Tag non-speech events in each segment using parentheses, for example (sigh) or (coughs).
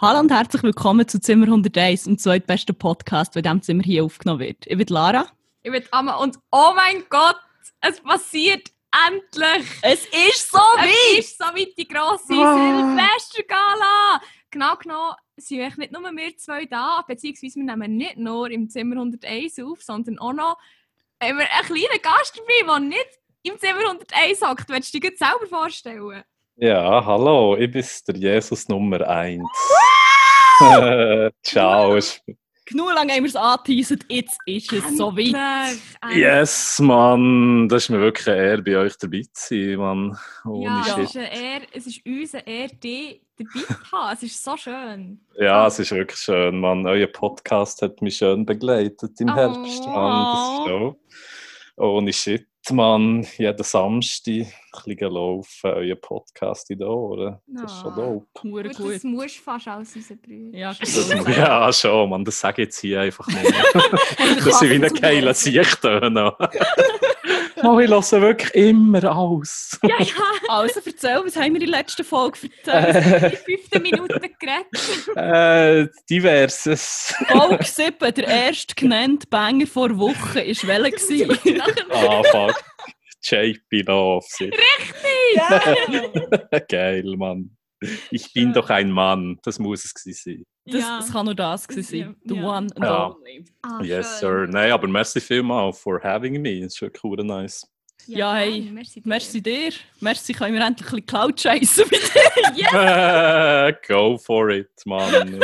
Hallo und herzlich willkommen zu Zimmer 101, dem zweitbesten Podcast, der in diesem Zimmer hier aufgenommen wird. Ich bin Lara. Ich bin Amma und oh mein Gott, es passiert endlich! Es ist so Es weit! ist so weit die grosse Ah. Silvestergala! Genau genommen sind eigentlich nicht nur wir zwei da, beziehungsweise wir nehmen nicht nur im Zimmer 101 auf, sondern auch noch haben wir einen kleinen Gast dabei, der nicht im Zimmer 101 hockt. Willst du dir das selber vorstellen? Ja, hallo, ich bin der Jesus Nummer 1. (laughs) Ciao. Genug lange haben wir es angeteasert, jetzt ist es so weit. Endlich, endlich. Yes, Mann, das ist mir wirklich eine Ehre, bei euch dabei zu sein, Mann. Ohne Ja, es Shit. ist, eine Ehre, es ist uns eine Ehre, dich dabei zu haben. Es ist so schön. Ja, es ist wirklich schön, Mann. Euer Podcast hat mich schön begleitet im Oh. Herbst, Mann. Das ist so. Ohne Shit, Mann. Jeden Samstag ein bisschen laufen, euer Podcast in den Ohren. Das ist schon Ah. dope. Gut, gut. das musst du fast alles rausbringen. Ja, genau. ja, schon, Mann. Das sage ich jetzt hier einfach nicht. (laughs) Das sind wie eine geile Siechtöne. (laughs) Mal, ich höre wirklich immer alles. Ja, ja, Also erzähl, was haben wir in der letzten Folge erzählt? Äh, die fünften Minuten geredet. äh, diverses. Folge 7, der erste genannte Banger vor Woche, war welcher? gewesen? (laughs) Ah, fuck. JP Love. ja. (laughs) Geil, Mann. Ich bin doch ein Mann. Das muss es gewesen Das, Ja. das kann nur das gewesen Ja, sein. The ja. one and Ja. only. Ah, sein. Yes, schön. sir. Nein, aber merci vielmals for having me. Das ist wirklich cool nice. Ja, hey, gerne, merci. dir. Merci dir. Merci, können wir endlich ein bisschen Cloud scheißen bei (laughs) dir. Ja, (laughs) Go for it, Mann.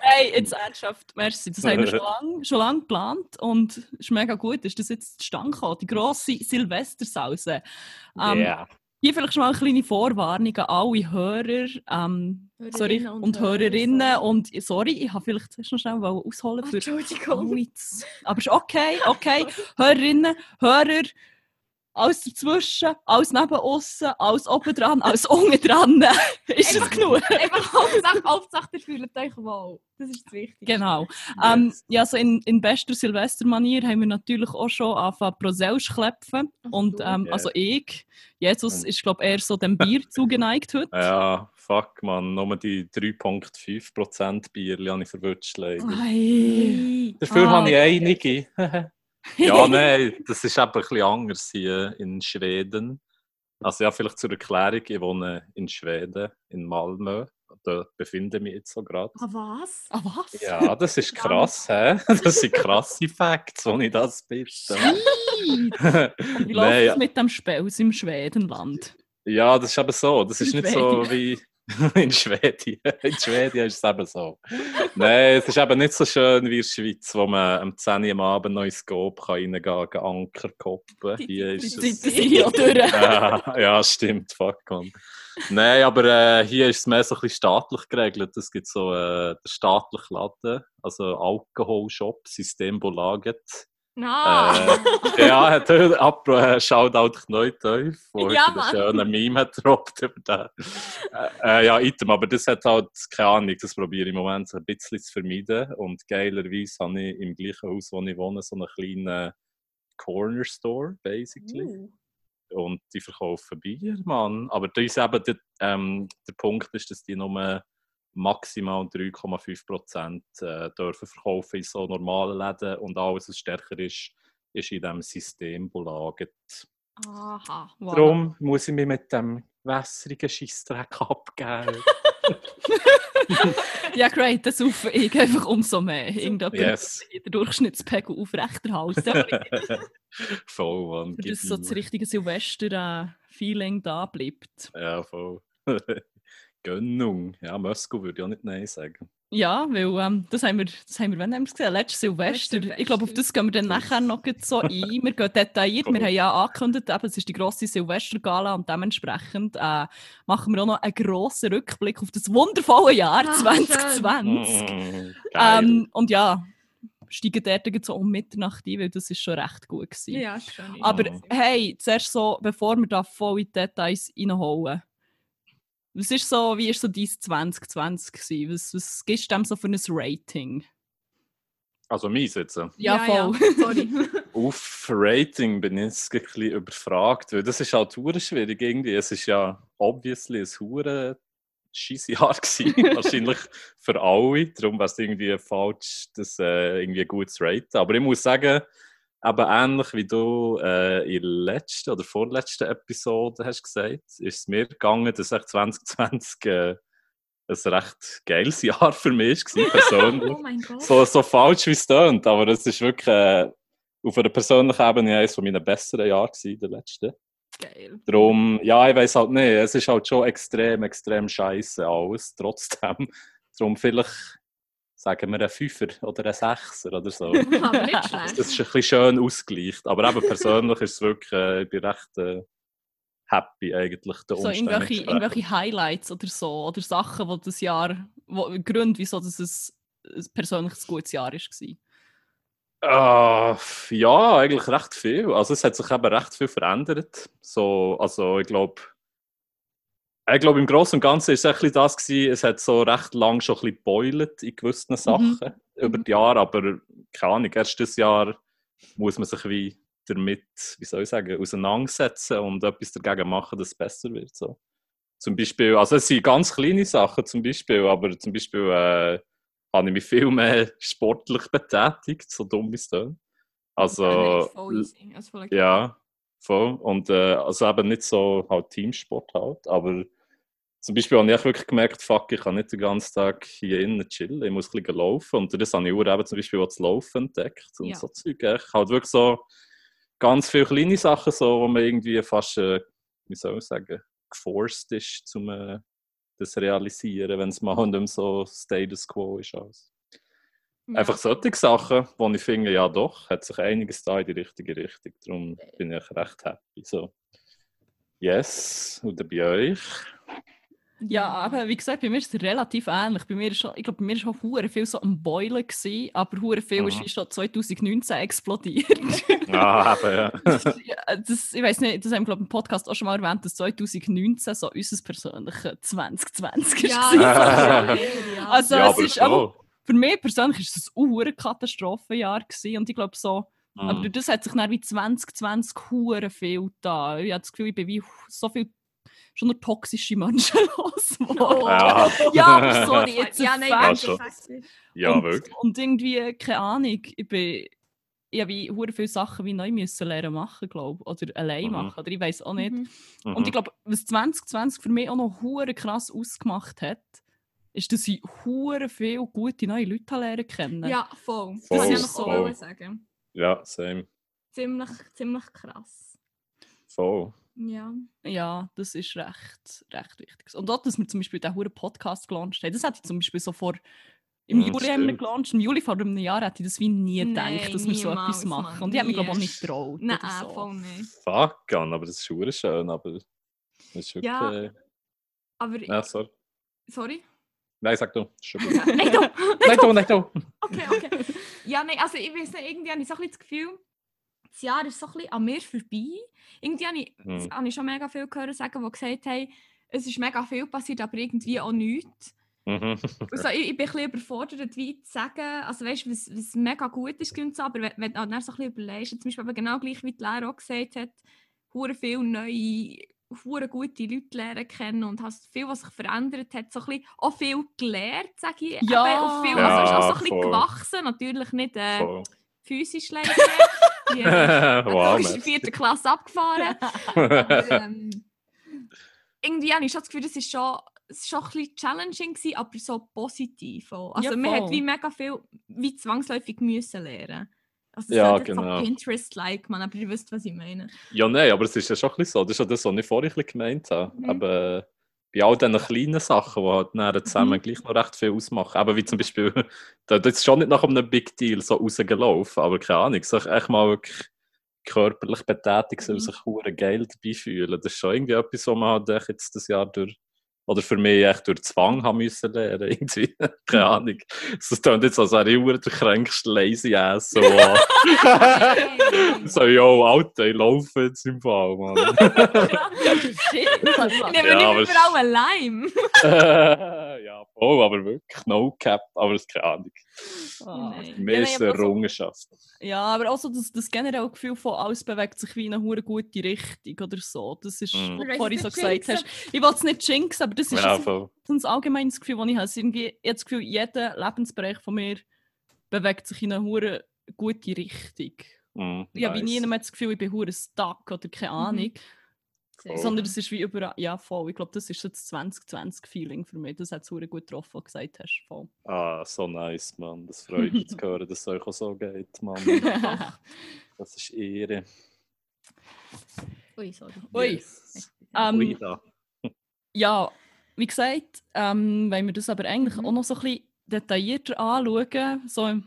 Hey, jetzt ernsthaft, merci. Das haben wir schon lange schon lang geplant und es ist mega gut, ist das jetzt zustande gekommen. Die grosse Silvestersause. Ähm, yeah. Hier vielleicht schon mal eine kleine Warnung an alle Hörer ähm, sorry, Hörerinnen und, und Hörer, Hörerinnen. sorry. Und sorry, ich habe vielleicht noch schnell ausholen für Entschuldigung. alle. z- Aber ist okay, okay. (laughs) Hörerinnen, Hörer, alles dazwischen, alles neben aussen, alles oben dran, alles unten dran. (laughs) ist das genug? Einfach Hauptsache, Hauptsache, ihr fühlt euch wohl. Das ist das Wichtigste. Genau. Ähm, ja, so in, in bester Silvestermanier haben wir natürlich auch schon angefangen Proselsch klepfen. Und ähm, also ich, Jesus Und- ist glaube eher so dem Bier (laughs) zugeneigt heute. Ja, fuck, man. Nur die 3,5% Bierli habe ich verwünscht. Dafür Ah. habe ich einige. (laughs) (laughs) ja, nein, das ist eben ein bisschen anders hier in Schweden. Also ja, vielleicht zur Erklärung, ich wohne in Schweden, in Malmö. Da befinde ich mich jetzt so gerade. Ah, was? Ah, was? Ja, das ist krass, hä? Das sind krasse Facts, wo ich das. Shit. Wie (laughs) läuft Nein, es mit dem Spels im Schwedenland? Ja, das ist eben so. Das ist nicht so wie (laughs) in Schweden. In Schweden ist es eben so. Nein, es ist eben nicht so schön wie in der Schweiz, wo man am 10 Uhr am Abend noch ins Scope kann reingehen kann, Anker koppeln. Die- Hier ist es... (laughs) Ja durch. ja, stimmt, fuck man. Nein, aber äh, hier ist es mehr so ein bisschen staatlich geregelt. Es gibt so äh, den staatlichen Laden, also Alkoholshop, Systembolaget. Na. Äh, ja, hat er äh, Shoutout Kneuteuf, wo Ja, einen schönen Meme hat gedroppt über den. Äh, äh, ja, Item, aber das hat halt, keine Ahnung, das probiere ich im Moment ein bisschen zu vermeiden. Und geilerweise habe ich im gleichen Haus, wo ich wohne, so einen kleinen Corner Store, basically. Uh. Und die verkaufen Bier, Mann. Aber da ist eben der, ähm, der Punkt, ist, dass die nur maximal 3,5 Prozent äh, dürfen verkaufen in so normalen Läden und alles, was stärker ist, ist in diesem System belagert. Aha. Wow. Darum muss ich mich mit dem wässrigen Scheissdreck abgeben. (laughs) Ja, great, das saufe ich einfach umso mehr. Irgendjemand Yes. den Durchschnittspegel aufrechterhalten. (laughs) voll, Mann. Für gib das so das richtige Silvester-Feeling da bleibt. Ja, voll. (laughs) Gönnung. Ja, Moskau würde ich auch nicht Nein sagen. Ja, weil ähm, das haben wir, das haben wir, wann haben wir es gesehen? Letztes Silvester. Letztes Ich glaube, auf das gehen wir dann nachher noch so ein. (laughs) Wir gehen detailliert. Wir haben ja angekündigt, eben, es ist die grosse Silvestergala und dementsprechend äh, machen wir auch noch einen grossen Rückblick auf das wundervolle Jahr Ah, 2020. Mm. Ähm, und ja, steigen dort so um Mitternacht ein, weil das ist schon recht gut gewesen. Ja, schön. Aber Mhm. hey, zuerst so, bevor wir da voll in die Details reinholen. Was ist so, wie ist so dein 2020 gewesen? Was, was gibst du dem so für ein Rating? Also meins jetzt. äh, Ja, voll. Sorry. (laughs) Auf Rating bin ich jetzt ein bisschen überfragt, weil das ist halt hure schwierig irgendwie. Es ist ja obviously ein hure scheiß Jahr (laughs) gewesen. Wahrscheinlich für alle. Darum wäre es irgendwie falsch, das äh, irgendwie gut zu raten. Aber ich muss sagen, eben ähnlich wie du äh, in der letzten oder vorletzten Episode hast gesagt, ist es mir gegangen, dass echt 2020 äh, ein recht geiles Jahr für mich war, (laughs) persönlich. Oh mein Gott. so, so falsch wie es tönt, aber es ist wirklich äh, auf einer persönlichen Ebene eines meiner besseren Jahre gewesen, der letzte. Geil. Darum, ja, ich weiß halt nicht, es ist halt schon extrem, extrem scheiße alles, trotzdem. Darum vielleicht sagen wir einen Fünfer oder einen Sechser oder so. (laughs) Aber nicht Das schlecht. ist ein bisschen schön ausgegleicht. Aber eben persönlich ist es wirklich, äh, ich bin recht äh, happy eigentlich. Der So irgendwelche, irgendwelche Highlights oder so. Oder Sachen, die das Jahr, wo, Gründe, wieso das ein, ein persönliches gutes Jahr war. Ah, ja, eigentlich recht viel. Also es hat sich eben recht viel verändert. So, also ich glaube, ich glaube im Großen und Ganzen ist es ein bisschen das gewesen, es hat so recht lang schon ein bisschen geboilt in gewissen Sachen über die Jahre, aber keine Ahnung, erst dieses Jahr muss man sich wie damit, wie soll ich sagen, auseinandersetzen und etwas dagegen machen, dass es besser wird. So. Zum Beispiel, also es sind ganz kleine Sachen zum Beispiel, aber zum Beispiel äh, habe ich mich viel mehr sportlich betätigt, so dumm wie es. Also, Ja, nein, voll easy. Also ja, voll. Und äh, also eben nicht so halt Teamsport halt, aber zum Beispiel habe ich wirklich gemerkt, fuck, ich kann nicht den ganzen Tag hier innen chillen, ich muss ein bisschen laufen. Und das habe ich auch eben zum Beispiel auch das Laufen entdeckt und Ja. so Zeug. echt. Halt wirklich so ganz viele kleine Sachen, so, wo man irgendwie fast, äh, wie soll ich sagen, geforst ist, um äh, das zu realisieren, wenn es mal (laughs) nicht mehr so Status Quo ist. Alles. Ja. Einfach solche Sachen, wo ich finde, ja doch, hat sich einiges da in die richtige Richtung. Darum bin ich recht happy. So. Yes, und bei euch? Ja, aber wie gesagt, bei mir ist es relativ ähnlich. Bei mir ist schon, ich glaube, bei mir war schon hure viel so am Beulen, gewesen, aber hure viel ist wie schon 2019 explodiert. (laughs) Ah, eben, ja. Das, ich weiß nicht, das haben wir glaube ich, im Podcast auch schon mal erwähnt, dass 2019 so unser persönliches 2020 ist. Ja, ja, (laughs) ja. Also ja, es aber ist schon. aber, für mich persönlich ist es ein hure Katastrophenjahr gewesen und ich glaube so, aber Mhm. das hat sich dann wie 2020 hure viel da. Ich habe das Gefühl, ich bin wie so viel schon nur toxische Menschen (laughs) losgeworden. Ja. Ja, aber sorry, jetzt ja, ein nein, ganz schon. effektiv. Ja, und, wirklich. Und irgendwie, keine Ahnung, ich bin ich habe wie hure viele Sachen wie neu müssen lernen machen, glaube Oder allein Mhm. machen. Oder ich weiß auch nicht. Mhm. Und ich glaube, was 2020 für mich auch noch hure krass ausgemacht hat, ist, dass ich hure viele gute neue Leute lernen kennen. Ja, voll. Das Voll, kann ich noch so sagen. ja, same. Ziemlich, ziemlich krass. Voll. Ja. Ja, das ist recht, recht wichtig. Und auch, dass wir zum Beispiel den hure Podcast gelauncht haben, das hätte ich zum Beispiel so vor. Im Ja, Juli haben wir gelauncht. Im Juli vor einem Jahr hätte ich das wie nie Nein, gedacht, dass wir so etwas machen. Und ich habe mich, glaube ich, auch nicht getraut. Nein, oder so. voll nicht. Fuck an, aber das ist schon schön, aber das ist wirklich... Ja. äh, Aber, Ja, sorry. sorry? Nein, sag du. Nein, du! Nein, du, nein, du. Okay, okay. Ja, nein, also ich weiß nicht, irgendwie habe ich so ein bisschen das Gefühl, das Jahr ist so ein bisschen an mir vorbei. Irgendwie habe ich, das Hm. habe ich schon mega viel gehört sagen, die gesagt haben, es ist mega viel passiert, aber irgendwie auch nichts. Mhm. Also, ich, ich bin ein bisschen überfordert, wie zu sagen, also weißt du, was, was mega gut ist so, aber wenn, wenn du dann so ein bisschen überlegst, zum Beispiel eben genau gleich wie die Lehrer auch gesagt hat, hure viele neue, hure gute Leute lernen kennen und hast viel, was sich verändert hat, so ein bisschen, auch viel gelernt, sage ich. Ja. Eben, viel, Ja, also ist auch so ein bisschen voll. gewachsen, natürlich nicht äh, physisch leider. Äh, (laughs) wow, du bist in der vierten Klasse abgefahren. Aber, ähm, irgendwie habe ich schon das Gefühl, das ist schon, es ist schon ein bisschen challenging, gewesen, aber so positiv. Auch. Also Ja, man hat wie mega viel wie zwangsläufig müssen lernen. Also Ja, ja, genau. Pinterest-like, man, aber ihr wisst, was ich meine. Ja, nein, aber es ist ja schon ein bisschen so. Das ist ja das, was ich vorhin ein bisschen gemeint habe. Mhm. Aber bei all diesen kleinen Sachen, die halt dann zusammen Mhm. gleich noch recht viel ausmachen. Aber wie zum Beispiel, (laughs) da das ist schon nicht nach einem Big Deal so rausgelaufen, aber keine Ahnung, sich echt mal wirklich körperlich betätigt, soll Mhm. sich geil dabei fühlen. Das ist schon irgendwie etwas, was man halt jetzt das Jahr durch oder für mich echt durch Zwang haben müssen lernen, (laughs) irgendwie. Keine Ahnung. Das klingt jetzt als wäre ich hure der kränkste lazy ass. So, (laughs) (laughs) so, yo, Alter, ich laufe jetzt im Fall, Mann. Shit. Ich nehme Ja, nicht aber überall ein Lime. ja, voll, aber wirklich no cap, aber es keine Ahnung. Ah. mich Ja, ist eine aber so- Errungenschaft. Ja, aber auch so das, das generelle Gefühl von alles bewegt sich wie in eine hure gute Richtung oder so. Das ist, Mhm. was du vorhin so es gesagt hast. Ich will es nicht jinxen, aber das ist Ja, voll. ein allgemeines Gefühl, das ich habe. Es Irgendwie, ich habe das Gefühl, jeder Lebensbereich von mir bewegt sich in eine hure gute Richtung. Mm, Ich habe wie nie nice. mehr das Gefühl, ich bin hure stuck oder keine Ahnung. Sehr Sondern schön. es ist wie überall. Ja, voll. Ich glaube, das ist so das 2020-Feeling für mich. Das hat es hure gut getroffen, was du gesagt hast. Voll. Ah, so nice, Mann. Das freut mich (laughs) zu hören, dass es euch auch so geht, Mann. (laughs) Das ist Ehre. Ui, sorry. Ui. Yes. Ähm, Ui, da. Ja, wie gesagt, ähm, wenn wir das aber eigentlich Mhm. auch noch so ein bisschen detaillierter anschauen, so im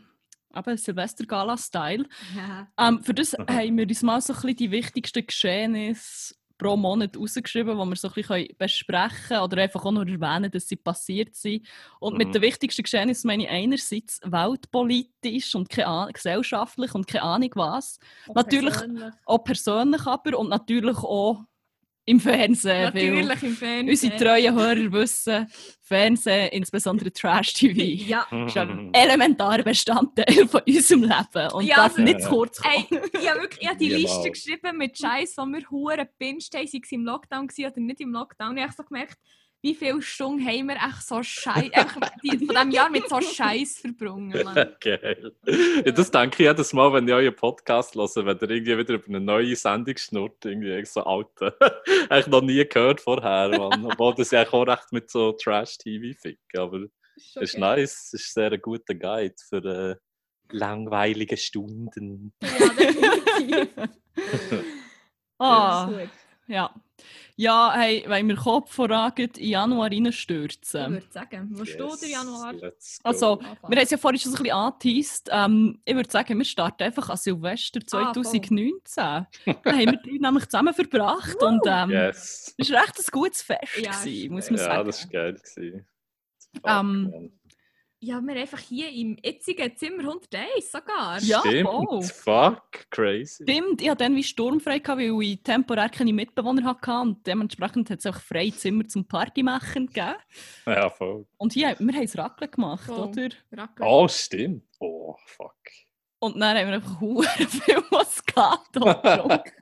Silvester-Gala-Style, Ja. ähm, für das Mhm. haben wir uns mal so ein bisschen die wichtigsten Geschehnisse pro Monat rausgeschrieben, die wir so ein bisschen besprechen können oder einfach auch nur erwähnen, dass sie passiert sind. Und Mhm. mit den wichtigsten Geschehnissen meine ich einerseits weltpolitisch und gesellschaftlich und keine Ahnung was. Und Natürlich- persönlich. Auch persönlich aber und natürlich auch im Fernsehen. Natürlich im Fernsehen. Unsere treuen Hörer wissen, Fernsehen, insbesondere Trash-TV, (laughs) Ja. ist ein elementarer Bestandteil von unserem Leben und Ja, darf also- nicht zu kurz Ey, kommen. ich habe wirklich ich die Niemals. Liste geschrieben mit Scheiß, die wir hure gebinged haben, sei es im Lockdown gewesen oder nicht im Lockdown. Ich habe so gemerkt, wie viele Stunden haben wir echt so Scheiß, die, von diesem Jahr mit so Scheiß verbrungen. Mann. (laughs) Geil. Ja, das denke ich jedes Mal, wenn ich euren Podcast höre, wenn ihr irgendwie wieder über eine neue Sendung schnurrt, irgendwie ich so alte. (laughs) Eigentlich noch nie gehört vorher, Mann. Obwohl das ja auch recht mit so Trash-TV ficken, aber es ist nice, es ist sehr ein guter Guide für äh, langweilige Stunden. Ja, definitiv. (laughs) Ah, Das ist gut. Ja. Ja, hey, wenn wir Kopf voran in Januar Ich reinstürzen. würde sagen, wo steht der Januar? Also, wir haben es ja vorhin schon so ein bisschen angeteased. Ähm, ich würde sagen, wir starten einfach an Silvester Ah, voll. 2019. da haben wir drei nämlich zusammen verbracht und ähm, yes. es war recht ein gutes Fest, Ja, gewesen, muss ist man Ja, sagen. das war geil. gewesen. Fuck, Ähm. Ja, wir einfach hier im jetzigen Zimmer 101 sogar. Ja, Stimmt. voll. Fuck, crazy. Stimmt, ich hatte dann wie sturmfrei, gehabt, weil ich temporär keine Mitbewohner hatte und dementsprechend hat es auch freie Zimmer zum Party machen gegeben. Ja, voll. Und hier, wir haben es Raclette gemacht, Voll. oder? Raclette. Oh, stimmt. Oh, fuck. Und dann haben wir einfach hure viel Moscato (laughs) getrunken.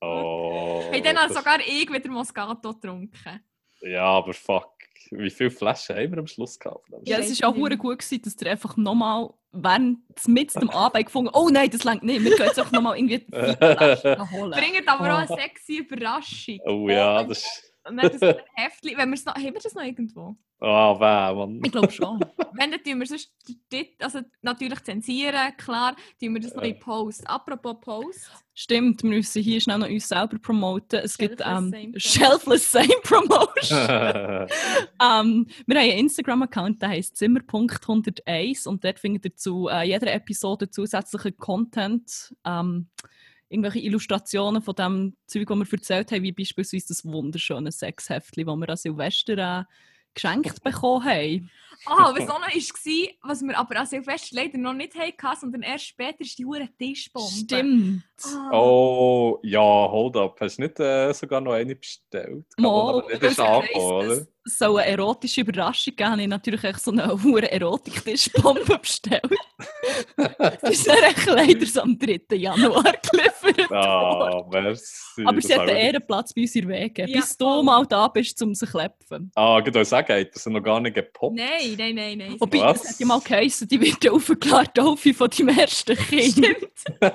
Oh. Hey, dann hat das- sogar ich wieder Moscato getrunken. Ja, aber fuck. Wie viele Flaschen haben wir am Schluss gehabt? Ja, es war auch gut, gewesen, dass ihr einfach nochmal, während mit dem Abend gefunden oh nein, das längt nicht, wir gehen jetzt einfach nochmal irgendwie vier Flaschen (laughs) holen. Bringt aber auch eine (laughs) sexy Überraschung. Oh ja, das ist... Und dann das Heftchen, wenn wir es noch, haben wir das noch irgendwo? Oh, weh, Mann. Ich glaube schon. (laughs) Wenn, dann tun wir sonst dort, also natürlich zensieren, klar, tun wir das noch in Post. Apropos Post. Stimmt, wir müssen hier schnell noch uns selber promoten. Es gibt Shelfless ähm, Same Shelfless Same (laughs) Promotion. (laughs) ähm, wir haben einen Instagram-Account, der heisst Zimmer.101 und dort findet ihr zu äh, jeder Episode zusätzlichen Content. Ähm, irgendwelche Illustrationen von dem Zeug, das wir erzählt haben, wie beispielsweise das wunderschöne Sexheftchen, das wir an Silvester äh, geschenkt bekommen haben. Ah, was auch noch war, was wir aber an Silvester leider noch nicht hatten, sondern erst später ist die hure Tischbombe. Stimmt. Ah. oh, ja, hold up. Hast du nicht äh, sogar noch eine bestellt? Mal, ist es angekommen, soll eine erotische Überraschung geben. habe ich natürlich echt so eine hohe Erotik-Tischbombe (laughs) bestellt. Das ist dann echt leider so am 3. Januar worden. Ah, merci. Aber Das sie hat einen Ehrenplatz bei uns in Wege. Ja, Bis du mal da bist, um sie zu klepfen. Ah, ich wollte sagen, hat das noch gar nicht gepoppt? Nein, nein, nein, nein. Wobei, Was? das hat ja mal geheißen, die wird aufgeklärt, Taufe von deinem ersten Kind. (laughs)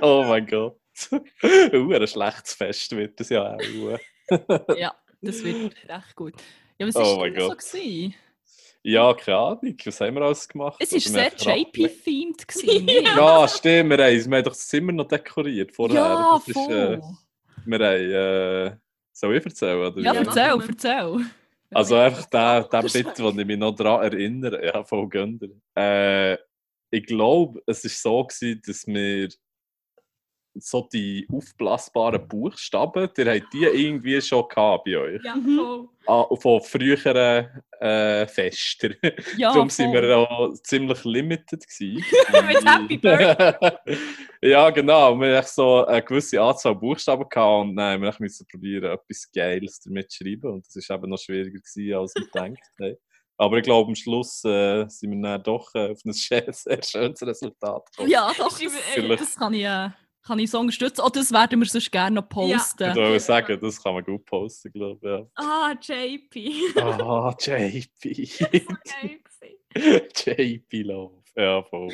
Oh mein Gott. (laughs) uh, ein schlechtes Fest wird das ja auch. ja, das wird recht gut. Ja, was Oh war mein denn so? Gewesen? Ja, keine Ahnung. Was haben wir alles gemacht? Es war Also, sehr JP-themed. (laughs) Ja, stimmt. Wir haben, wir haben doch das Zimmer noch dekoriert vorher. ja Das ist, voll. äh, wir haben... Äh, soll ich erzählen? Oder? ja, Ja, erzähl, erzähl. Also einfach der, der Bit, wo ich mich noch daran erinnere. Ja, voll gönner. Äh, ich glaube, es war so, gewesen, dass wir so die aufblasbaren Buchstaben, die habt die irgendwie schon gehabt bei euch. Ja, Mhm. voll. Ah, von früheren äh, Festen. (laughs) Ja, Darum sind voll. wir auch ziemlich limited gewesen. (laughs) Mit Happy Birthday. (laughs) ja, genau. Wir hatten so eine gewisse Anzahl Buchstaben gehabt und dann haben wir müssen probieren, etwas Geiles damit zu schreiben. Und das war eben noch schwieriger gewesen, als wir gedacht haben. Aber ich glaube, am Schluss äh, sind wir dann doch äh, auf ein sehr, sehr schönes Resultat gekommen. Ja, doch, Das ist das, vielleicht- das kann ich, äh, kann ich so unterstützen. Oder das werden wir sonst gerne noch posten. Ich würde sagen, das kann man gut posten, glaube Ah, JP. ich. Ja. Ah, JP. (laughs) Geil gewesen. (laughs) JP Love. Ja, voll.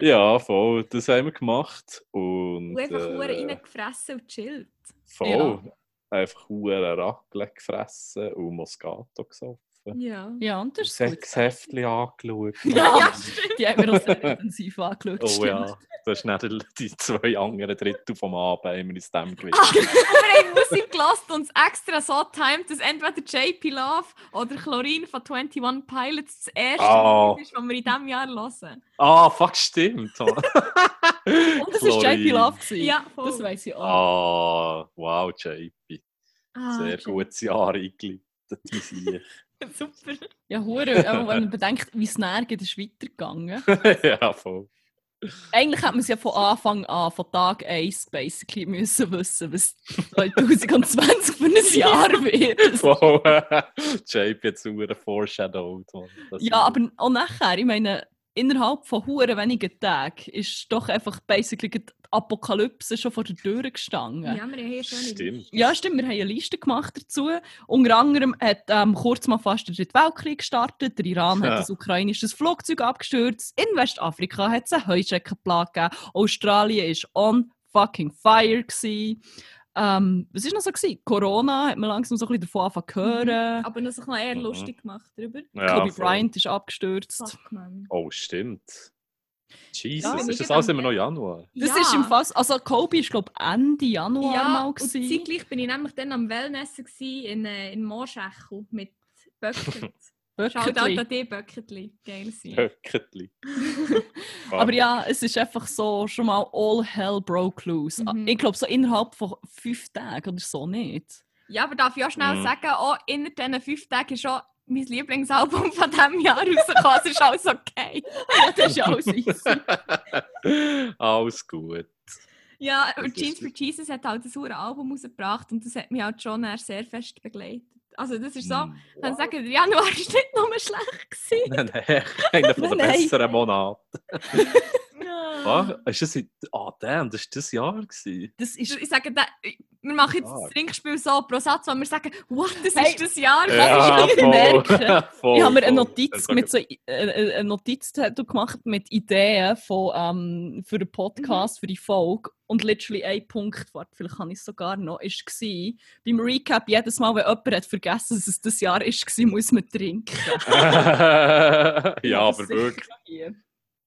Ja, voll. Das haben wir gemacht. Und, Und einfach äh, reingefressen und chillt. Voll. Ja. Einfach hure Raclette gefressen und Moscato gesoffen. Ja. Ja, und das ist. Sechs Heftchen angeschaut. Ja, Ja, stimmt. die haben wir auch sehr intensiv angeschaut. Oh stimmt. ja, das ist nicht die zwei anderen Drittel vom Abend haben wir uns dem gewidmet. Und wir haben Musik gelassen und extra so timed, dass entweder JP Love oder Chlorin von 21 Pilots das erste Ah. Lied ist, das wir in diesem Jahr hören. Ah, fuck, stimmt. (laughs) Und das war JP. Love. gewesen. Ja, voll. Das weiss ich auch. Ah, wow, JP. Ah, Sehr JP. gutes Jahr eingeleitet. (laughs) Super. Ja, hure, aber wenn man bedenkt, wie es geht, ist weitergegangen. (laughs) ja, voll. Eigentlich hätte man es ja von Anfang an, von Tag 1 basically müssen wissen, was 2020 für ein (laughs) Jahr wird. Voll. JP hat sauer foreshadowed. Ja, aber auch nachher, ich meine, innerhalb von hure wenigen Tagen ist doch einfach basically die Apokalypse schon vor der Tür gestanden. Ja, wir haben hier schon Stimmt. Ja, stimmt, wir haben eine Liste gemacht dazu. Unter anderem hat ähm, kurz mal fast der Dritte Weltkrieg gestartet, der Iran Ja. hat ein ukrainisches Flugzeug abgestürzt, in Westafrika hat es eine Heuschreckenplage gegeben, Australien war on fucking fire. Gewesen. Ähm, was war noch so? Gewesen? Corona hat man langsam so ein bisschen davon angefangen zu hören. Aber noch ein bisschen eher Mhm. lustig gemacht darüber. Ja, Kobe voll. Bryant ist abgestürzt. Fuck, man. Oh, stimmt. Jesus, Ja, ist das alles immer noch Januar? Das ja. ist im Fall, also Kobe ist glaube ich Ende Januar ja, mal und gewesen. zeitgleich bin ich nämlich dann am Wellnessen gsi in, äh, in Moorschächel mit Böckert. (laughs) Schaut auch an die Böckertli. Geil sein. Höcketli. (laughs) Aber ja, es ist einfach so schon mal all hell broke loose. Mhm. Ich glaube so innerhalb von fünf Tagen oder so nicht. Ja, aber darf ich auch schnell Mhm. sagen, auch innerhalb diesen fünf Tagen ist schon mein Lieblingsalbum von diesem Jahr rausgekommen. Es ist alles okay. (laughs) Das ist alles easy. (laughs) Alles gut. Ja, Jeans for Jesus hat halt ein sauer Album rausgebracht und das hat mich halt schon eher sehr fest begleitet. Also das ist so, Hm, ich kann sagen, der Januar war nicht nur schlecht. Gewesen. (laughs) Nein, nein, einer von den besseren Monate. (laughs) Ja. Ah, ist das, in- ah, damn, das war das Jahr. Gewesen. Das ist Ich sage, da- wir machen jetzt das Trinkspiel so pro Satz, wo wir sagen, what, das Hey. ist das Jahr. Ja, ich merke. (laughs) voll, ich habe mir eine. Notiz mit so äh, äh, eine Notiz gemacht mit Ideen von, ähm, für den Mhm. Podcast, für die Folge. Und literally ein Punkt, warte, vielleicht kann ich es sogar noch, ist gsi, beim Recap jedes Mal, wenn jemand hat vergessen, dass es das Jahr ist, war, muss man trinken. (laughs) ja, aber wirklich, hier.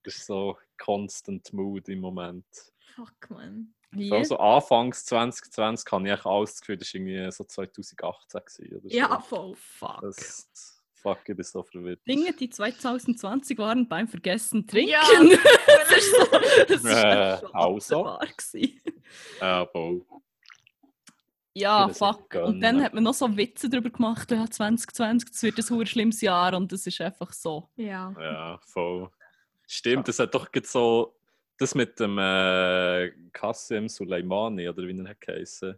das ist so constant mood im Moment. Fuck, man. Hier. Also Anfangs 2020 habe ich eigentlich alles das Gefühl, das war irgendwie so 2018 gewesen, oder so. Ja, voll. Fuck. Das, fuck, ich bin so verwirrt. Dinge, die 2020 waren beim Vergessen trinken. Ja. (laughs) das ist so, das (laughs) Äh, schon also. Ja, fuck. Und dann hat man noch so Witze darüber gemacht, ja, 2020, das wird ein schlimmes Jahr und das ist einfach so. Ja. Ja, voll. Stimmt, das hat doch so das mit dem äh, Qasem Soleimani, oder wie er hat geheißen.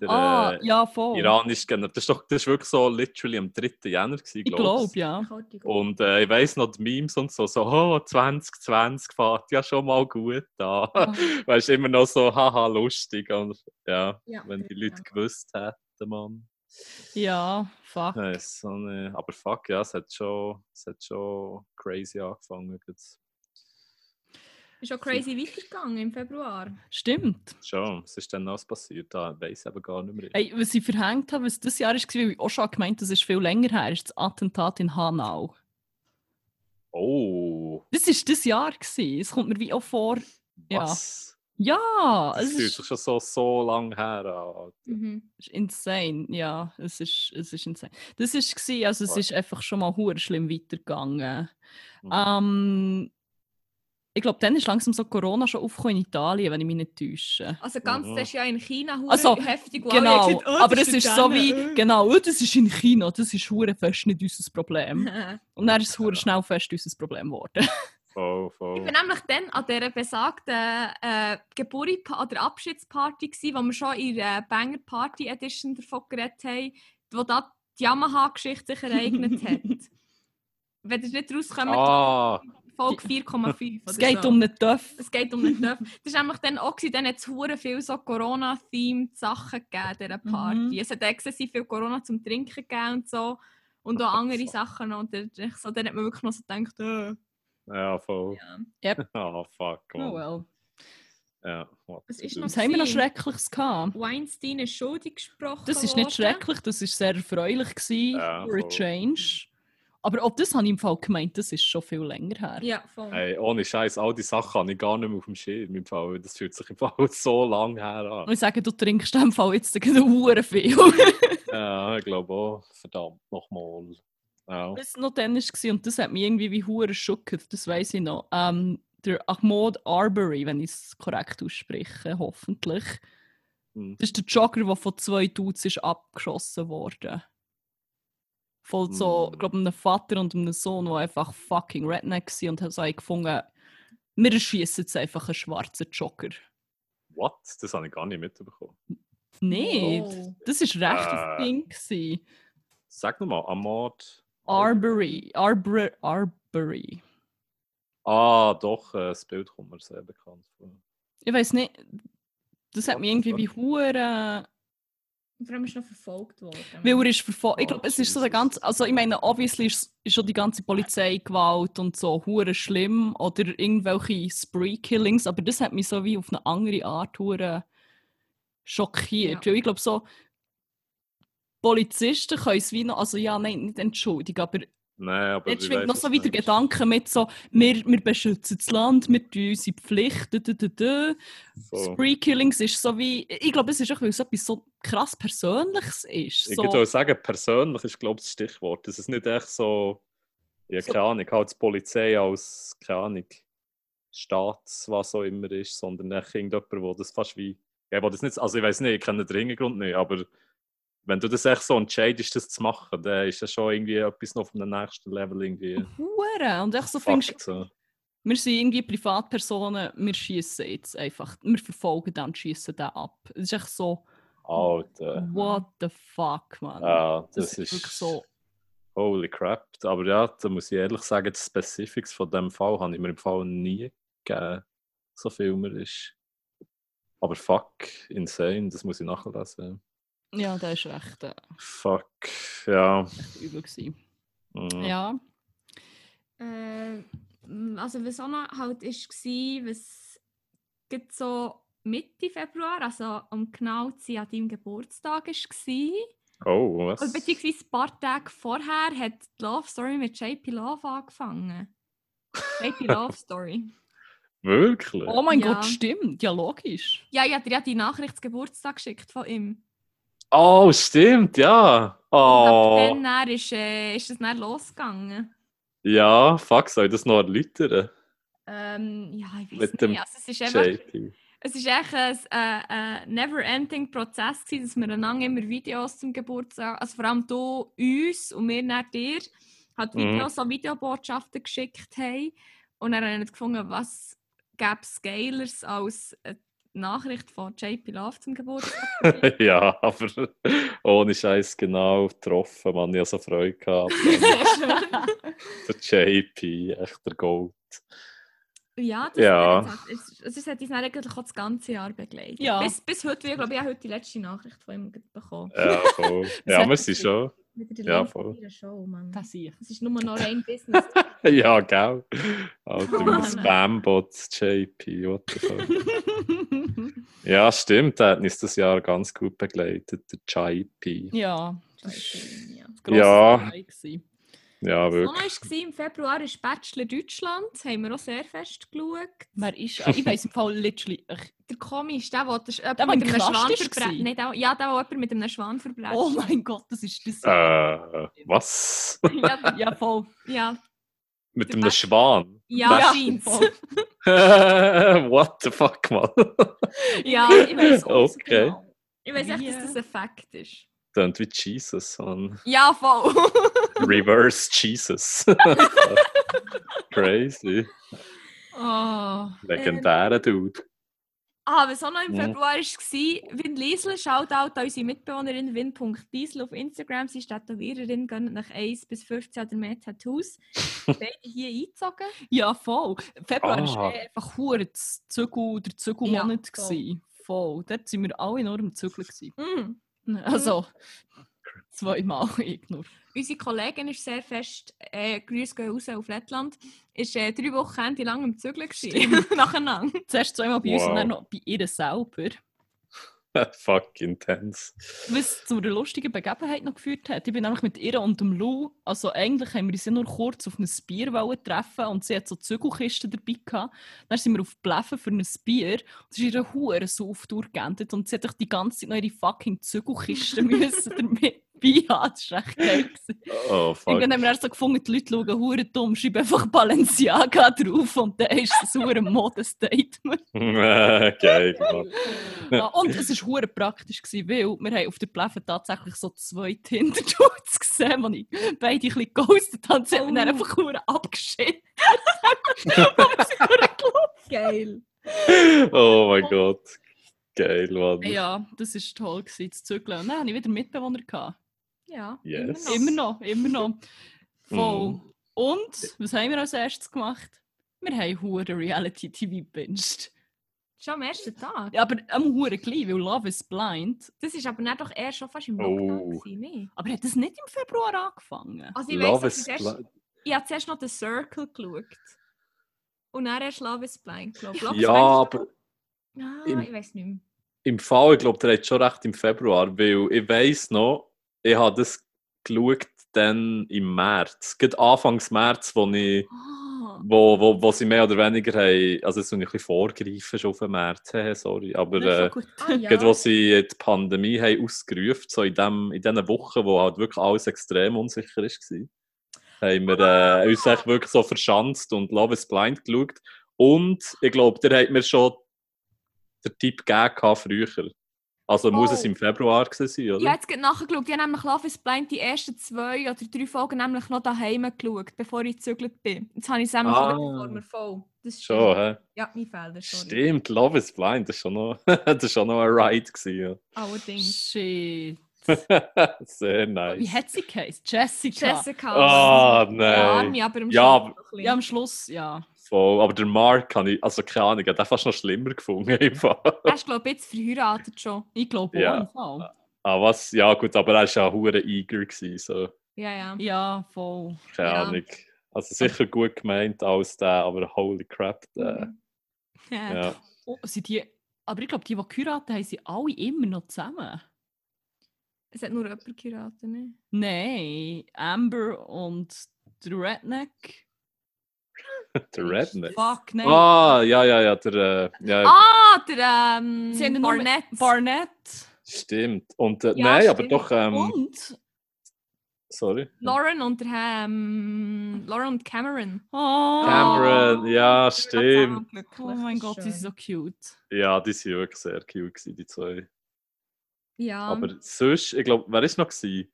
Der ah, äh, ja, voll. iranische General. Das ist doch das ist wirklich so literally am 3. Jänner gewesen, ich glaub glaube, ja. Und äh, ich weiss noch, die Memes und so, so, oh, 2020 fährt ja schon mal gut an. Ja. (laughs) weißt du, immer noch so, haha, lustig. Und, ja, Ja, wenn die ja. Leute gewusst hätten, Mann. Ja, fuck. Ja, ist so eine, aber fuck, ja, es hat schon, es hat schon crazy angefangen. Jetzt. Ist auch crazy weitergegangen im Februar. Stimmt. Schon, was ist denn noch passiert? Da weiß ich eben gar nicht mehr. Hey, was ich verhängt habe, was das Jahr war, weil ich auch schon gemeint das ist viel länger her, ist das Attentat in Hanau. Oh, Das war das Jahr. Gewesen. Es kommt mir wie auch vor. Was? Ja, Das es fühlt ist, sich schon so, so lang her an. Mhm. ist insane. Ja, es ist, es ist insane. Das war, gewesen, also es Fuck. ist einfach schon mal hure schlimm weitergegangen. Mhm. Ähm, ich glaube, dann ist langsam so Corona schon aufgekommen in Italien, wenn ich mich nicht täusche. Also ganz, Mhm. das ist ja in China hure Also, heftig. Genau, gesagt, oh, aber das es ist so wie, genau, oh, das ist in China, das ist hure fest nicht unser Problem. (laughs) Und dann ist es hure Ja. schnell fest unser Problem geworden. (laughs) Voll, Ich voll. war nämlich dann an dieser besagten äh, Geburi- oder Abschiedsparty, gewesen, wo wir schon in der Banger Party Edition davon geredet haben, wo da die Yamaha-Geschichte sich ereignet (laughs) hat. wenn ihr nicht rauskommt, Ah, Folge 4,5. Es geht so. um einen Töff. Es geht um den Töpf. Das war nämlich dann auch, dann hat es viel so Corona-themed Sachen gegeben dieser Party. Mhm. Es hat exzessiv viel Corona zum Trinken gegeben und so. Und auch andere Sachen. Und dann, so, dann hat man wirklich noch so gedacht, äh, ja, voll. ja. Ah, (laughs) fuck, Oh man. well. Ja, Was ist noch Was haben wir noch? Schreckliches gehabt? Weinstein ist schuldig gesprochen Das ist nicht worden. schrecklich, das ist sehr erfreulich gewesen Ja, für a voll. Change. Aber auch das habe ich im Fall gemeint, das ist schon viel länger her. Ja, voll. Hey, ohne Scheiß, all die Sachen habe ich gar nicht mehr auf dem Schirm. Im Fall. Das fühlt sich im Fall (laughs) so lang her an. Und ich sage, du trinkst in dem Fall jetzt gerade hure viel. Ja, ich glaube auch. Verdammt, nochmal. Ja. Was noch dann war, und das hat mich irgendwie wie hure schockert, das weiß ich noch. Ähm, der Ahmad Arbery, wenn ich es korrekt ausspreche, hoffentlich. Hm. Das ist der Jogger, der von zwei Dudes ist abgeschossen wurde. Voll so, ich glaube, einem Vater und einem Sohn, die einfach fucking Redneck waren und haben so gefunden, wir erschießen jetzt einfach einen schwarzen Jogger. What? Das habe ich gar nicht mitbekommen. Nein, Wow. das war recht Äh. Ding. gewesen. Sag nochmal, Ahmad. Arbery. Arbor Arbery. Ah, doch, äh, das Bild kommt mir sehr bekannt vor. Ich weiß nicht, das hat mich irgendwie wie hure. Und vor allem ist noch verfolgt worden. Weil er ist verfolgt. Ich Oh, glaube, es ist so der Jesus. ganze. Also, ich meine, obviously ist, ist schon die ganze Polizeigewalt und so hure schlimm oder irgendwelche Spree-Killings, aber das hat mich so wie auf eine andere Art hure schockiert. Ja. Weil ich glaube, so. Polizisten können es wie noch, also ja, nein, nicht entschuldigen, aber Nein, aber jetzt ich schwingt noch so wieder. Gedanken mit so, wir, wir beschützen das Land, wir tun unsere Pflicht, dü, dü, dü, dü. So. Spree-Killings ist so wie, ich glaube, es ist auch, weil es etwas so krass Persönliches ist. Ich So, würde auch sagen, persönlich ist, glaube ich, das Stichwort. Es ist nicht echt so, ja, So- keine Ahnung, halt die Polizei als, keine Ahnung, Staats, was auch immer ist, sondern echt irgendjemand, der das fast wie, ja, wo das nicht, also ich weiß nicht, ich kenne den Hintergrund nicht, aber wenn du das echt so entscheidest, das zu machen, dann ist das schon irgendwie etwas noch auf einem nächsten Level irgendwie. Hure. Und echt so findest, so. wir sind irgendwie Privatpersonen, wir schießen jetzt einfach, wir verfolgen den und schießen den ab. Es ist echt so, Alter. what the fuck, man. Ja, das, das ist ist wirklich so. Holy crap. Aber ja, da muss ich ehrlich sagen, die Specifics von dem Fall habe ich mir im Fall nie gegeben. So viel mir ist. Aber fuck, insane, das muss ich nachlesen. Ja, das war echt äh, Fuck, ja. übel. Gewesen. mm. Ja. Äh, also was auch noch halt ist, war, was gerade so Mitte Februar, also um genau zu sein, an deinem Geburtstag war. Oh, was? beziehungsweise ein paar Tage vorher hat die Love Story mit JP Love angefangen. (laughs) JP Love Story. Wirklich? Oh mein Ja. Gott, stimmt. Ja, logisch. Ja, ich habe dir ja die Nachricht zum Geburtstag geschickt von ihm. Oh, stimmt, ja. Und Oh, ab dann, dann ist, äh, ist es dann losgegangen. ja, fuck, soll ich das noch erläutern? Ähm, ja, ich weiß Mit nicht. Also, es ist einfach, es ist echt ein, äh, ein never-ending Prozess gewesen, dass wir einander immer Videos zum Geburtstag, also vor allem du uns und wir nach dir, hat Mhm. Videos, so Videobotschaften geschickt haben. Und dann haben wir nicht gefunden, was gäbe es Geilers als eine Nachricht von JP Love zum Geburtstag. (laughs) ja, aber ohne Scheiß genau getroffen, man. Ich hatte so Freude gehabt. Sehr (laughs) schön. Der JP, echt der Gold. Ja, das Ja. Hat, es, es hat uns eigentlich auch das ganze Jahr begleitet. Ja. Bis, bis heute, ich glaube, ich habe heute die letzte Nachricht von ihm bekommen. Ja, voll. (laughs) ja, wir sind schon. Wieder der Ja, voll. ihrer Show, Mann. Das sehe ich. Es ist nur noch (laughs) rein Business. (laughs) Ja, gell. Alter, Oh, wie ein Mann. Spambot, JP, what the fuck. (laughs) Ja, stimmt, der hat uns das Jahr ganz gut begleitet, der JP. ja. ja. grosses Ja. Gewesen. Ja, wirklich. war, im Februar ist Bachelor Deutschland. Das haben wir auch sehr fest geschaut. Wer ist. Ich weiß im Fall literally. Ich, Der komisch, der, der, der, Der, der mit einem Schwan ist verbrennt. der, ja, der, der jemand mit einem Schwan verbrennt. oh mein Gott, das ist das. Äh, was? Ja, (laughs) Ja, voll. ja, Mit einem Schwan? ja, Ja, scheint's. voll. (laughs) what the fuck, man? Ja, ich weiß auch nicht so Okay. genau. ich weiß echt, dass das ein Fakt ist. Klingt wie Jesus, man. Ja, voll. (laughs) Reverse Jesus. (laughs) Crazy. Oh. Legendärer Dude. Ah, was auch noch im Mhm. Februar war, Win Liesel, Shoutout an unsere Mitbewohnerin win.diesel auf Instagram. Sie ist Tätowiererin, gönnt nach 1 bis 15 oder mehr Tattoos. Beide hier eingezogen. Ja, voll. Februar Ah. war eh einfach hure der Zügelmonat. Ja, voll. gewesen. voll. Dort waren wir alle nur am Zügeln. gewesen. (laughs) Also, zweimal (laughs) ich nur. Unsere Kollegin ist sehr fest, äh, Grüße gehen raus auf Lettland, ist äh, drei Wochen lang Zügeln gewesen. (laughs) nacheinander. Zuerst zweimal bei uns und Wow. dann noch bei ihr selber. (laughs) Fuck intense. Was zu einer lustigen Begebenheit noch geführt hat. Ich bin nämlich mit ihr und dem Lou, also eigentlich haben wir ja nur kurz auf ein Bier treffen und sie hat so Zügelkisten dabei gehabt. Dann sind wir auf Bläffen für ein Bier und es ist ihre Hure so auf durchgeendet und sie hat doch die ganze Zeit noch ihre fucking Zügelkisten (laughs) müssen damit beihaben. Das war echt geil. gewesen. Oh, fuck. Irgendwann haben wir erst so gefunden, die Leute schauen hure dumm, schreiben einfach Balenciaga drauf und dann ist es ein hure Modestatement. (laughs) Geil, Mann. (laughs) Und es war hure praktisch, gewesen, weil wir haben auf der Pläffe tatsächlich so zwei Tinder-Dudes (laughs) gesehen, die ich beide ein bisschen geghostet haben. Sie haben dann Oh. einfach hure abgeschickt. Geil. Oh mein Gott. Geil, Mann. Ja, das war toll, gewesen, zu zügeln. Und dann hatte ich wieder Mitbewohner. Gehabt. Ja, Yes. immer noch. Immer noch, immer noch. (laughs) Voll. Mhm. Und, was haben wir als erstes gemacht? Wir haben hure Reality-TV gebinged. Schon am ersten Tag. Ja, aber am hure gleich, weil Love is Blind. Das ist aber nicht doch eher schon fast im Oh. Lockdown gewesen, nee. Aber hat das nicht im Februar angefangen? Also ich Love weiss, is dass ich, zuerst, Blind. ich habe zuerst noch The Circle geschaut. Und dann erst Love is Blind, glaube ich. Ja, ist aber Ah, im- ich weiß nicht mehr. im Fall, ich glaube, der hat schon recht im Februar, weil ich weiss noch, ich habe das geschaut dann im März. Gerade Anfangs März, wo ich Ah, wo, wo, wo sie mehr oder weniger haben, also es ist ein bisschen vorgreifen schon auf den März, sorry, aber ist äh, gut. Ah, ja. gerade wo sie die Pandemie haben ausgerufen, so in, dem, in diesen Wochen, wo halt wirklich alles extrem unsicher war, haben wir äh, uns echt wirklich so verschanzt und Love is Blind geschaut und ich glaube, der hat mir schon den Tipp gegeben gehabt früher. Also muss es Oh. im Februar gewesen sein, oder? Habe jetzt gerade nachgeschaut. Ich habe nämlich Love is Blind die ersten zwei oder drei Folgen nämlich noch daheim geschaut, bevor ich gezügelt bin. Jetzt habe ich es nämlich Ah. vor mir voll. Das ist Schon, hä? Ja, mein Fehler, sorry. Stimmt, Love is Blind, das war schon noch, (laughs) das ist schon noch ein Ride. Gewesen, Allerdings. Shit. ja. (laughs) Sehr nice. Wie hat sie geheißen? Jessica. Jessica. Ah, Ja, nein. Aber Ja, Schluss aber- ein bisschen. Ja, am Schluss, ja. Voll. Aber der Mark kann ich, also keine Ahnung, hat fast noch schlimmer gefunden. Fall. Er ist, glaube ich, jetzt verheiratet schon. Ich glaube Ja. Fall. ah, was? Ja, gut, aber er war ja hure eager. Gewesen, so. Ja, ja. Ja, voll. Keine Ja. Ahnung. Also sicher gut gemeint als der, aber holy crap. Der, (laughs) Ja. ja. Oh, sind die, aber ich glaube, die, die geheiratet haben, sind alle immer noch zusammen. Es hat nur jemand geheiratet, ne? Nein, Amber und der Redneck. (laughs) Der Redneck. Fuck, nein. Ah, ja, ja, ja, der, äh, ja, Ah, der ähm, Sie haben Barnett. Barnett. stimmt. Und, äh, Ja, nein, aber stimmt. doch, ähm, Und? sorry. Lauren und der ähm, Lauren und Cameron. Oh, Cameron, ja, stimmt. Oh mein Gott, die sind so cute. Ja, die sind wirklich sehr cute, die zwei. Ja. Aber sonst, ich glaube, wer ist noch gewesen?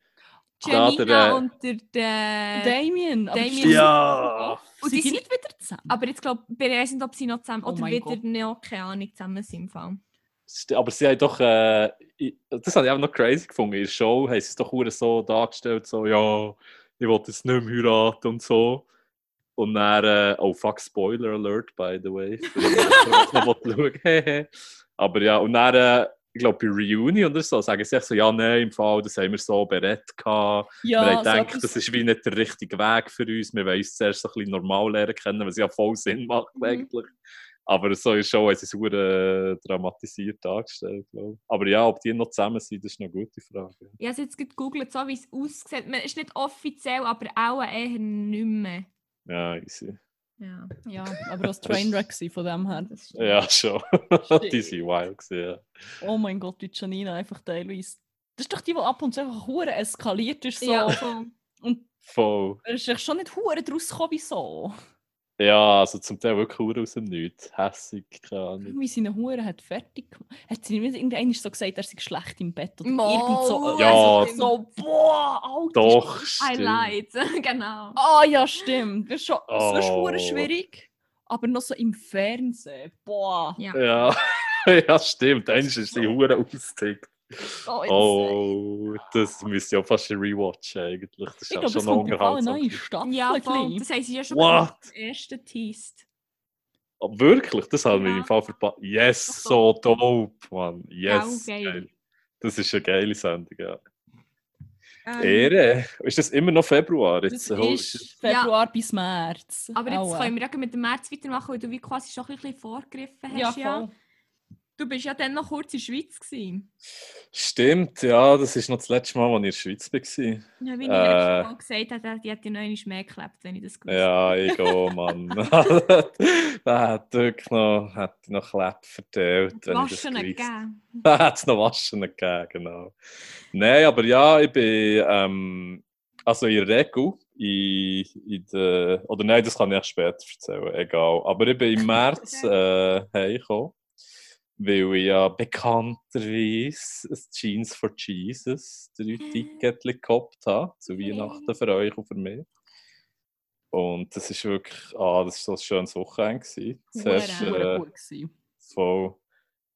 Janina der, äh, und der, der Damien. Damien. Ja. Und die die sind- nicht wieder zusammen? Aber jetzt glaube ich, weiß nicht, ob sie noch zusammen Oh oder wieder Gott. noch, keine Ahnung, zusammen sind im Fall. Aber sie haben doch, äh, ich- das habe ich auch noch crazy gefunden. In der Show haben sie es doch so dargestellt, so, ja, ich will jetzt nicht mehr heiraten und so. Und dann, äh, oh fuck, Spoiler Alert, by the way. (laughs) Für die noch schauen. (laughs) Aber ja, und dann, äh, ich glaube, bei Reunion oder so, sagen sie echt so, ja, nein, im Fall, das haben wir so berät gehabt. ja, wir haben so gedacht, das ist wie nicht der richtige Weg für uns. Wir wollen uns zuerst so ein bisschen normal lernen kennen, was ja voll Sinn macht Mhm. eigentlich. Aber so ist schon, es hure dramatisiert dargestellt, glaube ich. Aber ja, ob die noch zusammen sind, das ist eine gute Frage. Ich habe es jetzt gegoogelt, so wie es aussieht. Man ist nicht offiziell, aber auch eher nicht mehr. Ja, easy. Ja, Ja, aber das Trainwreck von dem her. Ja, schon. (laughs) Die sind wild gewesen, ja. Oh mein Gott, wie Janina einfach teilweise. Das ist doch die, die ab und zu einfach hure eskaliert ist. So. Ja, voll. Und Voll. er ist schon nicht hure draus gekommen, wieso. Ja, also zum Teil wirklich hure aus dem Nichts. Hässig, keine Ahnung. Wie seine Hure hat fertig gemacht. Hat sie nicht irgendwann so gesagt, er sei schlecht im Bett oder Mo, irgend so. Ja, also so, boah, Alter. Doch, lied, (laughs) genau. Ah ja, stimmt. Das ist schon Oh. hure schwierig. Aber noch so im Fernsehen. Boah. Ja. Ja. (laughs) ja, stimmt. Eins ist die Hure ausgetickt. Oh, Oh, das müsste auch fast rewatchen eigentlich. Das ist ich ja glaube, schon Fall eine unterhaltsam. neue Staffel. Ja, voll. Das sie ja schon What? beim ersten teased. Oh, wirklich? Das haben wir Ja. im Fall verpasst. Yes, so dope, Mann. Yes. geil. Das ist eine geile Sendung, ja. Ähm, Ehre. Ist das immer noch Februar? Das Jetzt, oh, ist Februar bis März. aber jetzt Aua. können wir ja mit dem März weitermachen, weil du wie quasi schon ein bisschen vorgegriffen Ja, hast. Ja, voll. Du bist ja dann noch kurz in der Schweiz. Gewesen. Stimmt, ja, das ist noch das letzte Mal, als ich in der Schweiz war. Ja, wie ich Äh. letztes Mal gesagt habe, die hätte noch einmal mehr geklebt, wenn ich das gewusst Ja, ich gehe, (laughs) Mann. (laughs) da hat wirklich noch, hat noch Klepp verteilt. wenn ich das Waschen gewusst gegeben. (laughs) Da hat es noch Waschen gegeben, genau. Nein, aber ja, ich bin, ähm, also in der Regel, in, in der, oder nein, das kann ich erst später erzählen, egal. Aber ich bin im März äh, heimgekommen, weil ich ja bekannterweise ein Jeans for Jesus drei Tickets gehabt habe, zu Weihnachten für euch und für mich. Und das ist wirklich, ah, das war so ein schönes Wochenende. Zuerst, äh. Voll.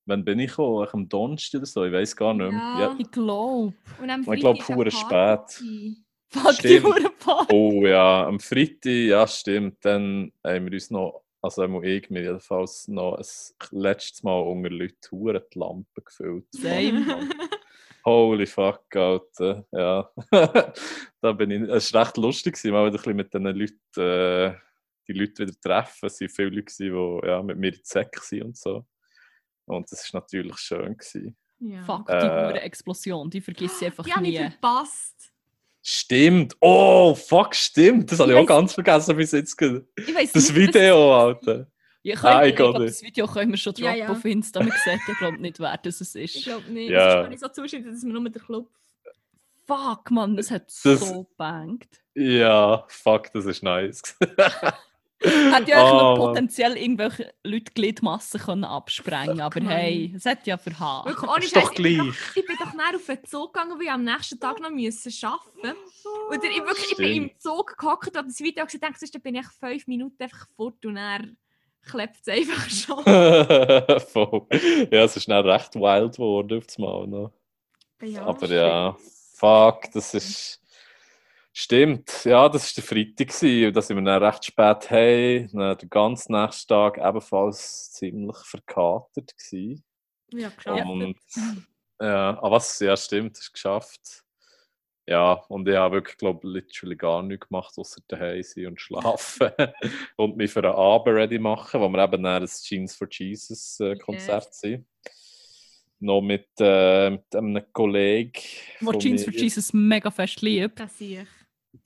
Wann bin ich gekommen? Am Donnerstag oder so? Ich weiß gar nicht mehr. Ja. Ja. Ich glaube. Ich Freitag glaub, ist eine hure Party spät. Fuck die Party. Oh ja, am Freitag, ja stimmt. Dann haben wir uns noch, also einmal ich mir jedenfalls noch ein letztes Mal unter Leuten hure die Lampe gefüllt. Same. (laughs) Holy fuck, Alter. Ja. (laughs) da bin ich, es war recht lustig, mal wieder ein bisschen mit diesen Leuten, äh, die Leute wieder treffen. Es waren viele Leute, die ja, mit mir in Säcke waren und so. Und das war natürlich schön. Gewesen. Ja. Fuck, die Äh. Explosion, die vergiss ich einfach Die habe ich nie. verpasst. Stimmt. Oh, fuck, stimmt. Das habe ich Ich auch ganz vergessen bis jetzt. Ich weiss Das nicht, Video, Alter. Ja, können, ich ich glaube, das Video können wir schon Ja, droppen ja. auf Insta. Man sieht ja, glaube nicht, wer das es Ich ist. glaube nicht. Ja. Das kann ich so zuschneiden, dass man nur den Club. Fuck, Mann, das hat Das- so bangt. Ja, fuck, das ist nice. (laughs) Hat ja auch noch Oh, Mann. potenziell irgendwelche Leute Gliedmassen können absprengen aber hey, es hat ja verhauen. Wirklich, ohne Ist doch Scheiß, ich bin gleich. doch- Ich bin doch näher auf den Zug gegangen, weil ich am nächsten Tag noch müssen arbeiten musste. Und ich, wirklich, ich bin im Zug gehockt und das Video gesehen und dachte, dann bin ich fünf Minuten einfach fort und dann klebt es einfach (laughs) schon. Voll. Ja, es ist dann recht wild geworden auf das Mal noch. Ja. Aber ja, fuck, das ist. Stimmt, ja, das war der Freitag gewesen, und da sind wir dann recht spät hey, dann den ganzen nächsten Tag ebenfalls ziemlich verkatert gewesen. Ja, geschafft. Und ja, aber was, ja, stimmt, das ist geschafft. Ja, und ich habe wirklich, glaube ich, literally gar nichts gemacht, außer daheim sein und schlafen. (laughs) und mich für einen Abend ready machen, wo wir eben dann ein Jeans for Jesus äh, Konzert sind. Noch mit, äh, mit einem Kollegen. Wo Jeans for. Jesus mega fest liebt. Das sehe ich.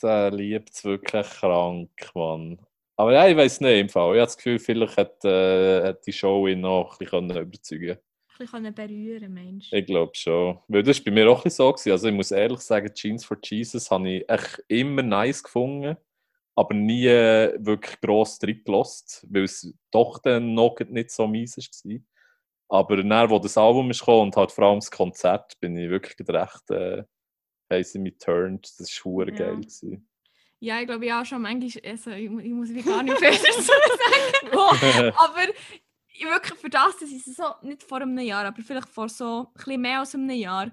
Der liebt es wirklich krank, Mann. Aber ja, ich weiß nicht im Fall. Ich habe das Gefühl, vielleicht hat, äh, hat die Show ihn noch ein bisschen überzeugen Ein bisschen berühren, Mensch. Ich glaube schon. Weil das war bei mir auch ein bisschen so. Gewesen. Also ich muss ehrlich sagen, Jeans for Jesus habe ich echt immer nice gefunden, aber nie wirklich gross drin gelost, weil es doch dann noch nicht so mies war. Aber dann, wo das Album ist gekommen und halt vor allem das Konzert, bin ich wirklich recht äh, mich turned. Das war Ja. geil. Gewesen. Ja, ich glaube, ich auch schon manchmal, also, ich, ich muss wie gar nicht (laughs) dazu sagen. (laughs) aber ich wirklich für das, dass ich es so, nicht vor einem Jahr, aber vielleicht vor so ein bisschen mehr als einem Jahr,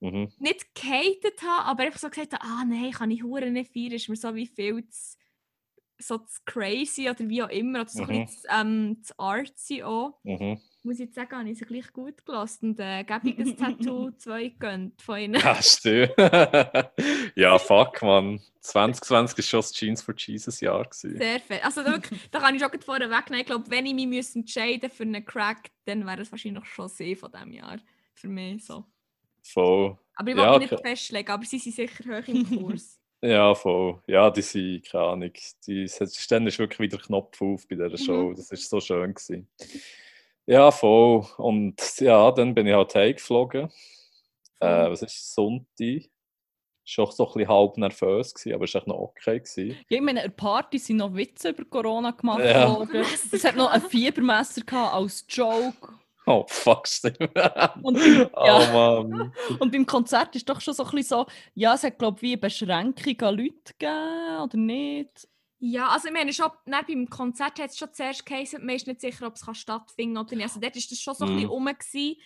mhm. nicht gehatet habe, aber einfach so gesagt habe, ah nein, kann ich hure nicht feiern, ist mir so wie viel zu, so zu crazy oder wie auch immer, oder so ein Mhm. bisschen zu, ähm, zu artsy auch. Mhm. Muss ich jetzt sagen, habe ich es gleich gut gelassen und äh, das Tattoo (laughs) 2 gönnt von ihnen. Ja, stimmt. (laughs) ja, fuck, man. 2020 war schon das Jeans for Jesus Jahr. Gewesen. Sehr fett. Also da, wirklich, da kann ich schon vorher wegnehmen. Ich glaube, wenn ich mich müsste entscheiden für einen Crack, dann wäre es wahrscheinlich schon sie von diesem Jahr. Für mich so. Voll. Aber ich Ja, will mich nicht okay. festlegen, aber sie sind sicher hoch im Kurs. (laughs) Ja, voll. Ja, die sind, keine Ahnung. Die, dann ist wirklich wieder Knopf auf bei dieser Show. Mhm. Das war so schön. Gewesen. Ja, voll. Und ja, dann bin ich halt heimgeflogen. Äh, was ist Sonntag? Schon so ein bisschen halb nervös, gewesen, aber es war noch okay. Gewesen. Ja, ich meine, an der Party sind noch Witze über Corona gemacht Ja. worden. Es hat noch ein Fiebermesser gehabt als Joke. Oh, fuck, stimmt. Und, (laughs) oh, ja. Mann. und beim Konzert ist doch schon so ein bisschen so, ja, es hat, glaube ich, wie eine Beschränkung an Leute gegeben, oder nicht? Ja, also ich meine, schon, beim Konzert hat es schon zuerst geheißen, man ist nicht sicher, ob es stattfinden kann oder nicht. Also dort war das schon so ein bisschen Mhm. rum. Gewesen.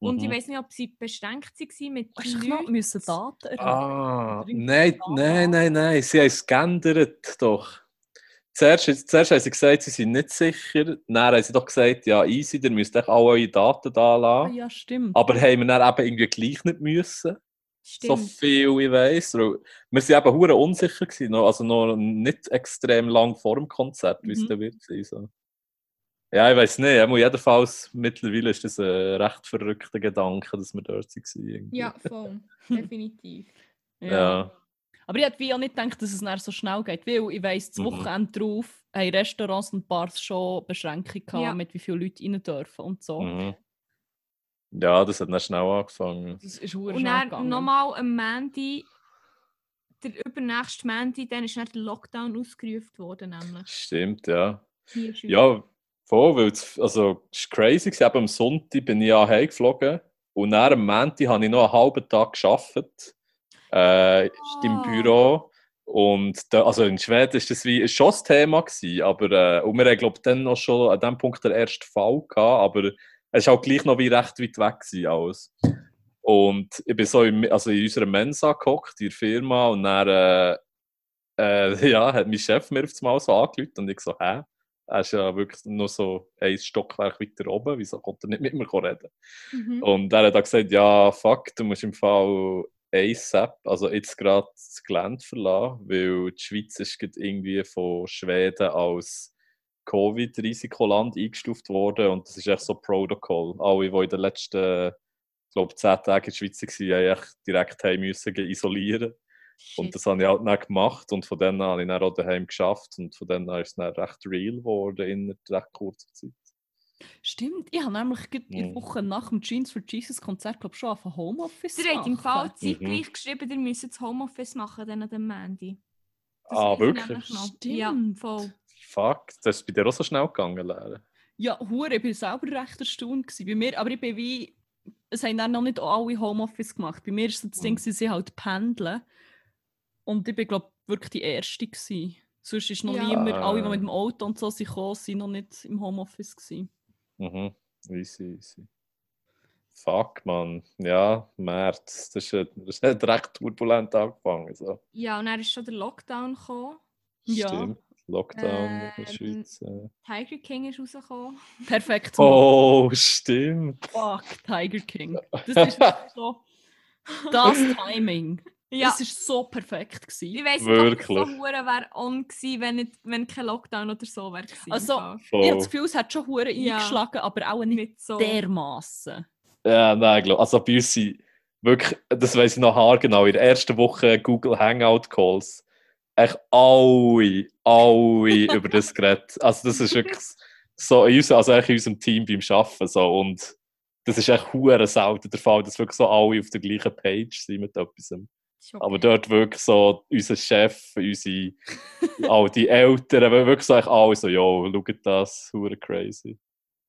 Und ich Mhm. weiß nicht, ob sie beschränkt waren mit Hast du noch Leuten. müssen Daten erheben? Ah, nein, nein, nein, nein, sie haben es geändert, doch. Zuerst, zuerst haben sie gesagt, sie sind nicht sicher. Dann haben sie doch gesagt, ja, easy, ihr müsst echt alle eure Daten da Ah, lassen. ja, stimmt. Aber haben wir dann eben irgendwie gleich nicht müssen. So viel ich weiss. Wir waren eben hure unsicher, gewesen, also noch nicht extrem lang vor dem Konzert, wie es Mhm. dann wird sein. So. Ja, ich weiß nicht. aber Jedenfalls, mittlerweile ist das ein recht verrückter Gedanke, dass wir dort waren. irgendwie. Ja, (laughs) voll. Definitiv. ja. Aber ich hätte wie auch nicht gedacht, dass es nachher so schnell geht, weil ich weiss, das Mhm. Wochenende drauf haben Restaurants und Bars schon Beschränkungen gehabt, Ja. mit wie viele Leute rein dürfen und so. Mhm. Ja, das hat dann schnell angefangen. Das ist Und dann nochmal am Mandy, der übernächste Mandy, dann ist dann der Lockdown ausgerufen worden. Nämlich. Stimmt, ja. Ja, voll, weil es, also, es war crazy. Eben am Sonntag bin ich ja heimgeflogen und dann am Montag habe ich noch einen halben Tag gearbeitet äh, im Ah. Büro. Und da, also in Schweden ist das wie, ist schon das Thema gewesen, aber äh, und wir haben, glaube ich, dann noch schon an dem Punkt den ersten Fall gehabt, aber es war auch gleich noch wie recht weit weg gewesen alles. Und ich bin so im, also in unserer Mensa gehockt, in der Firma, und dann äh, äh, (laughs) ja, hat mein Chef mir auf einmal so angerufen und ich so, hä? Er ist ja wirklich nur so ein Stockwerk weiter oben, wieso konnte er nicht mit mir reden? Mhm. Und er hat dann gesagt, ja, fuck, du musst im Fall ASAP, also jetzt gerade das Gelände verlassen, weil die Schweiz ist irgendwie von Schweden als Covid-Risikoland eingestuft worden und das ist echt so Protokoll. Alle, die in den letzten, ich glaube, zehn Tagen in der Schweiz waren, haben echt direkt heim müssen isolieren. Und Shit. das habe ich halt dann gemacht und von dann an habe ich dann auch daheim geschafft und von dann an ist es dann recht real geworden in einer recht kurzer Zeit. Stimmt, ich habe nämlich gerade in der Mhm. Woche nach dem Jeans for Jesus Konzert glaub, schon auf Homeoffice Ihr habt im Fall zeitgleich geschrieben, ihr müsst das Homeoffice machen dann an dem Mandy. Das Ah, ich wirklich? Stimmt. Ja, voll. Fuck, das ist bei dir auch so schnell gegangen, Lehre. Ja, hure, ich war selber recht erstaunt gewesen. bei mir, aber ich bin wie, es haben dann noch nicht alle Homeoffice gemacht. Bei mir ist so das Ding, Mhm. sie sind halt pendeln und ich bin glaube wirklich die Erste gewesen. Sonst ist noch Ja. niemand, alle, die Ah. mit dem Auto und so sind gekommen, sind noch nicht im Homeoffice gewesen. Mhm, easy, easy. Fuck, man. Ja, März. Das, ist, ein- das hat recht turbulent angefangen. So. Ja, und dann ist schon der Lockdown gekommen. Ja. Stimmt. Lockdown in der Schweiz. Äh. Tiger King ist rausgekommen. Perfekt. (laughs) Oh, stimmt. Fuck, Tiger King. Das ist (laughs) so das (laughs) Timing. Ja, Das ist so perfekt ich gewesen. weiss nicht, ob Wirklich. es so hure wäre on gewesen, wenn, nicht, wenn kein Lockdown oder so wäre. Also, Fall. Ich habe das Gefühl, es hat schon hure Ja. eingeschlagen, aber auch nicht nicht so. dermaßen. Ja, nein, glaub, also bei uns sind wirklich, das weiß ich noch haargenau, in der ersten Woche Google Hangout Calls, echt alle, alle (laughs) über das geredet. Also das ist wirklich so, in unserem, also in unserem Team beim Arbeiten so und das ist echt hure selten der Fall, dass wirklich so alle auf der gleichen Page sind mit etwas. Schon Aber dort wirklich so unser Chef, unsere, all die Eltern, wirklich so eigentlich alle so, jo, schaut das, hure crazy.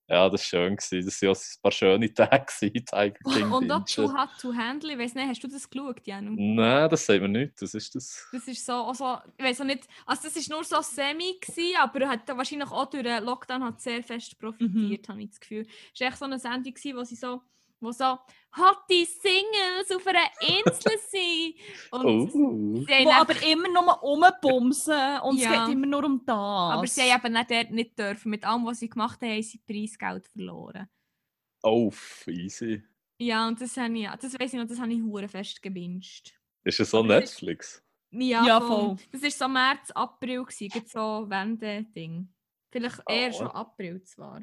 Ja, das war schön. Gewesen. Das waren auch ein paar schöne (laughs) Tage, gewesen, Tiger King Und auch. Too Hot to Handle, ich weiss nicht, hast du das geschaut, Janu? Nein, das sagt man nicht. Das ist das. Das ist so, also, ich weiß auch nicht, also das ist nur so semi gewesen, aber hat wahrscheinlich auch durch den Lockdown hat sehr fest profitiert, habe ich das Gefühl. Es war echt so eine Sendung gewesen, wo sie so, wo so hotte Singles auf einer Insel (laughs) sind. Und Oh. sie haben Wo dann- aber immer nur rumbumsen und Ja. es geht immer nur um das. aber sie haben eben nicht dort nicht dürfen. Mit allem, was sie gemacht haben, haben sie Preisgeld verloren. Oh, easy. Ja, und das habe ich, das weiß ich noch, das habe ich hure fest gewünscht. Ist so Aber das ist- Netflix? Ja, Ja, voll. voll. Das war so März, April, gewesen, so Wende-Ding. Vielleicht eher Oh. schon April zwar.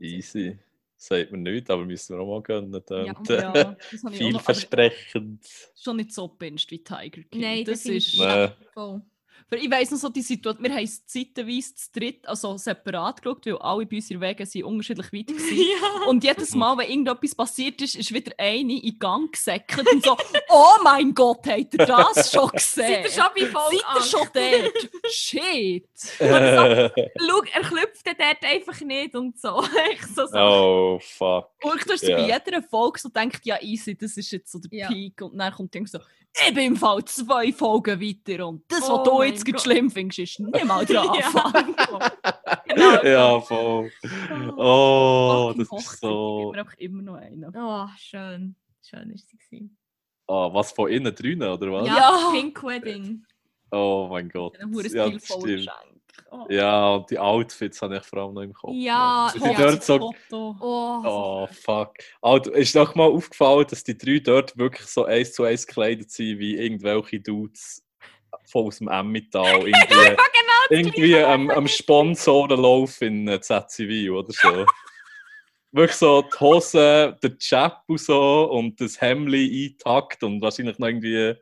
Easy. Sagt man nicht, aber müssen wir auch mal gönnen. Ja. Ja, äh, das Vielversprechend. schon nicht so binged wie Tiger King. Nein, das definitiv. ist... Nein. Voll. Weil Ich weiss noch so die Situation, wir haben es zeitweise zu dritt, also separat geschaut, weil alle bei uns in Wegen sind unterschiedlich weit waren. (laughs) ja. Und jedes Mal, wenn irgendetwas passiert ist, ist wieder eine in Gang gesäckelt und so, oh mein Gott, habt ihr das schon (laughs) gesehen? Seid ihr schon bei Folge Seid ihr schon dort? Shit! (laughs) Schau, er klopft dann dort einfach nicht und so. Ich so, so. oh, fuck. Und du hast Ja. bei jeder Folge so gedacht, ja easy, das ist jetzt so der Ja. Peak. Und dann kommt irgendwie so, ich bin im Fall zwei Folgen weiter und das, was Oh du mein jetzt Gott. schlimm findest, ist nicht mal dran (laughs) Ja. anfangen. (laughs) Genau ja, voll. Oh, Fucking das ist Hochzeit, so. Ich einfach immer noch einen. Oh, schön. Schön ist sie. gewesen. Ah, was von innen drinnen, oder was? Ja, Ja. Pink Wedding. Oh mein Gott. Ein Ja. Geschenk. Oh. Ja, und die Outfits habe ich vor allem noch im Kopf. Ja, Die ja. dort so Foto. Oh, Oh, fuck. Alter, ist doch mal aufgefallen, dass die drei dort wirklich so eins zu eins gekleidet sind, wie irgendwelche Dudes von aus dem Emmental. (laughs) Irgendwie, ja, genau irgendwie am, am Sponsorenlauf in äh, ZCV oder so. wirklich so die Hose, der Chap und so und das Hemli eintakt und wahrscheinlich noch irgendwie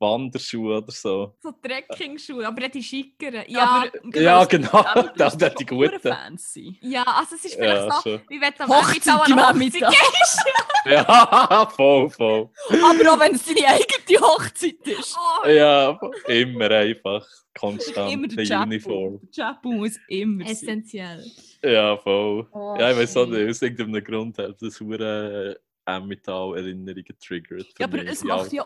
Wanderschuhe oder so. So Trekking-Schuhe, aber er die schickeren. Ja, Ja, aber Ja, es gibt genau, (laughs) das sind die guten. fancy. ja, also es ist vielleicht Ja, so, schon. wie wenn du am Hochzeit Emmental. Hochzeit gehst. Ja, (laughs) voll, voll. Aber auch wenn es deine eigene Hochzeit ist. Oh, Ja, immer einfach. Konstant. immer der die Chapu. Uniform. Der Chapu muss immer sein. essentiell. Ja, voll. Oh, ja, ich weiß auch nicht, aus irgendeinem Grund hat das hure Emmental-Erinnerungen getriggert. für Ja, aber mich, es macht ja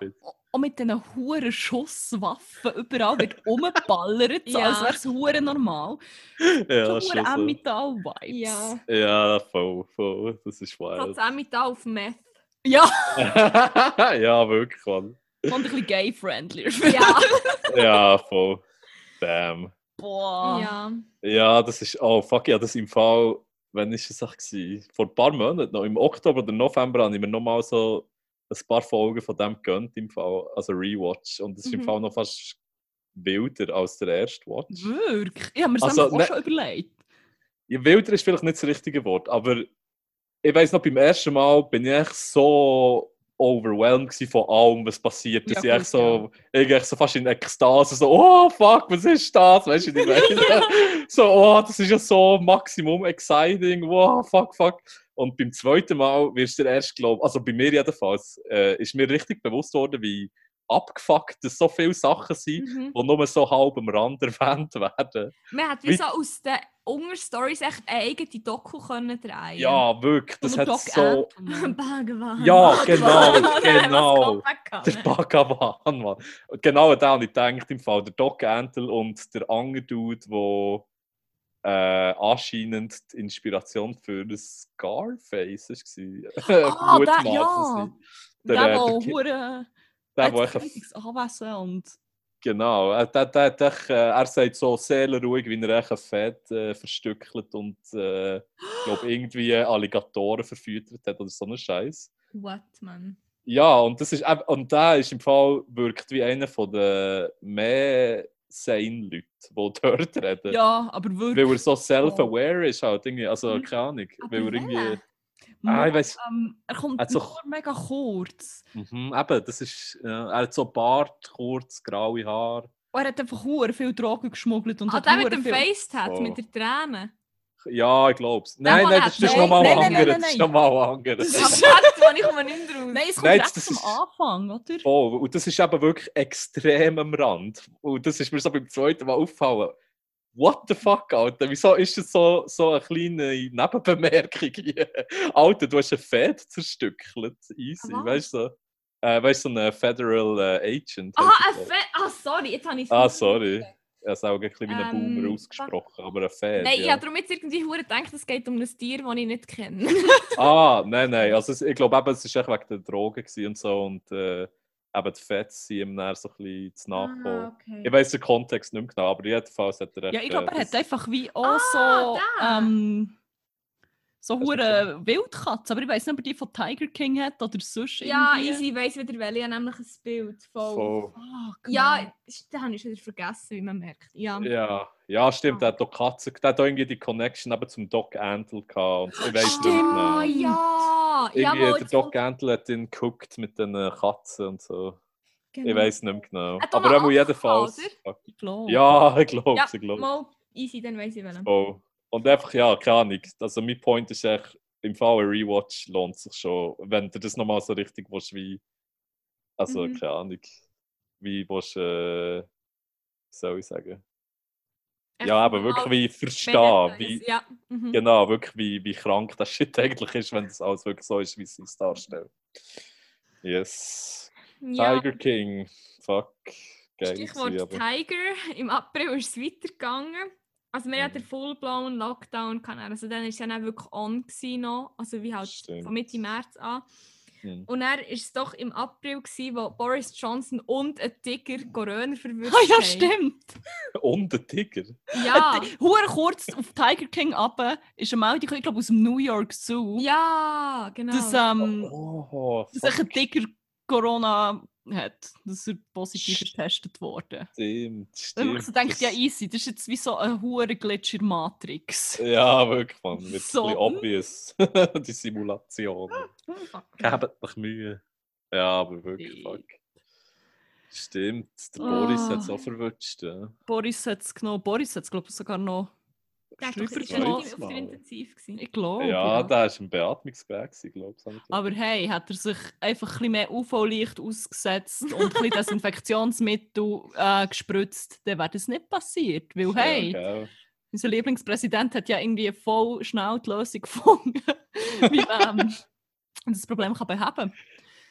auch mit diesen huren Schusswaffen überall wird rumballert, (laughs) (laughs) so, Ja. als wäre es hure normal. Ja, so. Emmental-Vibes. Ja. Ja, voll, voll. Das ist wild. Trotz Emmental auf Meth. Ja, (laughs) ja, wirklich, Mann. und ein bisschen gay-friendlier. Ja. Ja, voll. Damn. Boah. ja. Ja, das ist. Oh, fuck, ja, das im Fall. Wann ist es auch gewesen? Vor ein paar Monaten noch. Im Oktober oder November habe ich mir nochmal so ein paar Folgen von dem gegönnt, im Fall. Also Rewatch. Und das ist im Mhm. Fall noch fast wilder als der erste Watch. Wirklich? Ich habe mir das Also, auch ne- schon überlegt. Ja, wilder ist vielleicht nicht das richtige Wort, aber ich weiß noch, beim ersten Mal bin ich echt so overwhelmed von allem, was passiert. Dass Ja, ich so, echt so fast in Ekstase so, oh fuck, was ist das? Weißt du, ich meine? (laughs) so, oh, das ist ja so maximum exciting, wow, fuck, fuck. Und beim zweiten Mal wirst du dir erst glauben, also bei mir jedenfalls, äh, ist mir richtig bewusst worden, wie abgefuckt das so viele Sachen sind, Mhm. die nur so halb am Rand erwähnt werden. Man hat wie so aus den Unterstories echt eine eigene Doku können drehen. Ja, wirklich, das hat Doc so... Antle. Bhagavan. Ja, genau, (laughs) genau. Der? Bhagavan, Mann. Genau da habe ich gedacht, im Fall der Doc Antle und der andere Dude, der äh, anscheinend die Inspiration für das Scarface war. (laughs) Ah, der- ja. Der, Der, äh, der der Ki- hure... Der, hat wo Anwesen und... Genau, der, äh, er sagt so seelenruhig, wie er echt ein Fett äh, verstückelt und äh, ich glaube irgendwie Alligatoren verfüttert hat oder so einen Scheiß. What, man? Ja, und das ist und der ist im Fall wirkt wie einer von den mehr sane Leuten, die dort reden. Ja, aber wirklich... Weil er so self-aware ist halt irgendwie, also Mhm. keine Ahnung, Aber weil er irgendwie, Ah, ich weiss. Ähm, er kommt Hat so- nur mega kurz. mhm, eben, das ist, ja, er hat so Bart, kurz, graue Haare. Und er hat einfach hure viel Drogen geschmuggelt und Ah, hat der mit dem viel... Face-Tat, Oh. mit der Träne. Ja, ich glaube es. Nein, nein, das ist nochmal nein, Das ist nochmal anderes. Das Am ist- wo ich komme nicht mehr drauf. Nein, es kommt Nein, das zum ist- Anfang, oder? Voll. Und das ist eben wirklich extrem am Rand. Und das ist mir so beim zweiten Mal aufgefallen. What the fuck, Alter? Wieso ist das so, so eine kleine Nebenbemerkung hier? (laughs) Alter, du hast ein Fed zerstückelt. Easy, Was? weißt du? Äh, weißt du, so ein Federal äh, Agent. Ah, heisst ein. Fett. Ah, sorry, jetzt habe ich es Ah, sorry. Ich habe es auch ein bisschen wie ein Ähm, Boomer ausgesprochen, aber ein Fed. Nein, ich ja. habe darum jetzt irgendwie hure gedacht, es geht um ein Tier, das ich nicht kenne. Ah, (laughs) nein, nein. Also, ich glaube, eben, es war echt wegen der Drogen und so. Und äh, eben die Feds sind ihm dann so ein bisschen zu nachgekommen. Ah, okay. Ich weiß den Kontext nicht mehr genau, aber jedenfalls hat er Ja, ich glaube, er hat einfach wie auch Ah, so... Ähm, so hure Wildkatze, aber ich weiß nicht, ob er die von Tiger King hat oder sonst Ja, irgendwie. easy, ich weiss wieder welche. Ich habe nämlich ein Bild voll. Voll. Fuck, Ja, den habe ich wieder vergessen, wie man merkt. Ja. Ja, ja, stimmt. Der hat doch Katze, der hat irgendwie die Connection eben zum Doc Antle gehabt. Und ich weiß nicht Stimmt. Ah, mehr. ja. Irgendwie Jawohl, der Doc Antle hat ihn geguckt mit den äh, Katzen und so. Ich Genau. weiß nicht mehr genau. Hat Aber auch Affen jedenfalls. Ich glaube. Ja, ich glaube Ja, es, ich glaube mal easy, dann weiss ich welchen. Oh. Und einfach, ja, keine Ahnung. Also mein Point ist echt, im Fall ein Rewatch lohnt sich schon, wenn du das nochmal so richtig willst, wie. Also, Mhm. keine Ahnung. Wie willst du, äh, soll ich sagen? Ja, aber wirklich wie verstehen, wie, Ja. Mhm. genau, wirklich wie, wie krank das Shit (laughs) eigentlich ist, wenn das alles wirklich so ist, wie sie es darstellen. Yes. ja. Tiger King. Fuck. geil. Stichwort aber- Tiger. Im April ist es weitergegangen. Also wir hatten den full-blown Lockdown. Also dann war es ja dann wirklich on noch. Also wie halt Stimmt. von Mitte März an. Mhm. Und dann war es doch im April, gewesen, wo Boris Johnson und ein Tiger Corona verwirrt (laughs) Ah ja, haben. stimmt. (laughs) Und der Tiger. Ja, (laughs) Hure kurz auf Tiger King ab ist eine Meldung, ich glaube, aus dem New York Zoo, ja, genau. dass, ähm, Oh, dass sich ein Tiger Corona hat. Dass er positiv getestet wurde. stimmt, Dann habe ich stimmt. so gedacht, ja easy, das ist jetzt wie so ein hoher Glitch in der Matrix. Ja, wirklich, man. Wird So. ein bisschen obvious. (laughs) Die Simulation. Gebt euch Mühe. Ja, aber wirklich, fuck. Stimmt, der Boris hat es Ah. auch verwutscht. Ja. Boris hat es genommen. Boris hat es, glaube ich, sogar noch War ist ja nicht genommen. auf der Intensiv. Gewesen. Ich glaube. ja, der war im Beatmungsgerät, glaube ich. Aber hey, hat er sich einfach ein bisschen mehr UV-Licht ausgesetzt und ein bisschen (laughs) Desinfektionsmittel äh, gespritzt, dann wäre das nicht passiert. Weil hey, Ja, unser Lieblingspräsident hat ja irgendwie voll schnell die Lösung gefunden, (laughs) wie (laughs) man das Problem kann beheben kann.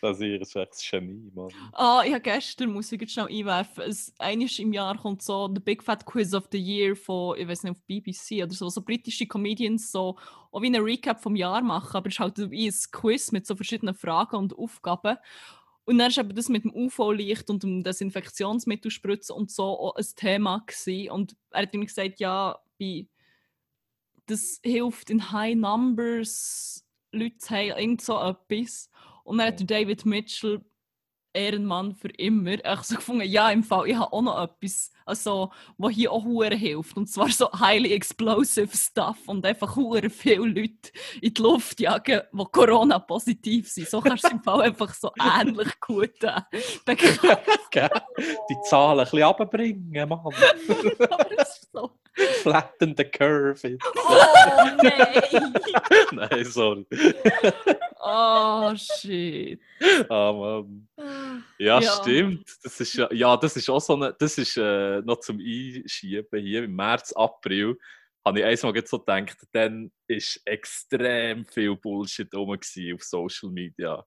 Das ist echt ein Genie, Mann. Ah, ich habe gestern, muss ich jetzt schnell einwerfen, es, im Jahr kommt so The Big Fat Quiz of the Year von, ich weiß nicht, auf BBC oder so, so britische Comedians so auch wie eine Recap vom Jahr machen, aber es ist halt wie ein Quiz mit so verschiedenen Fragen und Aufgaben. Und dann war das mit dem UV-Licht und dem Desinfektionsmittelspritzen und so auch ein Thema. Gewesen. Und er hat mir gesagt, ja, das hilft in High Numbers, Leute zu haben, irgend so etwas. Und dann hat der David Mitchell, Ehrenmann für immer, echt so gefunden, ja, im Fall, ich habe auch noch etwas, also, was hier auch hure hilft. Und zwar so highly explosive stuff und einfach hure viele Leute in die Luft jagen, die Corona-positiv sind. So kannst du im Fall einfach so ähnlich gut äh? Die Zahlen ein bisschen runterbringen, Mann. (laughs) Aber es ist so. Flatten the curve. jetzt. Oh nein! (laughs) Nein, sorry. (laughs) Oh, shit. Ah, Mann. Ja, Ja. stimmt. Das ist, ja- ja, das ist auch so eine, das ist äh, noch zum Einschieben hier im März, April. Habe ich einmal so gedacht, dann ist extrem viel Bullshit rum auf Social Media.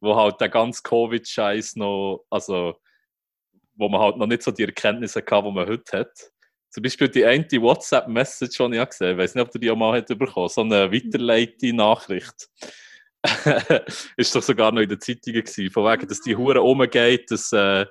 Wo halt der ganze Covid-Scheiß noch, also, wo man halt noch nicht so die Erkenntnisse hatte, die man heute hat. Zum Beispiel die eine WhatsApp-Message, die ich gesehen habe, ich weiß nicht, ob du die auch mal hat bekommen so eine weiterleitende Nachricht. (laughs) ist doch sogar noch in den Zeitungen gewesen, von wegen, dass die Hure umgeht, dass äh,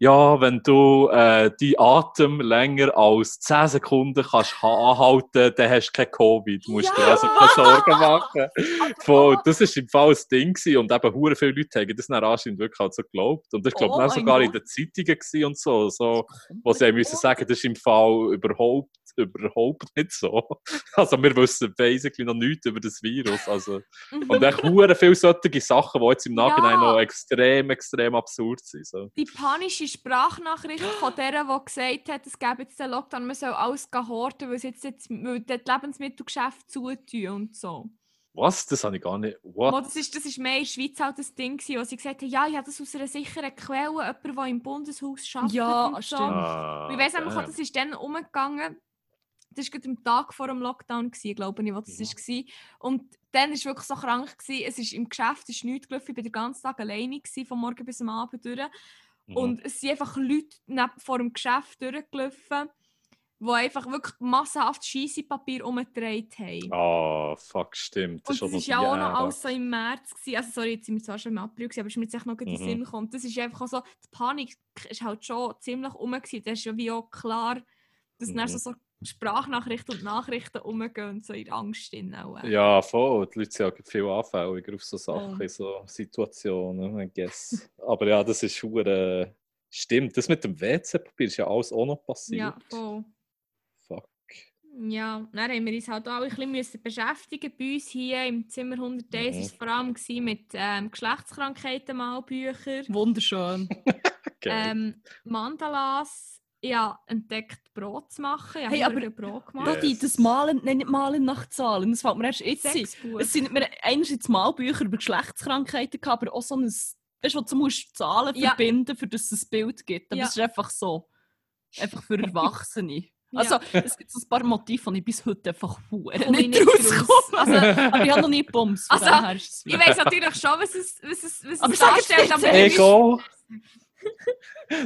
ja, wenn du äh, die Atem länger als 10 Sekunden kannst ha- anhalten, dann hast du kein Covid. Du musst dir Ja! also keine Sorgen machen. (laughs) Voll, das war im Fall ein Ding gewesen und eben hure viele Leute haben das dann anscheinend wirklich halt so geglaubt. Und ich glaube, Oh sogar in Gott. den Zeitungen und so, so wo sie müssen sagen, das ist im Fall überhaupt, (laughs) überhaupt nicht so. Also wir wissen basically noch nichts über das Virus. Also, und echt hure viele solche Sachen, die jetzt im Nachhinein Ja. noch extrem, extrem absurd sind. So. Die panische Sprachnachricht von der, die gesagt hat, es gäbe jetzt den Lockdown, man soll alles horten, weil, jetzt, jetzt, weil die Lebensmittelgeschäfte zutun und so. Was? Das habe ich gar nicht. What? das, ist, das ist mehr in der Schweiz halt das Ding, gewesen, wo sie gesagt haben, ja, ich habe das aus einer sicheren Quelle, jemand, der im Bundeshaus arbeitet Ja, und so. stimmt. Ah, ich auch, damn. das ist dann umgegangen. Das war gerade am Tag vor dem Lockdown, gewesen, glaube ich, wo das Ja. war. Und dann war es wirklich so krank. Gewesen. Es ist im Geschäft es ist nichts gelaufen. Ich war den ganzen Tag alleine, gewesen, von morgen bis am Abend durch. Mhm. Und es sind einfach Leute neben, vor dem Geschäft durchgelaufen, die einfach wirklich massenhaft Scheissepapier umgedreht haben. Ah, fuck, stimmt. Und auch das war ja auch noch alles so im März. Gewesen. Also sorry, jetzt sind wir zwar schon im April, gewesen, aber es ist mir jetzt echt noch in den Mhm. Sinn gekommen. Das ist einfach so, die Panik ist halt schon ziemlich rum. gewesen. Das ist ja wie auch klar, dass Mhm. so, so Sprachnachrichten und Nachrichten rumgehen und so in Angst drin. Auch. Ja, voll. Die Leute sind ja viel anfälliger auf so Sachen, in so Situationen, I guess. Aber ja, das ist hure. Stimmt, das mit dem WC-Papier ist ja alles auch noch passiert. ja, voll. Fuck. Ja, dann haben wir uns halt auch ein bisschen beschäftigen. Bei uns hier im Zimmer 101 Mhm. war es vor allem gewesen mit ähm, Geschlechtskrankheiten-Malbüchern, Wunderschön. (laughs) Geil. ähm, Mandalas. Ja, entdeckt Brot zu machen. Ich habe Hey, aber- ein Brot gemacht. Yes. Rodi, das Malen, nein, nicht Malen nach Zahlen, das fällt mir erst jetzt ein. Es sind mir einerseits Malbücher über Geschlechtskrankheiten, gehabt, aber auch so ein, weißt du, du musst Zahlen Ja. verbinden, für das es ein Bild gibt. Aber Ja. es ist einfach so, einfach für Erwachsene. (laughs) Ja. Also, es gibt so ein paar Motive, die ich bis heute einfach hure ich nicht nicht rauskomme. raus. Also, aber ich habe noch nie Bums, Also, ist Ich weiß natürlich schon, was es, was es, was Aber es es darstellt, aber ich- Ego!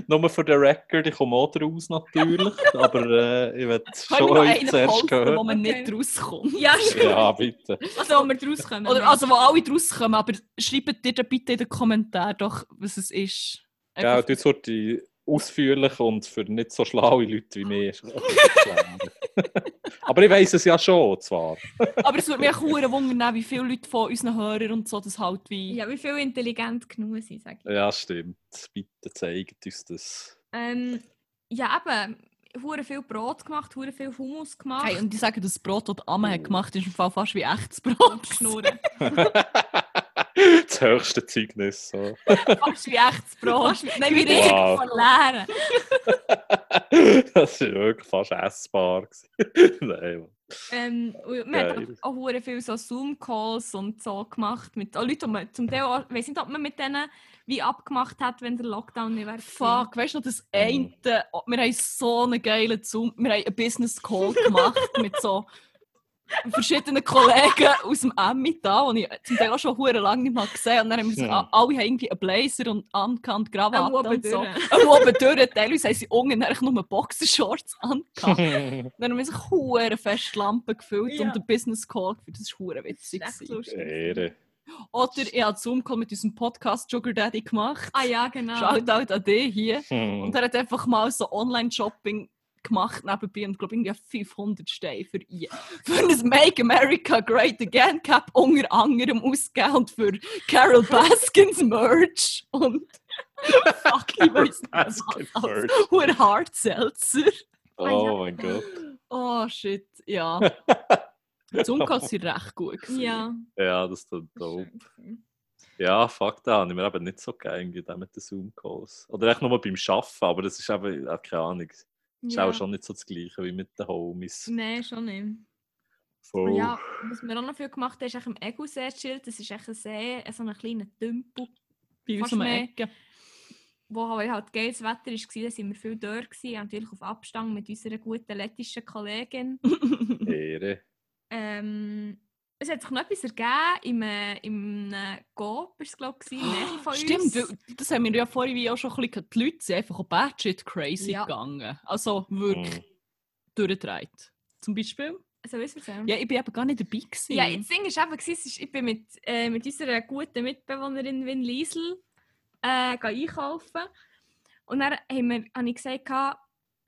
Nur für den Record, ich komme auch raus natürlich, aber äh, ich werde Können schon euch zuerst posten, wo hören. man nicht rauskommt? Ja. Ja, bitte. Also, wo wir rauskommen. Oder, also, wo alle rauskommen, aber schreibt dir bitte in den Kommentaren doch, was es ist. Ja, Einfach- das wird die ausführlich und für nicht so schlaue Leute wie mich. (laughs) aber ich weiß es ja schon, zwar. aber es würde mich auch wundern, wie viele Leute von unseren Hörern und so das halt wie... ja, wie viel intelligent genug sind, sage ich. Ja, stimmt. Bitte zeigt uns das. Ähm, ja, eben, hure viel Brot gemacht, hure viel Hummus gemacht. Hey, und die sagen, das Brot, das Amme Oh. hat gemacht ist im Fall fast wie echtes Brot. Schnurren. (laughs) (laughs) (laughs) das höchste Zeugnis. So. fast wie echtes Brot. Nein, wie richtig. Wow. von Leeren. (laughs) das war wirklich fast essbar. (laughs) Nein. Ähm, man hat Geil. auch hure viel so Zoom-Calls und so gemacht mit auch Leuten, die man zum Teil auch, ich weiß nicht, ob man mit denen wie abgemacht hat, wenn der Lockdown nicht wäre. Fuck, weißt du noch, das eine, oh, wir haben so einen geilen Zoom, wir haben einen Business Call gemacht mit so verschiedenen Kollegen aus dem Emmi da, die ich zum Teil auch schon hure lange nicht mehr gesehen und dann haben wir so, Hm. a- alle haben irgendwie einen Blazer und angekannt, Krawatte und so. Auch oben durch, teilweise haben sie unten eigentlich nur Boxershorts angehabt. (laughs) Dann haben wir sich hure fest Lampen gefüllt Ja. und den Business Call geführt. Das war hure witzig. Ehre. Oder ich habe Zoom Call mit unserem Podcast Sugar Daddy gemacht. Ah ja, genau. Shoutout an dich hier. Hm. Und er hat einfach mal so Online-Shopping gemacht nebenbei und glaube irgendwie 500 Steine für ihn. Für ein Make America Great Again Cap unter anderem ausgegeben und für Carol (laughs) Baskins Merch und (laughs) fuck, ich weiß nicht was. Hure Hard Seltzer. Oh mein Gott. Oh shit, ja. (laughs) Zoom-Calls sind recht gut. gewesen. Ja. Ja, das tut dope. Ja, fuck, da habe ich mir eben nicht so geil mit den Zoom-Calls. Oder echt nur beim Arbeiten, aber das ist eben, keine Ahnung, ist ja. auch schon nicht so das Gleiche wie mit den Homies. Nein, schon nicht. Voll. Ja, was wir auch noch viel gemacht haben, ist echt im Egusee chillt. Das ist echt ein See, so ein kleiner Tümpel, Bei uns um. Ecke. wo halt halt geiles Wetter war. Da sind wir viel dort. Gewesen. Natürlich auf Abstand mit unserer guten lettischen Kollegin. (laughs) Ehre. ähm, es hat sich noch etwas ergeben im, äh, im äh, Coop, ist es glaube ich, Nähe von Stimmt, uns. das haben wir ja vorhin wie auch schon ein bisschen. Die Leute sind einfach auch batshit crazy Ja. gegangen. Also wirklich Hm. durchgedreht. Zum Beispiel? Soll ich es erzählen? Ja, ich bin eben gar nicht dabei gewesen. Ja, das Ding ist eben, ist, ich bin mit, äh, mit unserer guten Mitbewohnerin Win Liesel äh, einkaufen. Und dann haben wir, habe ich gesagt,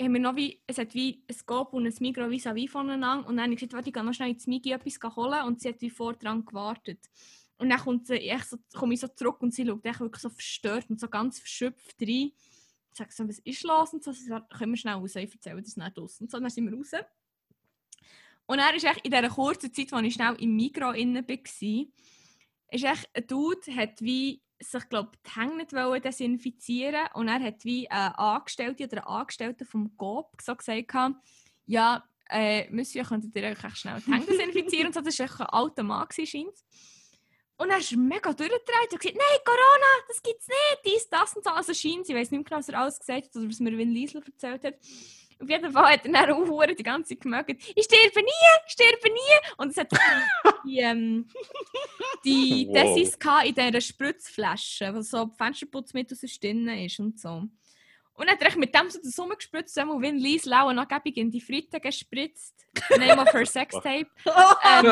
gehabt, haben wir noch wie, es hat wie ein Scope und ein Migros vis-à-vis voneinander. Und dann habe ich gesagt, ich gehe noch schnell ins Migi etwas holen. Und sie hat wie vor dran gewartet. Und dann kommt sie, ich so, komme ich so zurück und sie schaut echt wirklich so verstört und so ganz verschöpft rein. Ich sage so, was ist los? Und so, sie sagt, können wir schnell raus, ich erzähle das nicht aus. Und so, dann sind wir raus. Und er ist echt in dieser kurzen Zeit, als ich schnell im Migros innen war, ist echt ein Dude, hat wie sich, glaube die Hänge nicht desinfizieren und er hat wie eine Angestellte oder ein Angestellter vom GOP so gesagt, ja, äh, Monsieur, könntet ihr euch schnell die Hänge desinfizieren? und so, das war ein alter Mann, scheint's. Und er ist mega durchgedreht und gesagt, nein, Corona, das gibt's nicht, dies, das und so. Also scheint, ich weiß nicht mehr genau, was er alles gesagt hat oder was mir Win Liesel erzählt hat. Auf jeden Fall hat er dann auch die ganze Zeit gemerkt, ich sterbe nie, ich sterbe nie. Und es hat die, ähm, die (laughs) Wow. Gehabt in dieser Spritzflasche, wo so Fensterputz mit aus der Stirne ist und so. Und dann hat er mit dem so den Sommer gespritzt, so wie Lies Lau noch gäbig in die Fritte gespritzt. Name of her Sextape. (laughs) (laughs) ähm,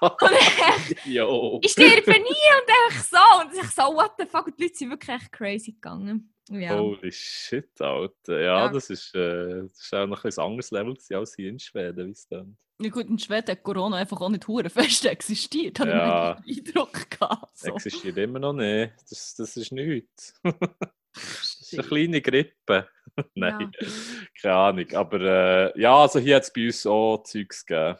und Jo. ich sterbe nie und echt so. Und ich so, what the fuck, und die Leute sind wirklich echt crazy gegangen. Ja. Holy shit, Alter. Ja, Ja. Das, ist, äh, das ist auch noch ein anderes Level als hier in Schweden, wie es dann. Ja gut, in Schweden hat Corona einfach auch nicht hure fest existiert. Habe Ja. ich den Eindruck gehabt. So. Existiert immer noch nicht. Das, das ist nichts. (laughs) das ist eine kleine Grippe. (laughs) Nein, keine Ahnung. Aber äh, ja, also hier hat es bei uns auch Zeugs gegeben.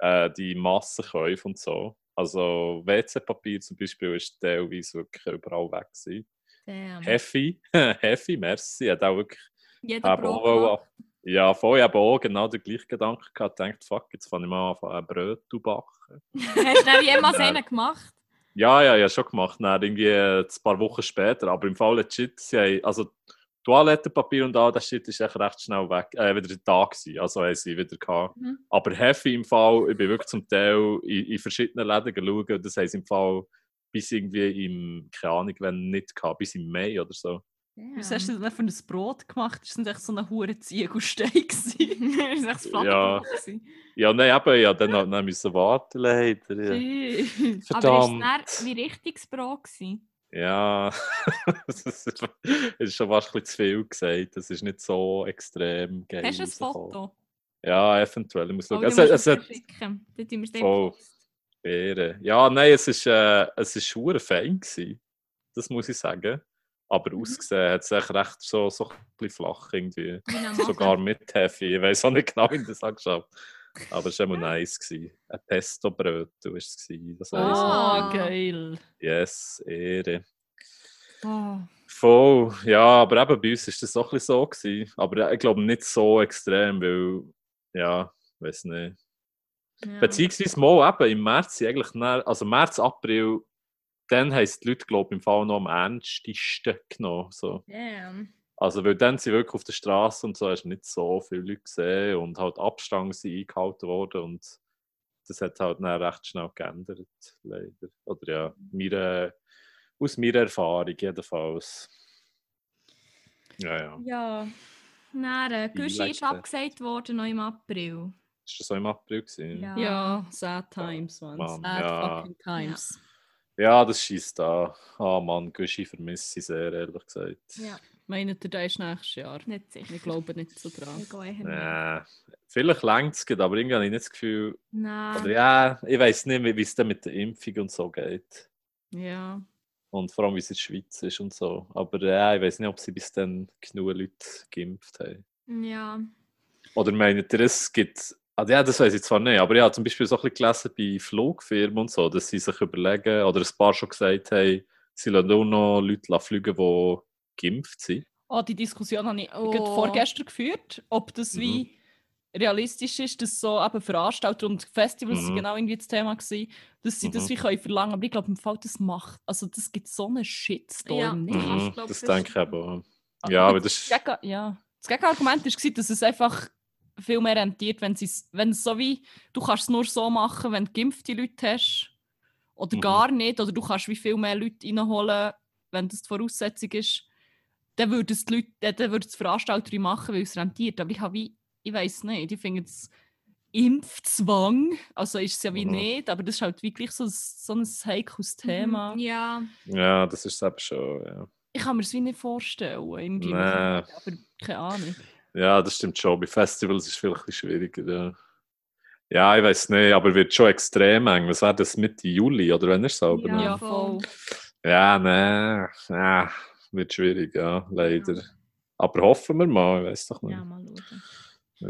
Äh, die Massenkäufe und so. Also WC-Papier zum Beispiel ist teilweise wirklich überall weg gewesen. Damn. Heavy, (laughs) Heavy, merci. Hat auch wirklich Jeder Brot. ja, vorher habe auch genau den gleichen Gedanken gehabt. Denkt, fuck, jetzt fange ich mal an, ein Brot zu backen. (laughs) Hast du jemals einen gemacht? Ja, ja, ja, schon gemacht. Dann irgendwie äh, ein paar Wochen später. Aber im Fall legit, sie haben, also Toilettenpapier und all das Shit ist echt recht schnell weg, äh, wieder da gewesen. Also haben sie wieder gehabt. Mhm. Aber Heavy im Fall, ich bin wirklich zum Teil in, in verschiedenen Läden geschaut das sie im Fall bis irgendwie im, keine Ahnung, wenn nicht gehabt, bis im Mai oder so. Was hast du denn für ein Brot gemacht? Das war echt so ein hoher Ziegelstein. (laughs) das ist echt das Ja. Ja, nein, eben, ja, dann, dann müssen warten leider. Ja. Aber Verdammt. war es dann wie richtiges Brot? Gewesen? Ja, (laughs) es ist es ist schon fast ein bisschen zu viel gesagt. Das ist nicht so extrem geil. Hast du ein. Foto? Ja, eventuell. Ich muss Oh, schauen. du es, musst es es hat mir schicken. Dann tun wir es Ehre. Ja, nein, es ist, äh, es ist hure fein gewesen. Das muss ich sagen. Aber Mhm. ausgesehen hat es echt recht so, so ein bisschen flach irgendwie. Wie eine Sogar mit Heavy. Ich weiß auch nicht genau, wie ich das angeschaut Aber es war immer nice. Gewesen. Ein Pesto-Brötchen war es. gewesen, Das Oh. Ah. geil. Yes, Ehre. Oh. Voll, ja, aber eben bei uns war das auch ein bisschen so. Gewesen. Aber ich glaube nicht so extrem, weil, ja, ich weiß nicht. Ja. Beziehungsweise mal eben im März, eigentlich also März, April, dann haben es die Leute, glaube ich, im Fall noch am ernstesten genommen. So. Ja. Also, weil dann sind wirklich auf der Straße und so hast du nicht so viele Leute gesehen und halt Abstand sind eingehalten worden und das hat halt dann recht schnell geändert, leider. Oder ja, meine, aus meiner Erfahrung jedenfalls. Ja, ja. Ja. Dann, Gucci ist abgesagt worden noch im April. Ist das so im April gewesen? Ja. Ja, sad times, man. Mann, sad ja. fucking times. Ja, das schießt da. Ah Mann, Gucci vermisse ich sehr, ehrlich gesagt. Ja, Meint ihr, der ist nächstes Jahr? nicht sicher. Ich glaube nicht so dran. Nee. Vielleicht längt es, aber irgendwie habe ich nicht das Gefühl. Nein. Oder ja, ich weiß nicht, wie wie es dann mit der Impfung und so geht. Ja. Und vor allem, wie es in der Schweiz ist und so. Aber ja, ich weiß nicht, ob sie bis dann genug Leute geimpft haben. Ja. Oder meint ihr, es gibt. Also ja, das weiß ich zwar nicht, aber ich habe zum Beispiel so ein bisschen gelesen bei Flugfirmen und so, dass sie sich überlegen, oder ein paar schon gesagt haben, sie lassen auch noch Leute fliegen, die geimpft sind. Oh, die Diskussion habe ich Oh. vorgestern geführt, ob das Mhm. wie realistisch ist, dass so eben Veranstalter und Festivals Mhm. genau irgendwie das Thema gewesen, dass sie das Mhm. wie können verlangen. Aber ich glaube, im Fall das macht, also das gibt so einen Shitstorm Ja. nicht. Mhm. Ich glaub, das das denke ich. Aber Ja, aber das das ist. Gegen, ja. Das Gegenargument war, dass es einfach viel mehr rentiert, wenn es wenn es so wie, du kannst es nur so machen, wenn du geimpfte Leute hast oder Mhm. gar nicht, oder du kannst wie viel mehr Leute reinholen, wenn das die Voraussetzung ist, dann würden es die Leute, dann würden es Veranstalter machen, weil es rentiert. Aber ich habe wie, ich weiß nicht, ich finde es Impfzwang, also ist es ja wie Mhm. nicht, aber das ist halt wirklich so, ein- so ein heikles Thema. Mhm. Ja. Ja, das ist es eben schon. Ja. Ich kann mir es wie nicht vorstellen, irgendwie, Nee. aber keine Ahnung. Ja, das stimmt schon. Bei Festivals ist es vielleicht ein bisschen schwieriger. Ja, ja ich weiß nicht, aber wird schon extrem eng. Was wäre das Mitte Juli oder wenn er selber? Ja. Ja, voll. ja nee, ja, wird schwierig, ja, leider. Aber hoffen wir mal, ich weiß doch nicht. Ja, mal schauen.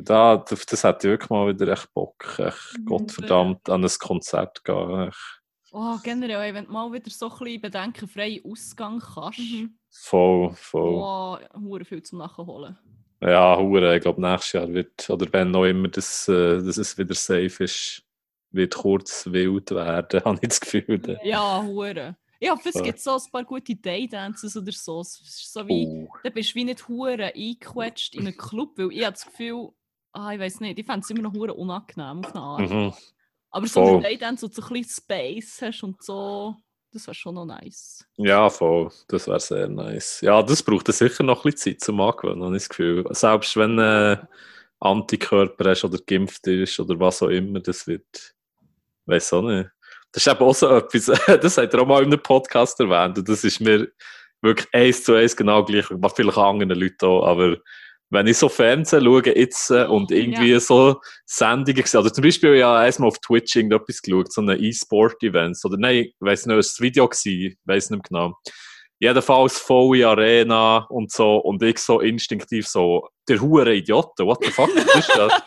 Da, das hätte ich wirklich mal wieder echt Bock. Echt, Mhm. Gottverdammt, an ein Konzert gehen. Echt. Oh, generell, wenn du mal wieder so ein bisschen bedenkenfreien Ausgang kannst, Mhm. Voll, voll. oh, hure viel zum Nachholen. Ja, hure. Ich glaube, nächstes Jahr wird, oder wenn noch immer das, äh, dass es wieder safe ist, wird kurz wild werden, (laughs) habe ich das Gefühl. Ja, hure. Ich hoffe, es gibt so ein paar gute Daydances oder so. So wie, Oh. da bist du wie nicht hure eingequetscht in einen Club, weil ich habe das Gefühl, ah, ich weiß nicht, ich fände es immer noch hure unangenehm auf eine Art. Mhm. Aber so Voll. ein Daydance, wo du so ein bisschen Space hast und so, das wäre schon noch nice. Ja, voll. Das wäre sehr nice. Ja, das braucht sicher noch ein bisschen Zeit zum Angewöhnen, habe ich das Gefühl. Selbst wenn äh, Antikörper hast oder geimpft ist oder was auch immer, das wird. Weiß auch nicht. Das ist eben auch so etwas, (laughs) das hat er auch mal in einem Podcast erwähnt und das ist mir wirklich eins zu eins genau gleich, vielleicht an anderen Leuten auch, aber wenn ich so Fernsehen schaue jetzt äh, und irgendwie so Sendungen sehe, oder zum Beispiel ja einmal auf Twitch irgendetwas geschaut, so eine E-Sport-Events, oder nein, ich weiss nicht, es war ein Video, gewesen, weiss nicht mehr genau. Jedenfalls volle Arena und so, und ich so instinktiv so, der hure Idioten, what the fuck, was ist das? (laughs)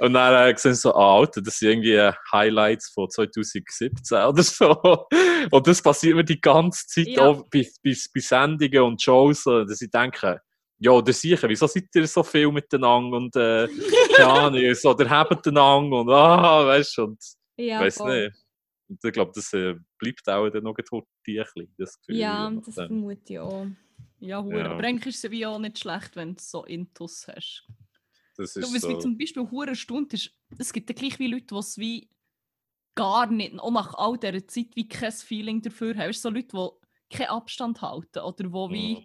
Und dann äh, sehen sie so, ah, Alter, das sind irgendwie äh, Highlights von 2017 oder so. (laughs) Und das passiert mir die ganze Zeit Ja. auch bei, bei, bei Sendungen und Shows, dass ich denke, ja, der sicher, wieso seid ihr so viel miteinander und äh, keine Ahnung, so, der habt einander und ah, weißt du, und Ja, weiß nicht. Und ich glaube, das äh, bleibt auch dann noch ein bisschen, das Gefühl. Ja, das nachdem. vermute ich auch. Ja, hure. Ja. Aber eigentlich ist es wie auch nicht schlecht, wenn du so Intus hast. das Ja, ist was so. wie zum Beispiel hure Stunde ist, es gibt ja gleich wie Leute, die es wie gar nicht, auch nach all dieser Zeit, wie kein Feeling dafür haben. Es so Leute, die keinen Abstand halten oder wo wie, Mhm.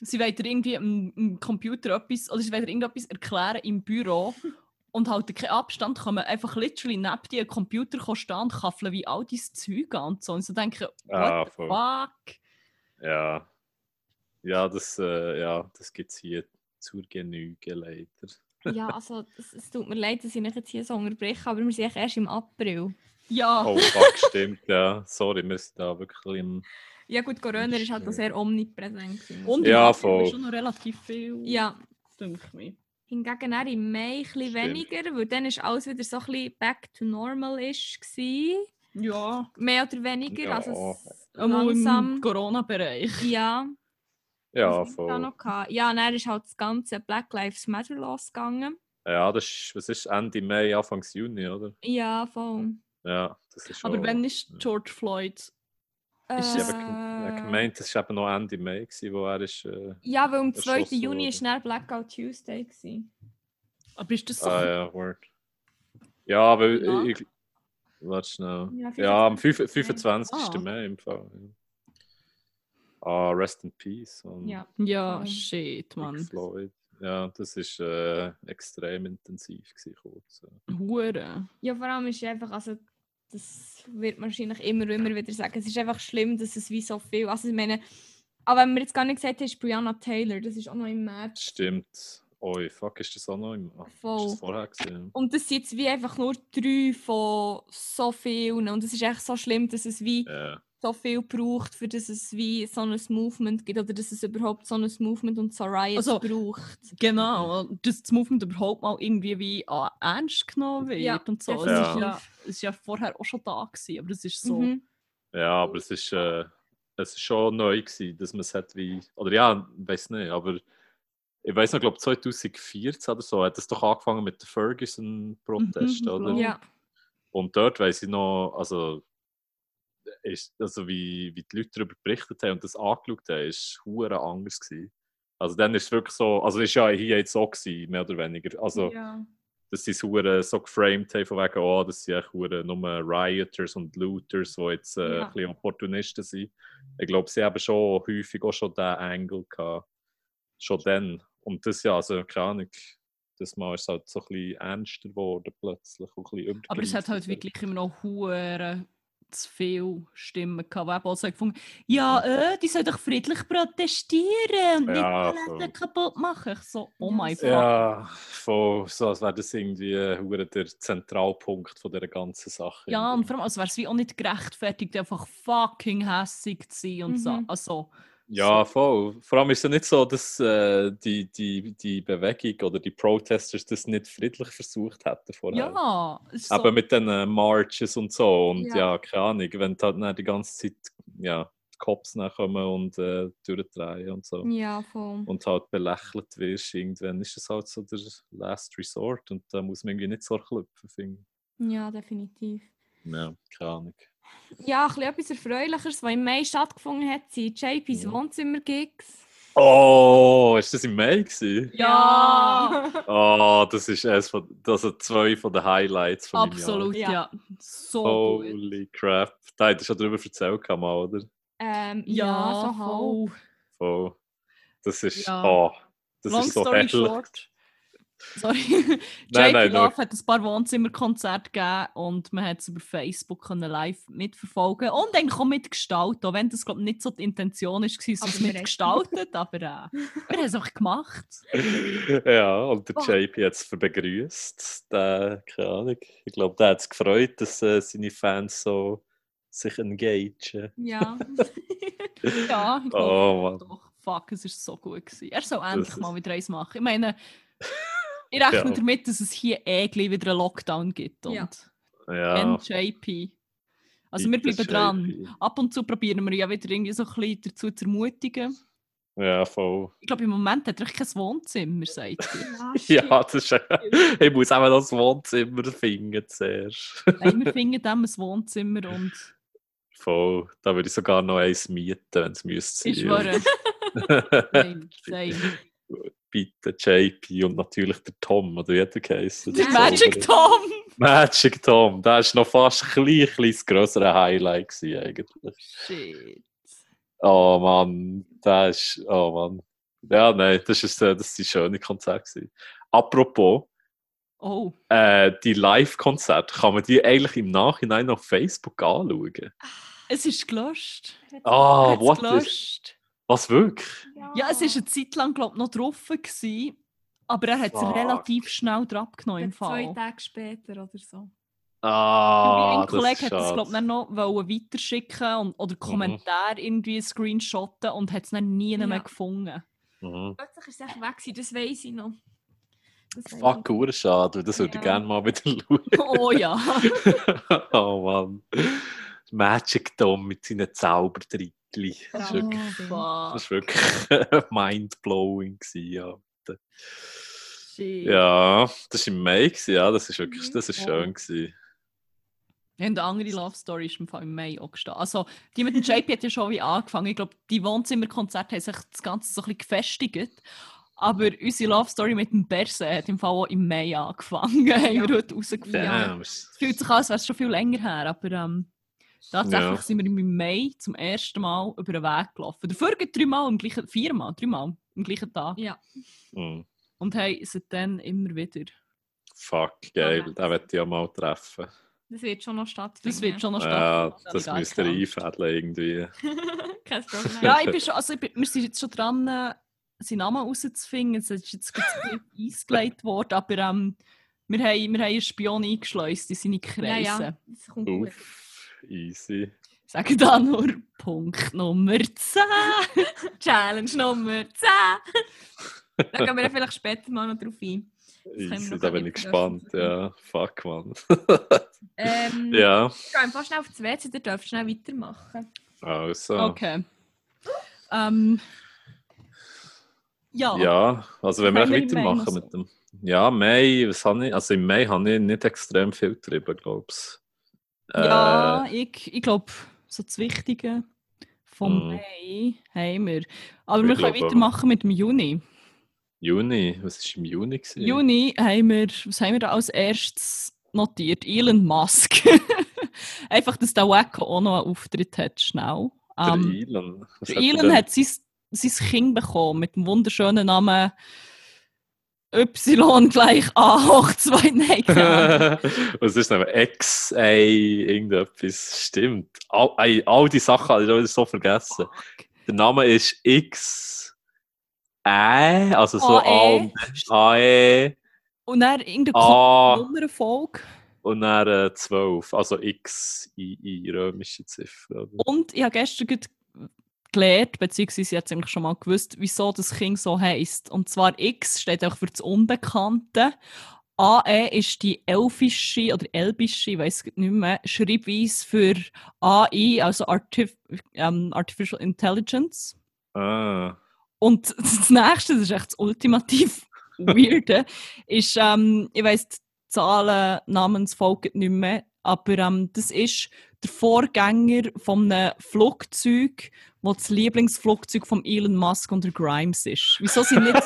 Sie wollen dir irgendwie am, Computer etwas, oder sie wollen dir irgendetwas erklären im Büro (laughs) und halten keinen Abstand, kann man einfach literally neben dir Computer kommen stehen und kaffeln wie all dein Zeug an und so. Und so denke what Ah, the fuck? Ja. Ja, das, äh, ja, das gibt es hier zur Genüge leider. (laughs) Ja, also es, es tut mir leid, dass ich mich jetzt hier so unterbreche, aber wir sind erst im April. Ja, Oh, fuck, stimmt, ja. Sorry, wir sind da wirklich im. Ja gut, Corona ist halt auch sehr omnipräsent. gewesen. und Ja, voll. ist schon noch relativ viel, Ja, denke ich mir. hingegen dann im Mai ein bisschen weniger, weil dann ist alles wieder so ein bisschen back to normal ist gewesen. Ja, Mehr oder weniger, Ja. also es einmal im langsam. Corona-Bereich. Ja, Ja, voll. Ja, dann ist halt das ganze Black Lives Matter losgegangen. Ja, das ist, was ist Ende Mai, Anfang Juni, oder? Ja, voll. Ja, das ist schon. Aber wenn ist. George Floyd Ist Äh, eben äh, gemeint, es war eben noch Ende Mai, gewesen, wo er ist. Äh, Ja, weil am 2. erschossen Juni war dann Blackout Tuesday. Gewesen. Aber ist das so? ah ja, Word. Ja, weil Ja. ich. Warte schnell. Ja, Ja, am 25. 25. Ah. Mai im Fall. Ja. Ah, Rest in Peace. Und Ja. Ja, shit, Mann. Floyd. Ja, das ist äh, extrem intensiv gewesen, kurz. ja. Hure. ja, vor allem ist einfach, also das wird man wahrscheinlich immer und immer wieder sagen, es ist einfach schlimm, dass es wie so viel, also ich meine, aber wenn wir jetzt gar nicht gesagt haben, ist Brianna Taylor, das ist auch noch im März. Stimmt. Oi, fuck, ist das auch noch im. Ah, Voll. Ist das vorher gewesen? Und das sind jetzt wie einfach nur drei von so vielen und es ist echt so schlimm, dass es wie Ja. so viel braucht, für dass es wie so ein Movement gibt oder dass es überhaupt so ein Movement und so Riots Also, braucht. Genau, dass das Movement überhaupt mal irgendwie wie ah, ernst genommen wird Ja, und so. Es, definitiv. ist ja, es ist ja vorher auch schon da gewesen, aber es ist so. Mhm. Ja, aber es ist, äh, es ist schon neu gewesen, dass man es hat wie. Oder ja, ich weiß nicht, aber ich weiß noch, glaube 2014 oder so hat es doch angefangen mit dem Ferguson-Protest, Mhm, oder? Ja, Und dort weiß ich noch, also, ist, also wie, wie die Leute darüber berichtet haben und das angeschaut haben, ist hure anders gewesen. Also dann ist es wirklich so, also ist ja hier jetzt so gewesen, mehr oder weniger. Also ja. Dass sie es so geframed haben, von wegen, oh, das sind echt hure nur Rioters und Looters, die jetzt äh, Ja. ein bisschen Opportunisten sind. Ich glaube, sie haben schon häufig auch schon diesen Angle gehabt. Schon dann. Und das ja, also keine Ahnung, das Mal ist es halt so ein bisschen ernster geworden plötzlich. Und ein bisschen Aber es hat halt wirklich immer noch hure zu viele Stimmen gehabt, die auch so gefunden ja, äh, die sollen doch friedlich protestieren und Ja, nicht voll. Läden kaputt machen. Ich so, oh mein so. Gott. Ja, voll, so als wäre das irgendwie äh, der Zentralpunkt von dieser ganzen Sache. Ja, und vor allem, als wäre es wie auch nicht gerechtfertigt, einfach fucking hässig zu sein und so. Mhm. Also, Ja, voll. Vor allem ist es ja nicht so, dass äh, die, die, die Bewegung oder die Protesters das nicht friedlich versucht hätten vorher. ja, so, Aber mit den äh, Marches und so. Und Ja. ja, keine Ahnung, wenn halt dann die ganze Zeit ja, die Cops nachkommen und äh, durchdrehen und so. ja, voll. Und halt belächelt wirst, irgendwann ist das halt so der Last Resort. Und da muss man irgendwie nicht so klopfen, finde Ja, definitiv. Ja, keine Ahnung. Ja, etwas Erfreulicheres, was im Mai stattgefunden hat, sind JP's Ja. Wohnzimmer-Gigs. Oh, ist das im Mai gewesen? Ja. Oh, (laughs) das ist eines von, also zwei von den Highlights von absolut, Ja. ja. So Jahr. gut. Holy crap. Da hättest du schon darüber erzählt, man, oder? ähm, ja, Ja, so voll. Voll. Das ist, Ja. oh, das Long ist so story herrlich. short. Sorry. Nein, (laughs) JP nein, Love hat ein paar Wohnzimmerkonzerte gegeben und man hat es über Facebook können live mitverfolgen und eigentlich auch mitgestalten, auch wenn das glaube ich nicht so die Intention ist, war, es mitgestaltet, aber äh, wir haben es einfach gemacht. (laughs) ja, und der Oh. JP hat es begrüßt. Der, keine Ahnung. Ich glaube, der hat es gefreut, dass äh, seine Fans so sich engagen. Ja. (laughs) Ja, ich glaube Oh doch. Fuck, es war so gut. Gewesen. Er soll endlich mal wieder eins machen. Ich meine, ich rechne Ja. damit, dass es hier eh gleich wieder einen Lockdown gibt. Und Ja. Ja, NJP. Also wir bleiben dran. JP. Ab und zu probieren wir ja wieder irgendwie so ein bisschen dazu zu ermutigen. Ja, voll. Ich glaube, im Moment hat er echt kein Wohnzimmer, sagt er. ja, (laughs) das ist, (laughs) ich muss eben das Wohnzimmer finden zuerst. Nein, wir finden dem ein Wohnzimmer und Voll. Da würde ich sogar noch eins mieten, wenn es müsste ich sein. schwöre. (laughs) Nein, same. Bitte JP und natürlich der Tom, oder wie hat er geheißen? Der Der Magic Tom! Magic Tom, das war noch fast ein klein, klein das grössere Highlight gewesen, eigentlich. Shit. Oh Mann, das ist, oh Mann. Ja, nein, das ist, äh, das ist ein schönes Konzert. gewesen. Apropos, Oh. äh, die Live-Konzerte, kann man die eigentlich im Nachhinein auf Facebook anschauen? Es ist gelöscht. Ah, Hat's what is, gelöscht. Was wirklich? Ja, es war eine Zeit lang, glaube ich, noch drauf. Gewesen, aber er hat es relativ schnell drauf genommen im Zwei Fall. Tage später oder so. Ah, ein Kollege hat es, glaube ich, noch weiterschicken und, oder Kommentar irgendwie screenshotten und hat es dann nie Ja. mehr gefunden. Mhm. Plötzlich ist es echt weg, gewesen, das weiß ich noch. Das Fuck, hure schade, weil das würde ich Ja. gerne mal wieder (laughs) schauen. Oh ja. (laughs) oh Mann. Magic Tom mit seinen Zaubertrittli. Das ist Ja. wirklich, Fuck. das ist wirklich (laughs) mindblowing. Ja. Ja, das war im Mai, ja, das ist wirklich das ist Oh. schön. Gewesen. Ja, und eine andere Love Story ist im Fall im Mai auch gestanden. Also, die mit dem JP hat ja schon wie angefangen. Ich glaube, die Wohnzimmerkonzerte haben sich das Ganze so ein bisschen gefestigt. Aber unsere Love Story mit dem Berse hat im Fall auch im Mai angefangen. (laughs) haben wir heute herausgefunden. Damn. Es fühlt sich an, als wäre es schon viel länger her, aber ähm, tatsächlich Ja. sind wir im Mai zum ersten Mal über den Weg gelaufen. Dafür geht dreimal im gleichen, viermal, dreimal am gleichen Tag. Ja. Mhm. Und haben seitdem immer wieder. Fuck, geil, Okay. den möchte ich ja mal treffen. Das wird schon noch stattfinden. Das wird schon noch Ja, stattfinden. das habe ich müsst ihr einfädeln irgendwie. (laughs) Kein Problem. Ja, ich bin schon, also ich bin, wir sind jetzt schon dran, äh, seinen Namen rauszufinden. Es ist jetzt gerade ein bisschen (laughs) eingelegt worden, aber ähm, wir, haben, wir haben einen Spion eingeschleust in seine Kreise. ja, ja. Das kommt gut. Easy. Sagen da nur Punkt Nummer 10. (laughs) Challenge Nummer 10. da gehen wir vielleicht später mal noch drauf ein. Easy, da bin ich gespannt. Ja, fuck, man. Ähm, (laughs) ja, Ich gehe einfach schnell auf das WC, ihr dürft schnell weitermachen. also. Okay. Ähm, ja. Ja, also wenn wir noch weitermachen mit dem. Ja, Mai, was habe ich? Also im Mai habe ich nicht extrem viel getrieben, glaube ich. Ja, ich, ich glaube, so das Wichtige vom Mhm. Mai haben wir. Aber Ich wir können weitermachen mit dem Juni. Juni, was war im Juni? Gewesen? Juni haben wir, was haben wir da als erstes notiert? Elon Musk. (laughs) Einfach, dass der Wacko auch noch einen Auftritt hat, schnell. Der Ähm, Elon. Was hat Elon hat sein, sein Kind bekommen mit dem wunderschönen Namen Y gleich A hoch 2. Nein. (laughs) Was ist denn? X, ey, irgendetwas. Stimmt. All, ey, all die Sachen habe ich wieder so vergessen. Der Name ist X, Ä, also so A AE. und AE, Und dann irgendeine A Nummernfolge. und dann äh, 12. Also X, I, I, römische Ziffer. Oder? Und ich habe gestern gelernt, beziehungsweise jetzt eigentlich schon mal gewusst, wieso das Kind so heisst. Und zwar X steht auch für das Unbekannte. AE ist die elfische oder elbische, ich weiß nicht mehr, Schreibweise für AI, also Artif ähm, Artificial Intelligence. Ah. Und das nächste, das ist echt das ultimativ (laughs) Weirde, ist, ähm, ich weiss die Zahlen, Namensfolge nicht mehr, aber ähm, das ist der Vorgänger von einem Flugzeug, das das Lieblingsflugzeug von Elon Musk und der Grimes ist. Wieso sie nicht (laughs)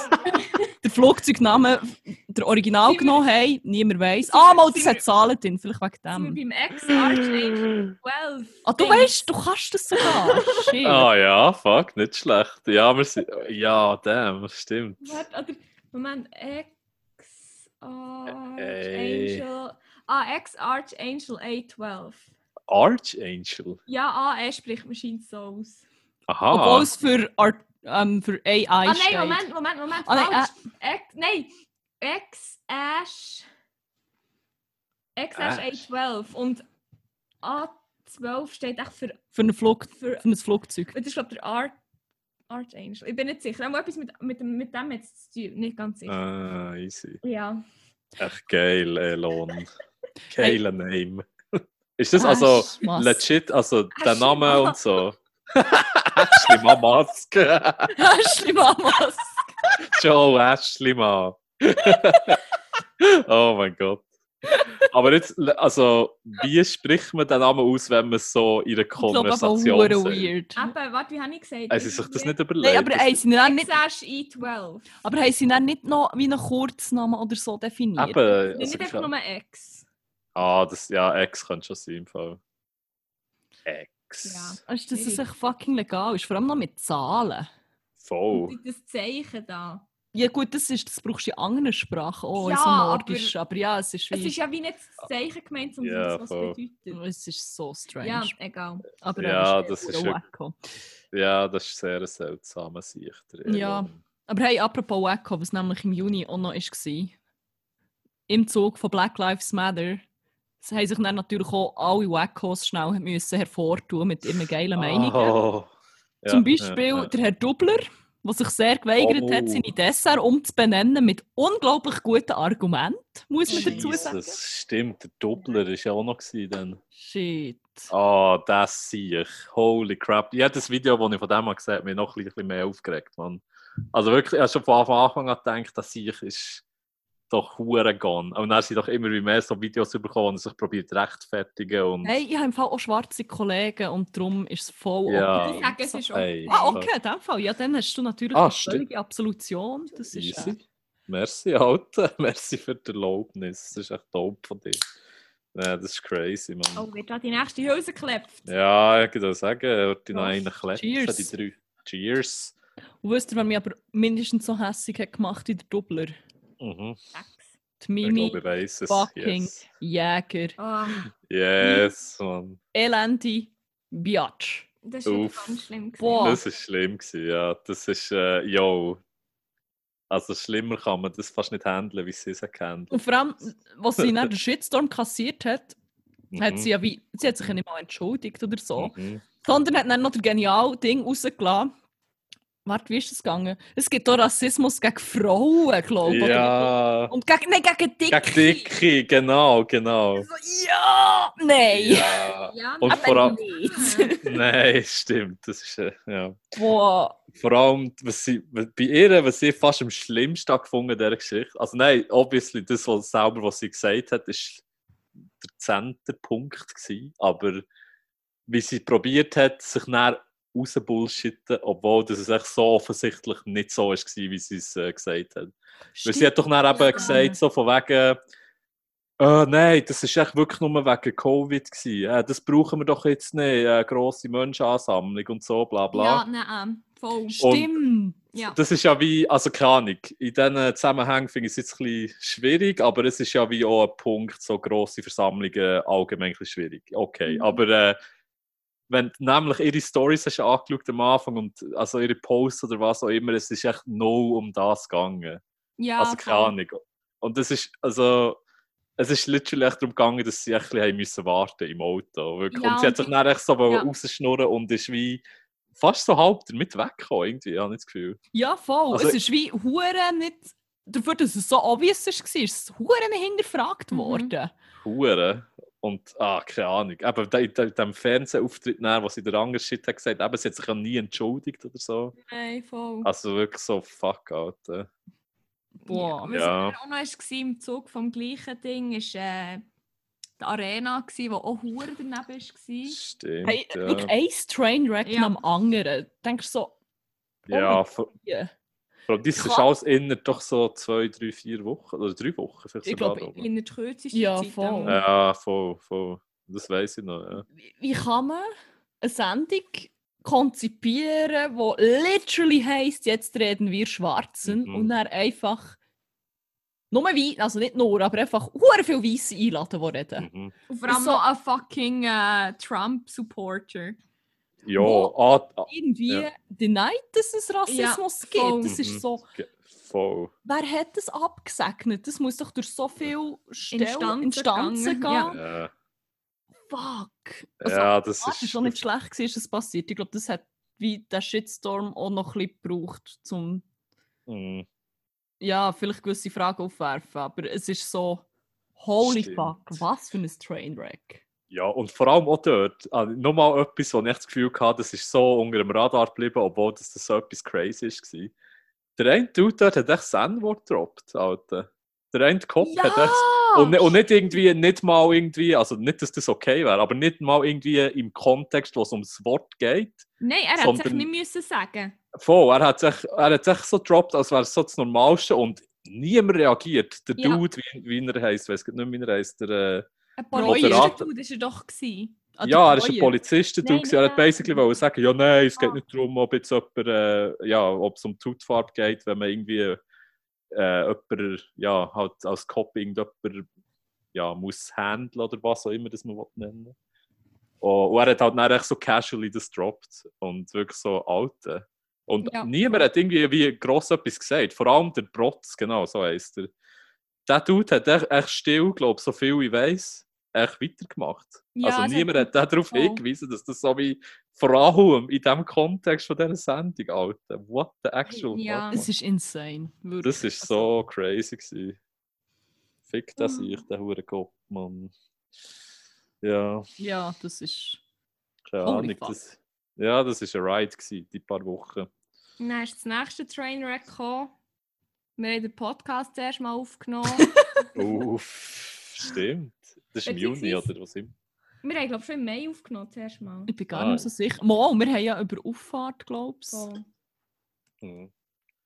den Flugzeugname, der Original Sind genommen haben, niemand weiß. Ah, mal, das hat Zahlen drin, vielleicht wegen Sind wir dem. beim Ex-Archangel 12. Ah, du weißt, du kannst das sogar. (laughs) Shit. ah ja, fuck, nicht schlecht. Ja, wir sind. Ja, damn, stimmt. Warte, oder, Moment. Ex-Archangel. Ah, Ex-Archangel A12. Archangel. Ja, AE spricht man scheint so aus. Aha. Obwohl es für, Art, ähm, für AI Ah, nein, steht. Moment, Moment, Moment. Ah, nein, falsch. Ex, nein, Ex-Ash. Ex-Ash Ash. A12. Und A12 steht echt für. Für ein, Flug, für für ein Flugzeug. das ist, glaube ich, der Art. Archangel. Ich bin nicht sicher. Aber etwas mit, mit, dem- mit dem jetzt zu tun. Nicht ganz sicher. Ah, easy. Ja. Echt geil, Elon. (laughs) Geiler Name. Ist das also Schmass. legit, also der Name und so? Ashley Musk. (laughs) Ashley Mamas. Joe Ashley Mann. (laughs) oh mein Gott. Aber jetzt, also, wie spricht man den Namen aus, wenn man so in einer Ich glaube aber Konversation hure sagt? weird. Aber, warte, wie habe ich gesagt? Haben sie sich das nicht Nein, überlegt? aber haben sie dann nicht, Ex-Ash E12. aber haben sie dann nicht noch wie einen Kurznamen oder so definiert? Eben, also nicht ich einfach nur Ex. Ah, das, ja, Ex könnte schon sein im Fall. Ex. Ja. Weißt du, dass es echt fucking legal ist? Vor allem noch mit Zahlen. Voll. Und das Zeichen da. Ja gut, das, ist, das brauchst du in anderen Sprachen auch, in Ja, so aber- Nordisch. Aber, ja, es ist wie... Es ist ja wie nicht das Zeichen gemeint, sondern Ja, das, was voll. es bedeutet. es ist so strange. Ja, egal. aber Ja, das ist ist wacko. Ja, das ist sehr ein seltsamer Sicht. Ja. Aber hey, apropos Wacko, was nämlich im Juni auch noch war, im Zug von Black Lives Matter, es haben sich dann natürlich auch alle Wackos schnell müssen hervortun mit ihren geilen Meinungen. Oh. Ja, Zum Beispiel ja, ja. der Herr Dubler, der sich sehr geweigert hat, Oh. seine Dessert umzubenennen mit unglaublich guten Argumenten, muss man dazu sagen. Jesus, stimmt, der Doppler war ja auch noch dann. Shit. Ah, das sehe ich. Holy crap. Jedes Video, das ich von dem gesehen habe, hat mich noch ein bisschen mehr aufgeregt, Mann. Also wirklich, ich habe schon von Anfang an gedacht, das sehe ich ist doch hure gone. Und dann sind doch immer wie mehr so Videos bekommen, und er sich probiert zu rechtfertigen und... Hey, ich habe im Fall auch schwarze Kollegen und darum ist es voll Ja. okay. Ich sage, es ist okay. Hey. Ah, okay, in dem Fall. Ja, dann hast du natürlich Ah, eine völlige Absolution. Das ist, äh, Easy. Merci, Alter. (laughs) Merci für die Erlaubnis. Das ist echt dope von dir. Ja, das ist crazy, Mann. Oh, wird da die nächste Hülse geklebt? Ja, ich würde sagen, er wird die noch einen klepfen, Cheers. die drei. Cheers. Und wisst ihr, wer mich aber mindestens so hässlich hat gemacht wie der Doubler? Mhm. Sechs. Ich Die Mimi glaube, ich weiss es. fucking Yes, Jäger. Oh, yes Mann. Elende Biatch. das ist Uff. ganz schlimm. gewesen. Boah. Das war schlimm, gewesen, ja. Das ist, äh, yo. Also schlimmer kann man das fast nicht handeln, wie sie es gehandelt Und vor allem, was sie nach den (laughs) Shitstorm kassiert hat, hat Mhm. sie ja wie, sie hat sich ja nicht mal entschuldigt oder so, Mhm. sondern hat dann noch das geniale Ding rausgelassen. Warte, wie ist das gegangen? Es gibt auch Rassismus gegen Frauen, glaube ich. oder? Ja. Und gegen, nein, gegen Dicke. Gegen Dicke, genau, genau. So, ja, nein. Ja. Ja, Und aber vor allem- nicht. (laughs) Nein, stimmt. Das ist, äh, ja. Boah. Vor allem, was sie, bei ihr, was sie fast am schlimmsten gefunden in dieser Geschichte. Also nein, obviously, das was selber, was sie gesagt hat, ist der Zenterpunkt gewesen. Aber wie sie probiert hat, sich näher rausbullshitten, obwohl das es echt so offensichtlich nicht so war, wie sie es äh, gesagt hat. Weil sie hat doch dann eben Ja. gesagt, so von wegen, äh, nein, das ist echt wirklich nur wegen Covid gewesen. Äh, das brauchen wir doch jetzt nicht, eine grosse Menschenansammlung und so, bla bla. Ja, nein, voll. Stimmt. Ja. Das ist ja wie, also keine Ahnung, in diesen Zusammenhängen finde ich es jetzt ein bisschen schwierig, aber es ist ja wie auch ein Punkt, so grosse Versammlungen allgemein ein bisschen schwierig. Okay, Mhm. aber äh, wenn du nämlich ihre Stories hast angeschaut am Anfang und also ihre Posts oder was auch immer, es ist echt no um das gegangen. ja, also keine. Ahnung. Und es ist, also, es ist literally echt darum gegangen, dass sie ein bisschen müssen warten im Auto. Wirklich. Ja, und sie hat sich dann echt so ja. rausschnurren und ist wie fast so halb damit weggekommen, irgendwie, habe ich das Gefühl. Ja, voll. Also- es ist wie Hure nicht. Dafür, dass es so obvious war, ist es Hure nicht hinterfragt Mhm. worden. Hure. Und, ah, keine Ahnung. Eben, in in dem Fernsehauftritt, dann, wo sie der andere Shit hat gesagt, eben, sie hat sich ja nie entschuldigt oder so. Nein, voll. Also wirklich so, fuck, Alter. Boah. Was Ja. ja. auch noch war im Zug vom gleichen Ding, war äh, die Arena, gewesen, wo auch Hure daneben war. Stimmt, Hey, ja. wirklich ein Trainwreck Ja. nach dem anderen. Denkst du so, Ja, oh ja. Vor allem, das ist alles innerhalb doch so zwei, drei, vier Wochen, oder drei Wochen vielleicht Ich glaube. In der kürzeste Ja, Zeit. voll. Ja, voll, voll. Das weiß ich noch, ja. wie, wie kann man eine Sendung konzipieren, die literally heisst, jetzt reden wir Schwarzen Mhm. und dann einfach nur Wei also nicht nur, aber einfach hure viel Weisse einladen, die reden. Mhm. Und vor allem So- noch ein fucking äh, Trump-Supporter. Ja, Wo- ah, ah, Irgendwie Ja. denied, dass es Rassismus Ja, gibt. Das ist so, voll. wer hat das abgesegnet? Das muss doch durch so viele Stellen, Instanzen Instanzen, gehen. ja. Fuck. Also, ja das (laughs) es ist. schon nicht schlecht, gewesen, ist es passiert. Ich glaube, das hat wie der Shitstorm auch noch ein bisschen gebraucht, um Mhm. ja, vielleicht gewisse Fragen aufwerfen. Aber es ist so, holy Stimmt. fuck, was für ein Trainwreck. Ja, und vor allem auch dort, also nochmal etwas, wo ich echt das Gefühl hatte, das ist so unter dem Radar geblieben, obwohl das, das so etwas crazy war. Der eine Dude dort hat echt das N-Wort gedroppt, Alter. Der eine Kopf hat echt... Und, ni- und nicht irgendwie, nicht mal irgendwie, also nicht, dass das okay wäre, aber nicht mal irgendwie im Kontext, wo es ums Wort geht. Nein, er hat sich Sondern- nicht müssen sagen. Voll, er hat sich, er hat sich so gedroppt, als wäre es so das Normalste und niemand reagiert. Der Ja. Dude, wie, wie er heisst, weiß nicht wie er heisst, der... Ein politischer Dude war er doch. Gewesen. Ah, Ja, er ist ein. Polizist, Nein, er hat nicht basically wollen sagen, ja nein, es geht Ah. nicht darum, ob jetzt jemand, äh, ja, ob es um die Hautfarbe geht, wenn man irgendwie äh, jemand, ja, halt als Cop irgendjemand, ja, muss handeln oder was auch immer das man will nennen will. Und, er hat halt dann echt so casually das droppt und wirklich so alte. Und Ja. niemand hat irgendwie wie gross etwas gesagt, vor allem der Protz, genau, so heisst er. Der Dude hat echt, echt still, glaube ich, so viel ich weiss, echt weitergemacht. Ja, also es hat- niemand hat darauf voll. hingewiesen, dass das so wie vor allem in diesem Kontext von dieser Sendung, Alter, what the actual Ja. fuck, Das ist insane. Wirklich. das ist so crazy gewesen. Fick das Ah. ich, der hure Kopf, Mann. Ja, Ja, das ist. keine Ahnung. Das, ja, das war ein Ride, gewesen, die paar Wochen. Dann ist das nächste Trainwreck gekommen. Wir haben den Podcast zuerst mal aufgenommen. (laughs) Uff, stimmt. Das ist im Juni, oder was immer. wir haben, glaube ich, schon im Mai aufgenommen zuerst mal. Ich bin gar Ah. nicht so sicher. Mo, wir haben ja über Auffahrt, glaubst du? So. Hm.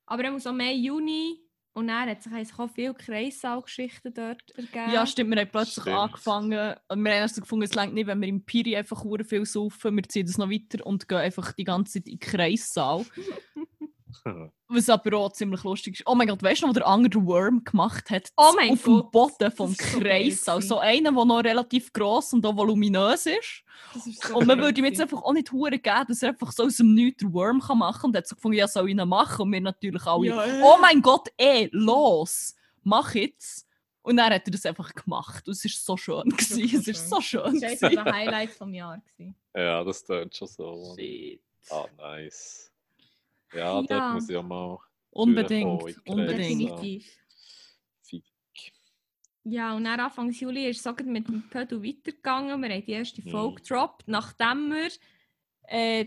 Aber dann so Mai, Juni. Und dann hat sich sich auch viele Kreissaalgeschichten dort ergeben. Ja, stimmt. Wir haben plötzlich Stimmt. angefangen. und Wir haben erst gefunden, es reicht nicht, wenn wir im Piri einfach viel saufen. Wir ziehen das noch weiter und gehen einfach die ganze Zeit in den Kreissaal. (laughs) (laughs) Was aber auch ziemlich lustig ist. Oh mein Gott, weißt du noch, wo der andere den Worm gemacht hat? Oh mein Auf Gott, dem Boden vom das ist so Kreissaal. crazy. So einer, der noch relativ gross und auch voluminös ist. Das ist so Und man würde ihm jetzt einfach auch nicht hure geben, dass er einfach so aus dem Nichts den Worm kann machen kann. Und er hat so gefunden, ja, soll ich ihn machen? Und wir natürlich alle, Ja, äh. oh mein Gott, eh, los, mach jetzt. Und dann hat er das einfach gemacht. Und es war so schön. (laughs) Gewesen. Es war so schön. Das war eines der Highlights vom Jahr. Gewesen. ja, das tönt schon so. Shit. Ah, nice. Ja, dort Ja. muss ich auch mal Unbedingt, unbedingt. Ja, und dann Anfang Juli ist es sogar mit dem Pedal weitergegangen. Wir haben die erste Mhm. Folge gedroppt, nachdem wir äh,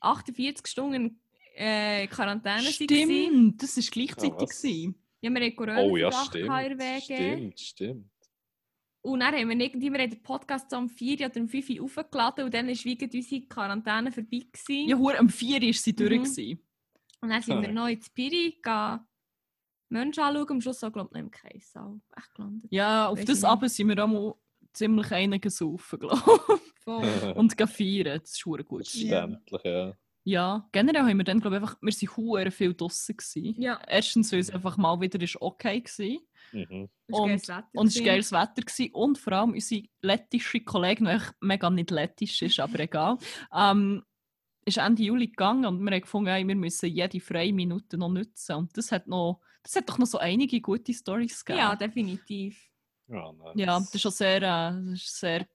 48 Stunden äh, Quarantäne waren. Stimmt, das war gleichzeitig. Gewesen. Ja, wir haben Corona Oh ja, stimmt. Stimmt, stimmt. Und dann haben wir irgendwie wir haben den Podcast so um 4 oder um 5 Uhr aufgeladen und dann war unsere Quarantäne vorbei. Gewesen. Ja, hure, am 4 war sie durch. Mhm. gewesen. Und dann sind wir Ah. noch in Spiri gegangen, Menschen anschauen. Am Schluss so, glaube ich, noch im Kreissaal. Echt gelandet. Ja, auf Weiss das aber sind wir auch mal ziemlich einen gesaufen, glaube ich. (laughs) Und gehen feiern. Das ist hure gut. Verständlich, ja. Ja, generell haben wir dann, glaube ich, einfach, wir waren hure viel draussen. gewesen. ja, Erstens, weil es einfach mal wieder ist okay war. Mhm. es war Und-. Und es war geiles Wetter. Gewesen. Und vor allem unsere lettische Kollegin, die mega nicht lettisch ist, aber egal, (laughs) ähm, ist Ende Juli gegangen und wir haben gefunden, hey, wir müssen jede freie Minute noch nutzen. Und das hat, noch, das hat doch noch so einige gute Storys gegeben. Ja, definitiv. Ja, nice. Ja, das war schon sehr, äh, ist sehr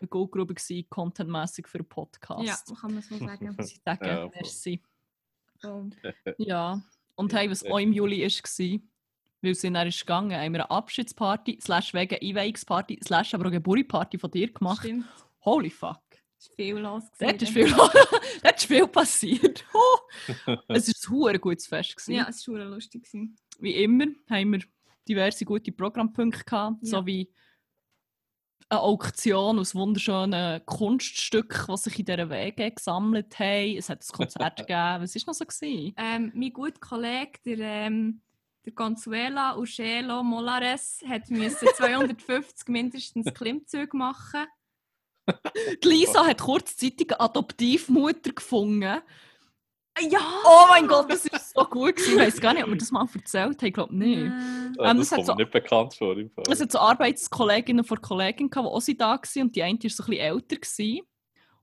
eine Goldgrube gewesen, contentmässig für einen Podcast. Ja, kann man so sagen. (laughs) Muss ich sagen, Ja, merci. Voll. (laughs) Ja, und hey, was auch im Juli war, weil sie dann ist gegangen, haben wir eine Abschiedsparty, slash wegen Einweihungsparty, slash aber auch eine Geburtstagsparty von dir gemacht. Stimmt. Holy fuck. Es war viel los. Dort ist gewesen. (laughs) viel, dort ist viel passiert. Oh. Es war ein sehr gutes Fest. Gewesen. Ja, es war lustig. gewesen. Wie immer haben wir diverse gute Programmpunkte gehabt, Ja. sowie eine Auktion aus wunderschönen Kunststücken, die sich in dieser Wege gesammelt haben. Es hat ein Konzert (laughs) gegeben. Was war noch so? Gewesen? Ähm, mein guter Kollege, der, ähm, der Consuela Uschelo Molares, hat müssen (laughs) 250 mindestens Klimmzüge machen. Die Lisa hat kurzzeitig Adoptivmutter gefunden. Ja! Oh mein Gott, das war so gut. Gewesen. Ich weiß gar nicht, ob wir das mal erzählt haben. Ich glaube nicht. Ähm, das es hat kommt so- mir nicht bekannt vor. Im Fall. Es hat so Arbeitskolleginnen von Kollegen gehabt, die auch da waren und die eine war so ein bisschen älter. Gewesen.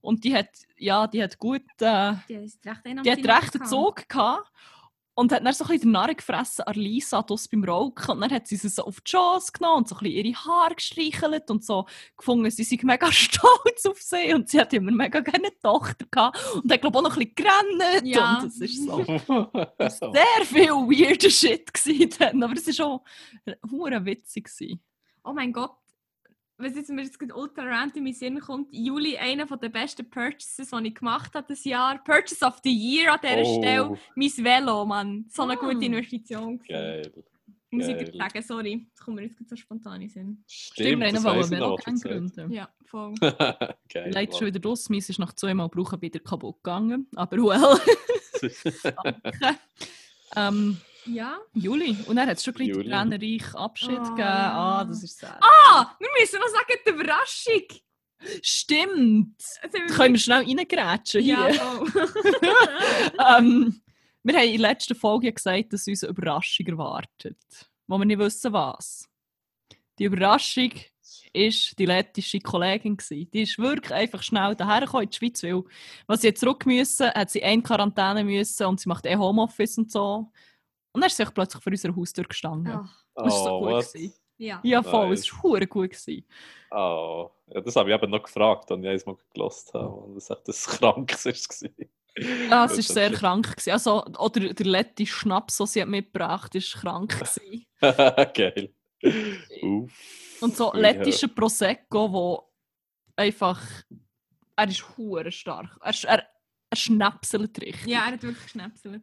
Und die hat, ja, die hat gut, äh, die ist die hat recht einen. Zug gehabt. Und hat dann so ein bisschen den Narren gefressen an Lisa draussen beim Rauchen. Und dann hat sie sie so auf die Chance genommen und so ein bisschen ihre Haare gestreichelt und so gefunden, sie sei mega (laughs) stolz auf sie. Und sie hat immer mega gerne eine Tochter gehabt. Und hat, glaube ich, auch noch ein bisschen gerannt. Ja. Und es ist so (laughs) sehr viel weirder Shit gewesen dann. Aber es war auch hure witzig. Gewesen. Oh mein Gott. Was jetzt mir jetzt ultra random in meinen Sinn kommt, Juli, einer der besten Purchases, die ich gemacht habe dieses Jahr. Purchase of the Year an dieser Stelle. oh, Mein Velo, Mann. So eine Ah. gute Investition. gewesen. geil. Muss ich dir sagen, sorry. Das kommt mir jetzt so spontan in den Sinn. Stimmt, das ich wir du erzählt gründen. Ja, voll. (laughs) Geil. Leider schon wieder draus. Meins ist nach zweimal brauchen wieder kaputt gegangen. Aber well. (laughs) Danke. ähm, Ja. Juli. Und dann hat es schon gleich Juli. tränenreich Abschied Ah. gegeben. Ah, das ist sad. Ah, wir müssen noch sagen, die Überraschung. Stimmt! Da können wir schnell reingrätschen Ja, hier. voll. (laughs) ähm, wir haben in der letzten Folge gesagt, dass uns eine Überraschung erwartet. Wo wir nicht wissen, was. Die Überraschung ist die lettische Kollegin. Gewesen. Die ist wirklich einfach schnell daher gekommen in die Schweiz, weil was sie jetzt zurück müssen, hat sie in Quarantäne müssen und sie macht eh Homeoffice und so. Und dann ist sie plötzlich vor unserer Haustür gestanden. Ach, Das war so Oh, gut. was? Gewesen. ja. Ja, voll, Nice. es war hure gut. Gewesen. Oh, ja, das habe ich eben noch gefragt, als ich eins mal gelost habe. Und das echt das Krankes war. Ja, es war sehr krank. Gewesen. Also, oder der lettische Schnaps, den sie hat mitgebracht hat, war krank. (laughs) Gewesen. Geil. Uff. Und so lettischer Prosecco, wo einfach. Er ist hure stark. Er, ist- er, er schnapselt richtig. ja, er hat wirklich Schnäpsel.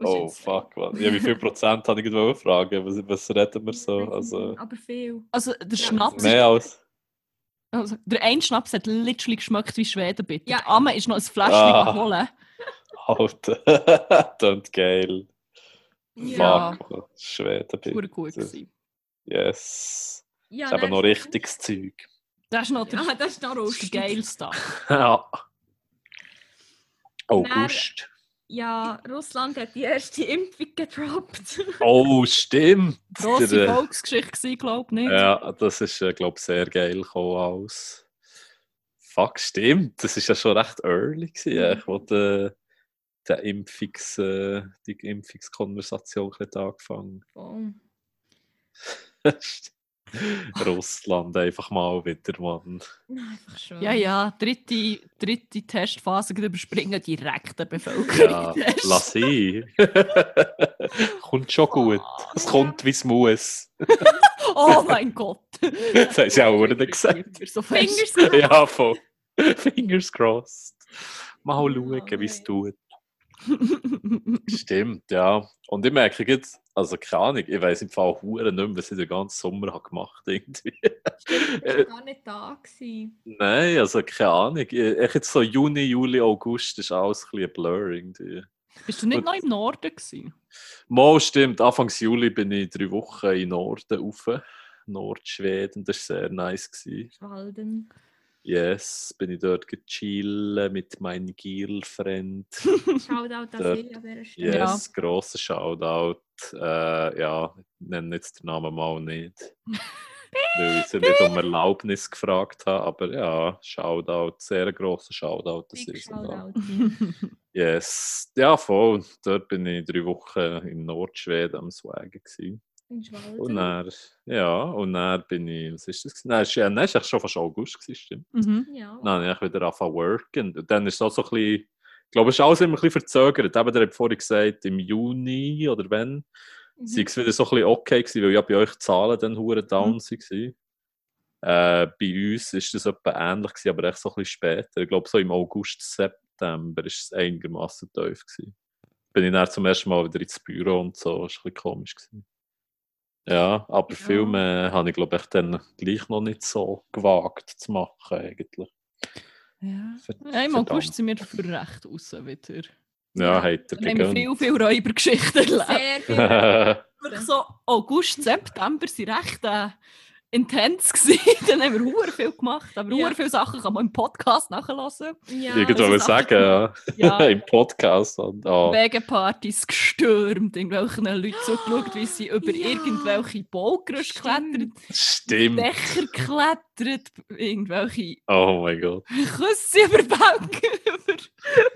Oh, fuck, man. Ja, wie viel Prozent habe ich gerade fragen? Was, was reden wir so? Also, Aber viel. Also der Ja, Schnaps. mehr als. Also, der eine Schnaps hat literally geschmeckt wie Schwedenbitter. Ja. Ja. Amme ist noch ein Fläschchen Ah. holen. (laughs) Alter. (laughs) Klingt geil. Ja. Fuck, man. Schweden bitte. gut gewesen. Yes. Ja, ist eben noch richtiges Zeug. Das ist noch der, Ja, das ist noch das ist der geilste. (laughs) ja. August. Ja, Russland hat die erste Impfung gedroppt. (laughs) Oh, stimmt. Grosse Volksgeschichte, glaube ich, nicht? Ja, das ist, glaube ich, sehr geil gekommen aus. Fuck, stimmt. Das ist ja schon recht early gewesen, Mhm. wo der, der Impfungs, äh, die Impfungskonversation ein bisschen angefangen Voll. (laughs) (laughs) Russland einfach mal wieder, Mann. Einfach schön. Ja, ja, dritte, dritte Testphase überspringen, direkt der Bevölkerung. Ja, lass ihn. (laughs) kommt schon gut. Es Ja. kommt, wie es muss. (laughs) Oh mein Gott. Das haben sie auch nicht gesagt. So. Fingers crossed. Ja, voll. Fingers crossed. Mal Ja, schauen, wie es tut. (laughs) Stimmt, ja. Und ich merke jetzt, also keine Ahnung, ich weiß im Fall Huren nicht mehr, was ich den ganzen Sommer habe gemacht irgendwie. Ich war gar nicht da. Gewesen. Nein, also keine Ahnung. Ich, jetzt so Juni, Juli, August ist alles ein bisschen ein Blur irgendwie. Bist du nicht Gut. noch im Norden gewesen? Mal stimmt, Anfangs Juli bin ich drei Wochen in Norden rauf. Nordschweden, das war sehr nice. Gewesen. Schwalden. Yes, bin ich dort gechillen mit meinem Girlfriend. (laughs) Shoutout an Dort. sie an dieser Stelle. Yes, grosser Shoutout. Äh, ja, ich nenne jetzt den Namen mal nicht. (laughs) weil ich sie nicht um Erlaubnis gefragt habe, aber ja, Shoutout, sehr grosser Shoutout. Das Big ist. Shoutout. (laughs) Yes, ja, voll. Dort bin ich drei Wochen in Nordschweden am Swaggen. Gewesen. In Schwalden. Und dann, ja, und dann bin ich, was ist das? Nein, es war ja, eigentlich schon fast August, gewesen, stimmt. mhm. Ja. Dann habe ich wieder angefangen worken. Und dann ist es auch so ein bisschen, ich glaube, es ist alles immer ein bisschen verzögert. Eben, der hat vorhin gesagt, im Juni oder wenn, Mhm. sei es wieder so ein bisschen okay gewesen, weil ja bei euch die Zahlen dann hure down waren. Äh, bei uns ist das etwa ähnlich gewesen, aber echt so ein bisschen später. Ich glaube, so im August, September ist es einigermaßen tief gewesen. Bin ich dann zum ersten Mal wieder ins Büro und so, das war ein bisschen komisch gewesen. Ja, aber Ja. Filme habe ich, glaube ich, dann gleich noch nicht so gewagt zu machen, eigentlich. Ja. Ver- Im August sind wir dafür recht raus wieder. Ja, hat er haben wir gegönnt. viel, viel Räubergeschichten erlebt. Sehr viel. (laughs) So August, September waren recht äh, intens. Gewesen. (laughs) Dann haben wir hure viel gemacht. Aber Ja. viele Sachen kann man im Podcast nachhören. Ja. Würde ist sagen, ja. (laughs) Ja. (laughs) im Podcast. Und, oh. Wegepartys gestürmt, irgendwelchen Leuten zugeschaut, wie sie über Ja. irgendwelche Baugerüste klettern, Stimmt. Dächer klettern, irgendwelche Oh mein Gott. Küsse über Bänke, (laughs) über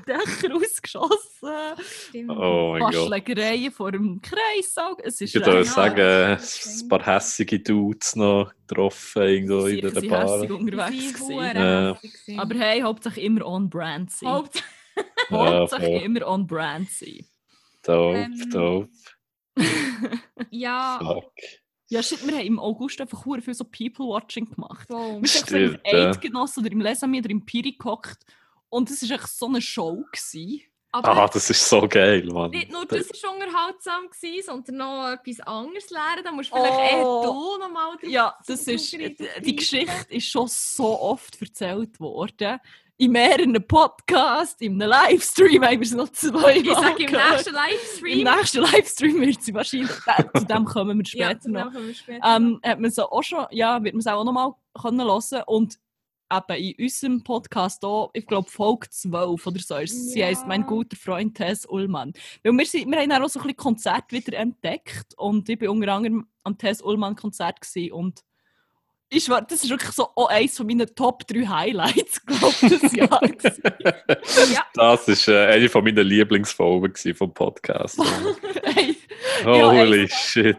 Dächer ausgeschossen, Stimmt. Oh mein Gott. Waschlägereien vor dem Kreissaal. Es ist Ich würde Ja, sagen, ein paar hässige Dudes noch getroffen irgendwo in der Bar. hässig unterwegs Sie gewesen. hure Ja. hässig. Aber hey, hauptsächlich immer on brand sein. Haupt (laughs) Hauptsächlich voll. immer on brand sein. Dope, Ähm, dope. ja, Fuck. Ja, shit, wir haben im August einfach hure viel so People-Watching gemacht. voll. Wir sind einfach so Stimmt, im ja. Eidgenossen oder im Lesami oder im Piri gehockt und es war echt so eine Show. Gewesen. Aber Ah, das ist so geil, Mann. nicht nur das war unterhaltsam, gewesen, sondern noch etwas anderes lernen. Da musst du vielleicht eher Oh. du nochmal Ja, das ist, die Geschichte ist schon so oft erzählt worden. In mehreren Podcasts, in einem Livestream haben wir es noch zweimal Ich sage im nächsten Livestream. Im nächsten Livestream wird sie wahrscheinlich, äh, (laughs) zu dem kommen wir ja, später noch. dann kommen wir später Ähm, hat man so auch schon, ja, wird man es auch noch mal können hören und eben in unserem Podcast auch, ich glaube, Folge 12 oder so ist es. Sie Ja. heisst «Mein guter Freund Tess Ullmann». Weil wir, sind, wir haben auch so ein bisschen Konzert wieder entdeckt und ich war unter anderem am Tess Ullmann Konzert und ich war, das ist wirklich so auch eines von meinen Top 3 Highlights, (laughs) glaube ich, des Jahres. (laughs) Ja. Das war äh, eine von meinen Lieblingsfolgen vom Podcast. (laughs) hey, Holy shit.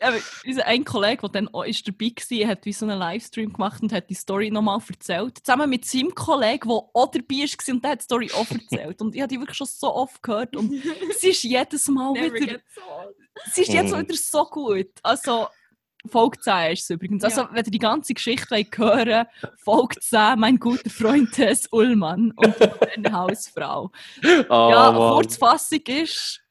aber unser ein Kollege, der dann auch ist dabei war, hat wie so einen Livestream gemacht und hat die Story nochmal erzählt. Zusammen mit seinem Kollegen, der auch dabei war und der hat die Story auch erzählt. Und ich habe die wirklich schon so oft gehört und sie ist jedes Mal wieder, old. sie ist jetzt Mhm. wieder so gut. Also, Folge 10 ist es übrigens. Also, Ja. wenn ihr die ganze Geschichte wollt hören Folge 10, mein guter Freund Tess Ullmann und eine (laughs) Hausfrau. Oh, Ja, Mann. Kurzfassung ist,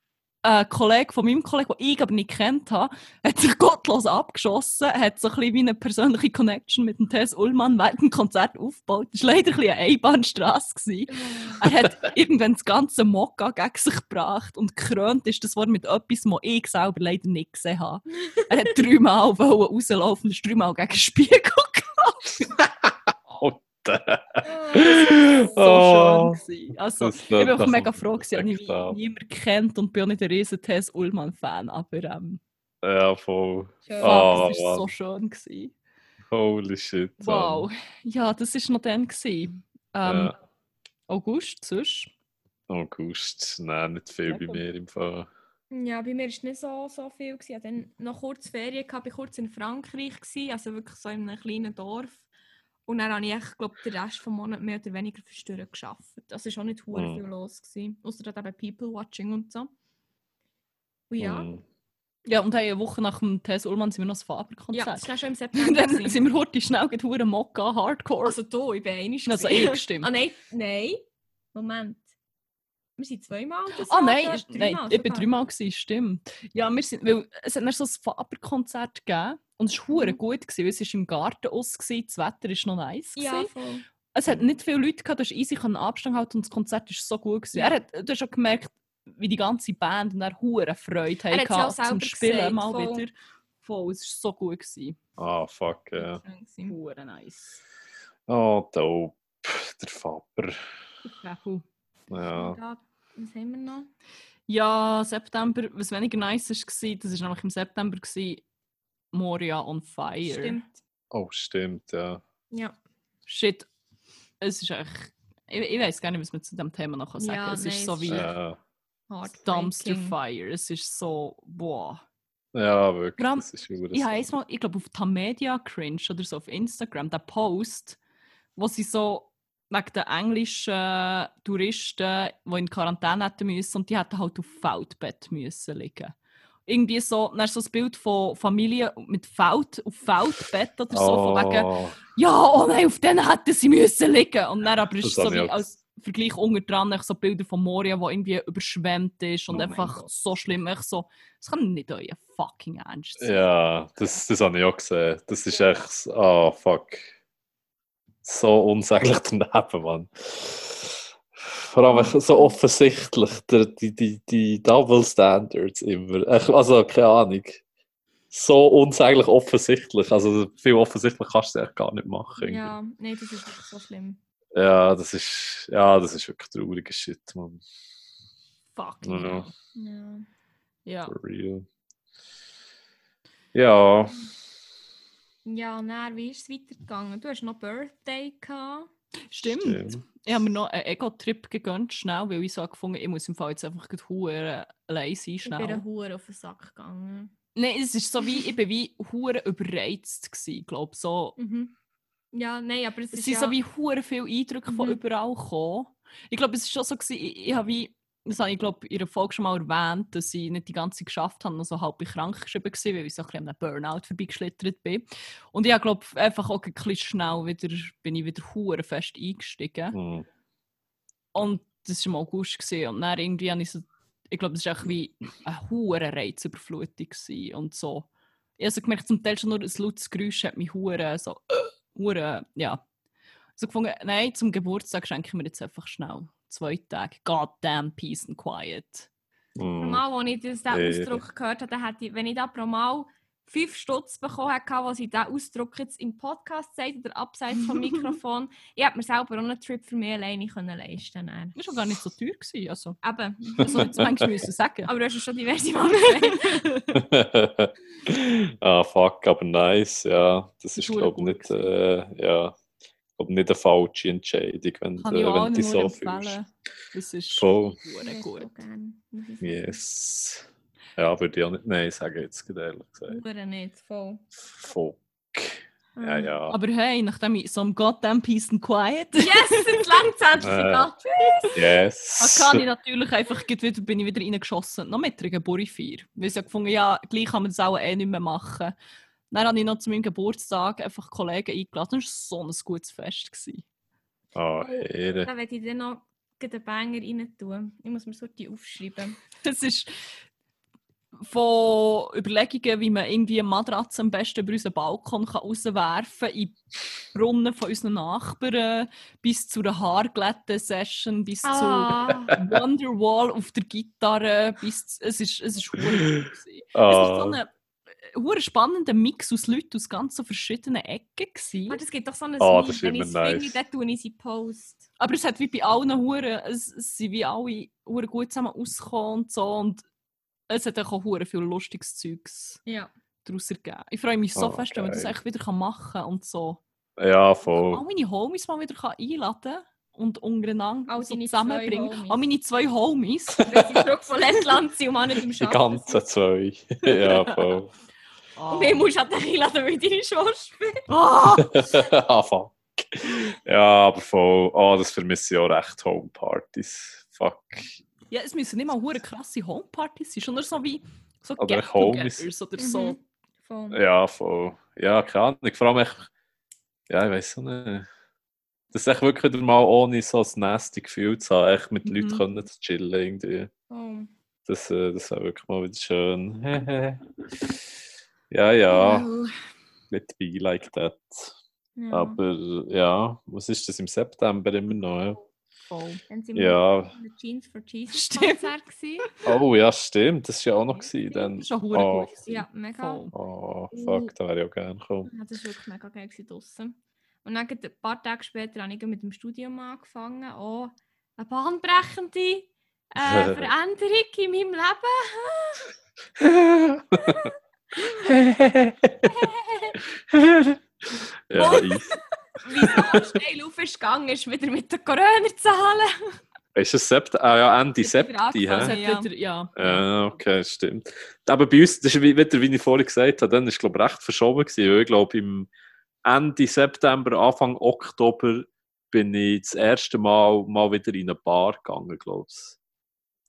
ein Kollege von meinem Kollegen, den ich aber nicht kennt habe, hat sich gottlos abgeschossen, hat so ein bisschen wie eine persönliche Connection mit dem Tess Ullmann während dem Konzert aufgebaut. Das war leider ein bisschen eine Einbahnstrasse. gewesen. Er hat (laughs) irgendwann das ganze Mokka gegen sich gebracht und gekrönt ist das Wort mit etwas, das ich selber leider nicht gesehen habe. Er hat dreimal rauslaufen und ist dreimal gegen den Spiegel (laughs) gelaufen. Alter. So (laughs) Oh. schön gewesen. Also, Das ich bin klingt auch mega froh, dass ich niemand kennt und bin auch nicht ein riesen Tess Ullmann-Fan, aber ähm, Ja, voll. Schön. Oh, das war so schön. Gewesen. Holy shit. Wow. Ja, das war noch dann. Gewesen. Ähm, Ja. August, sonst? August. Nein, nicht viel Sehr bei mir im Fall. Ja, bei mir war es nicht so, so viel. gewesen. Ich hatte dann noch kurz Ferien, gehabt, ich war kurz in Frankreich, gewesen, also wirklich so in einem kleinen Dorf. Und dann habe ich, echt, glaub, den Rest des Monats mehr oder weniger Steuern gearbeitet. Das war auch nicht hure Mhm. viel los. gewesen. Ausser dort eben People-Watching und so. Und ja, Hm. Ja, und hey, eine Woche nach dem Tess Ullmann sind wir noch das ja Faber-Konzert. das war schon im (laughs) September. dann gewesen. sind wir heute schnell gegen Hure Mokka Hardcore. Also du, ich bin einmal. Also ich, stimmt. Ah nein, nein. Moment. Wir sind zweimal Ah nein, da, nein ich bin dreimal gewesen, stimmt. Ja, wir sind, weil es hat dann so ein Faber-Konzert gegeben und es war hure Mhm. gut, gewesen, weil es ist im Garten aus gewesen, das Wetter war noch nice. Ja. Es hat nicht viele Leute gehabt, du hast easy Abstand halten und das Konzert war so gut. Gewesen. Ja. Er hat, du hast schon gemerkt, wie die ganze Band und er hure Freude Er ja hatte zum Spielen gesagt, mal voll. wieder. Voll, es war so gut. Gewesen. Ah, fuck, ja. Gewesen. Hure nice. Oh, dope. Der Faber. Fabel. Ja. Da, was haben wir noch? Ja, September, was weniger nice war, das war nämlich im September, gewesen, Moria on Fire. Stimmt. Oh, stimmt, ja. Ja. Shit, es ist echt... Ich, ich weiß gar nicht, was man zu dem Thema noch sagen kann. Ja, es nein, ist so wie Ja, Dumpster. Fire. Es ist so... Boah. ja wirklich. Allem, das ist Ich habe einmal, ich glaube, auf Tamedia Cringe oder so auf Instagram, der Post, wo sie so wegen den englischen Touristen, die in Quarantäne hätten müssen, und die hätten halt auf Feldbett müssen liegen. Irgendwie so, dann so ein Bild von Familie mit Feld, auf Feldbett oder so, von wegen, Oh, ja, oh nein, auf denen hätten sie müssen liegen. Und dann aber ist Das es so wie als Vergleich unter dran so Bilder von Moria, wo irgendwie überschwemmt ist und Oh einfach so schlimm. Ich so, das kann nicht euer fucking Ernst sein. ja, das, das habe ich auch gesehen. Das ist echt. Oh, fuck. So unsäglich (laughs) daneben, Mann. Vor allem so offensichtlich, der, die, die, die Double Standards immer. Also, keine Ahnung. So unsäglich offensichtlich. Also, viel offensichtlich kannst du es echt gar nicht machen. irgendwie. Ja, nein, das ist wirklich so schlimm. Ja, das ist, ja, das ist wirklich trauriger Shit, man. Fucking Ja. Ja. Ja. For real. Ja, Ja, dann, wie ist es weitergegangen? Du hast noch Birthday gehabt. Stimmt. stimmt. Ich habe mir noch einen Ego-Trip gegönnt, schnell, weil ich so gefunden ich muss im Fall jetzt einfach hure allein sein, Ich bin Hure auf den Sack gegangen. Nein, es ist so wie, ich bin wie hure überreizt gewesen, glaube so. Mhm. Ja, nein, aber es Es ist sind ja... so wie hure viele Eindrücke von Mhm. überall gekommen. Ich glaube, es ist schon so gewesen, ich, ich habe wie, das habe ich glaube in einer Folge schon mal erwähnt, dass ich nicht die ganze geschafft habe, noch so halb krank geschrieben war, weil ich so ein bisschen an einem Burnout vorbeigeschlittert bin. Und ich glaube einfach auch ein bisschen schnell wieder, bin ich wieder hure fest eingestiegen. Hm. Und das war im August. Gewesen. Und dann irgendwie habe ich so, ich glaube, es war echt wie eine hohe Reizüberflutung. gewesen Und so. Ich habe so gemerkt, zum Teil schon nur ein lautes Geräusch hat mich hure so, äh, hure, ja. So gefunden, nein, zum Geburtstag schenke ich mir jetzt einfach schnell zwei Tage. Goddamn Peace and Quiet. Hm. Mal, als ich den Ja. Ausdruck gehört habe, dann hätte ich, wenn ich da pro Mal fünf Stutz bekommen hatte, wo sie diesen Ausdruck jetzt im Podcast sagt oder abseits vom (laughs) Mikrofon. ich hätte mir selber auch einen Trip für mich alleine können leisten können. Das war gar nicht so teuer. Gewesen, also. Eben. Das soll ich manchmal (laughs) müssen sagen. Aber du hast ja schon diverse Mal (laughs) ah, fuck, aber nice, ja. Das ist, glaube ich, nicht, äh, ja, glaub, nicht eine falsche Entscheidung, wenn, Kann äh, ich auch wenn du so fühlst. Das ist Voll. gut. Yes. Ja, würde ich auch nicht Nein sagen, jetzt gerade ehrlich gesagt. Hure nicht, voll. Fuck. Ja, Ah. ja. Aber hey, nachdem ich so ein Goddamn Peace and Quiet Yes, jetzt (laughs) langsam für Äh. Gott. Yes. Da kann ich natürlich einfach wieder, bin ich wieder reingeschossen. Noch mit einer Geburtfeier. Weil ich habe gefunden, ja, gleich kann man das auch eh nicht mehr machen. Dann habe ich noch zu meinem Geburtstag einfach Kollegen eingeladen. Das war so ein gutes Fest. Gewesen. Ah, Ehre. Da werde ich dann noch den Banger rein tun. Ich muss mir so die aufschreiben. (laughs) Es ist von Überlegungen, wie man irgendwie eine Matratze am besten über unseren Balkon kann rauswerfen kann, in die Brunnen von unseren Nachbarn, bis zu einer Haarglätten-Session, bis Ah, zu Wonderwall auf der Gitarre, bis zu, es ist es ist (laughs) cool gewesen. Es ist so Ah, ein spannender Mix aus Leuten aus ganz so verschiedenen Ecken. Gewesen. ah, das gibt doch so ein Ah, Meme. Wenn ich es nice. finde, dann tue ich sie Post. Aber es hat wie bei allen hure, es, es sind wie alle hure gut zusammen ausgekommen und so und es hat auch hure viel lustiges Zeugs Ja. daraus ergeben. Ich freue mich so Oh, fest, wenn man das echt wieder kann machen kann und so. ja, voll. meine Homies mal wieder kann einladen und untereinander All so zusammenbringen. zwei Homies. All meine zwei Homies. (laughs) Wenn sie zurück von Lettland sind und nicht im Die Schatten ganzen zwei. (laughs) ja, voll. Ah. Und wer musst an dich einladen, weil deine Schwester (laughs) bin? Ah! (laughs) ah, fuck. Ja, aber voll. Oh, das vermisse ich auch recht Homepartys. Fuck. Ja, es müssen nicht mal hure krasse Homepartys sein, nur so wie so Oder Homies. oder so. Mhm. Ja, voll. Ja, keine Ahnung. Vor allem echt, ja, ich weiß auch nicht. Das ist echt wirklich wieder mal ohne so ein nasty Gefühl zu haben, echt mit Mhm. Leuten können zu chillen irgendwie. Voll. Das, äh, das wäre wirklich mal wieder schön. (laughs) ja, ja, Well, let be like that. ja. Aber ja, was ist das im September immer noch? Ja, Voll. Dann sind wir ja. auf dem Jeans for Jesus (laughs) Stimmt. Konzert gewesen. oh ja, stimmt, das war ja auch noch. Gewesen, dann. Schon hure Oh. gut. Ja, mega. Voll. Oh, fuck, da wäre ich auch gerne gekommen. Ja, das war wirklich mega geil draussen. Und dann ein paar Tage später habe ich mit dem Studium angefangen. Auch eine bahnbrechende äh, (laughs) Veränderung in meinem Leben. (laughs) (laughs) ja, easy. (laughs) Wieso steil auf ist gegangen, ist wieder mit den Corona-Zahlen. Ist es Sept ah, ja, Ende. Es hat Ja. ja. Ja, okay, stimmt. Aber bei uns, das ist wie- wieder, wie ich vorhin gesagt habe, dann ist glaube ich recht verschoben gewesen. weil Ich glaube, im Ende September, Anfang Oktober bin ich das erste Mal mal wieder in eine Bar gegangen, glaube ich.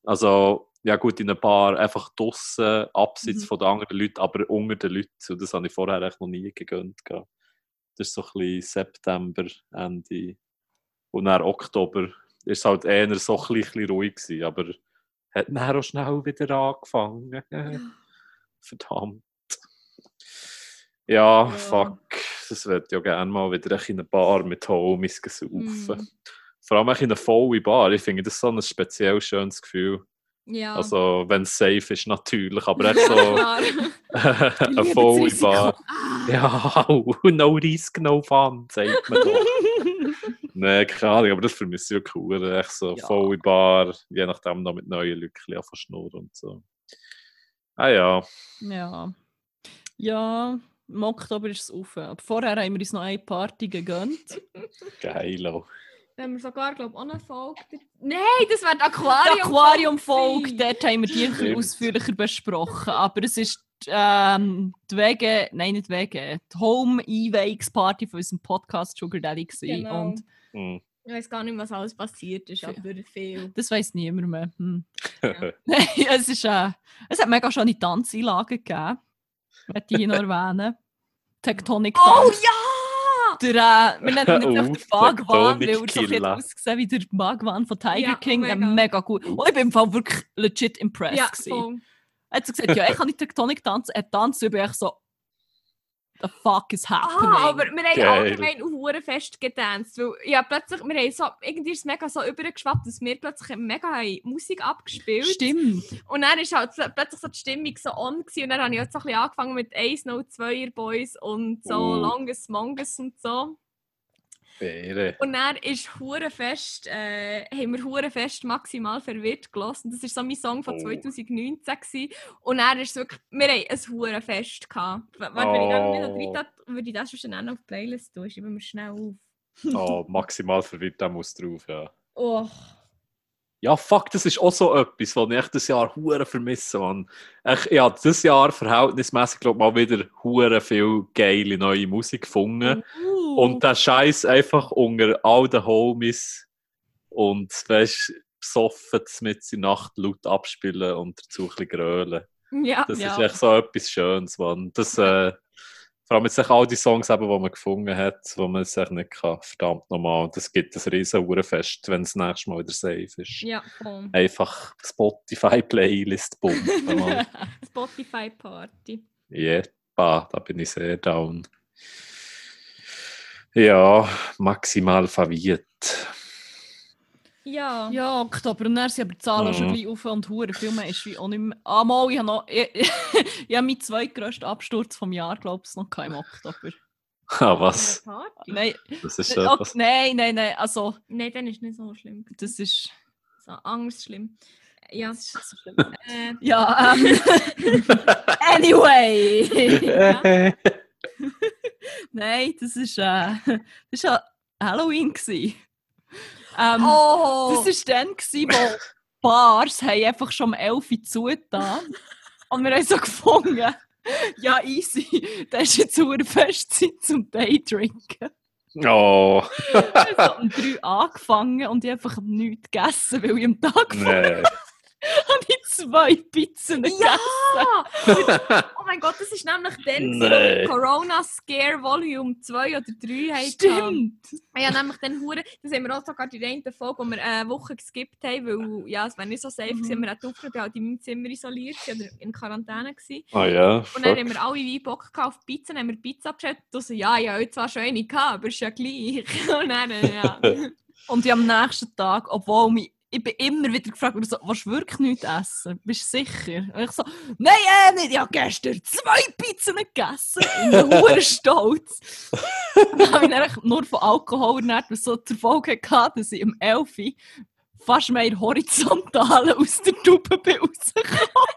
Also, ja gut, in eine Bar, einfach draussen, abseits Mhm. von den anderen Leuten, aber unter den Leuten. Und das habe ich vorher echt noch nie gegönnt. gehabt. Das ist so ein bisschen September, Ende. Und dann Oktober ist halt eher so ein bisschen ruhig gewesen, aber hat dann auch schnell wieder angefangen. (laughs) Verdammt. Ja, Ja. fuck. Das würde ja gerne mal wieder in eine Bar mit Homies saufen. Mm. Vor allem in eine volle Bar. Ich finde das so ein speziell schönes Gefühl. Ja. Also, wenn es safe ist, natürlich. Aber echt so eine volle. Bar. Ja, (laughs) no risk, no fun, sagt man doch. (laughs) Nein, keine Ahnung, aber das vermisse ich cool. Echt so Ja. volle Bar, je nachdem noch mit neuen Leuten ein bisschen schnurren und so. Ah ja, Ja. Ja, im Oktober ist es auf. Aber vorher haben wir uns noch eine Party gegönnt. (laughs) geil. auch. Haben wir sogar, glaube ich, auch eine Folge. Nein, das wäre die Die Aquarium. Aquarium-Folge, dort haben wir die ein bisschen ausführlicher besprochen. Aber es ist ähm, die Wege, nein, nicht Wege, die Home-Einweihungsparty von unserem Podcast Sugar Daddy. gewesen. Genau. Und Hm. Ich weiß gar nicht, was alles passiert ist, aber viel. das weiß niemand mehr. Hm. (laughs) (laughs) Nein, es, ist, äh, es hat mega schöne Tanzeinlagen gegeben. Möchte ich noch (laughs) erwähnen. Tectonic Oh Tanz. ja! Der, äh, wir nennen ihn auch den Bhagwan, weil er so ein ausgesehen wie der Bhagwan von Tiger Ja, King. Mega. mega. mega gut. Und ich bin im Fall wirklich legit impressed. Ja, voll. Er hat so gesagt, ja, ich kann nicht Tektonik tanzen. Er tanzt, ich echt so, the fuck is happening? Ah, aber wir haben Geil. allgemein auf Hurenfest getanzt. Weil, ja, plötzlich, wir haben so, irgendwie ist es mega so übergeschwappt, dass wir plötzlich mega haben Musik abgespielt Stimmt. Und dann war halt so, plötzlich so die Stimmung so on gewesen. und dann habe ich halt so ein bisschen angefangen mit 1, 0, 2 Boys und so Uh. Longest Mongus und so. Beere. Und dann ist Hurenfest, äh, haben wir Hurenfest maximal verwirrt gelassen. Das war so mein Song von Oh. 2019. Gewesen. Und dann ist wirklich, wir haben ein Hurenfest gehabt. Warte, wenn ich dann Oh. nicht noch drin würde ich das schon auf die Playlist tun. Schreiben wir schnell auf. Oh, maximal verwirrt, der muss drauf, ja. Oh. Ja, fuck, das ist auch so etwas, was ich echt das Jahr hure vermisse, Mann. Ich, ich habe dieses Jahr verhältnismäßig, glaube mal wieder hure viel geile neue Musik gefunden. Uh. Und der Scheiß einfach unter all den Homies und weißt, besoffen mit der Nacht laut abspielen und dazu ein bisschen grölen. Ja. Das Ja. ist echt so etwas Schönes, Mann. Das, äh, vor allem jetzt all die Songs, eben, die man gefunden hat, die man echt nicht kann. Verdammt nochmal. Und das gibt ein riesen Uhrenfest, wenn es nächstes Mal wieder safe ist. Ja, voll. Einfach Spotify-Playlist pumpen, Mann. (laughs) Spotify Party. Jepa, da bin ich sehr down. Ja, maximal verwirrt. Ja. Ja, Oktober. Und dann sind aber die Zahlen Mhm. schon gleich auf und hure viel mehr ist wie auch nicht mehr. Ah, mal, ich habe noch... Ich, (laughs) ich habe meinen zweitgrößten Absturz vom Jahr, glaube ich, noch im Oktober. Ah, was? Nein, Das ist ok- was. nein, nein, nein, also, Nein, dann ist nicht so schlimm. das ist... So, Angst schlimm. Ja. Das ist so schlimm. Äh, ja, ähm... (laughs) anyway! (laughs) nein, das ist... Äh, das ist ja Halloween gewesen. Ähm, oh! Das war dann, gewesen, wo Bars haben einfach schon um 11 Uhr zugetan Und wir haben so gefunden, ja easy, das ist jetzt eine Festzeit zum Daydrinken. Oh, Ich habe um 3 Uhr angefangen und ich habe einfach nichts gegessen, weil ich am Tag vorher nee. (laughs) habe ich zwei Pizzen gegessen. Ja! (laughs) oh mein Gott, das ist nämlich dann, Nee. Corona Scare Volume 2 oder 3 hatten. Stimmt. Ja, nämlich dann Hure, das haben wir auch sogar die eine Folge, wo wir eine Woche geskippt haben, weil ja, es wäre nicht so safe Mhm. Wir hatten war halt in meinem Zimmer isoliert oder in Quarantäne. Gewesen. Oh ja, Und dann fuck. haben wir alle wie Bock auf Pizza, dann haben wir Pizza bestellt. Du so, ja, ja, schon eine gehabt, aber ist ja gleich. (laughs) Und dann, äh, ja. Und ich am nächsten Tag, obwohl mich, ich bin immer wieder gefragt, so, willst du wirklich nichts essen? Bist du sicher? Und ich so, nein, äh, nicht. Ich habe gestern zwei Pizzen gegessen. Ich bin (laughs) hure stolz. Dann habe ich dann nur von Alkohol ernährt, was so zur Folge hatte, dass ich um 11 Uhr fast mehr horizontal aus der Tube bin rausgekommen.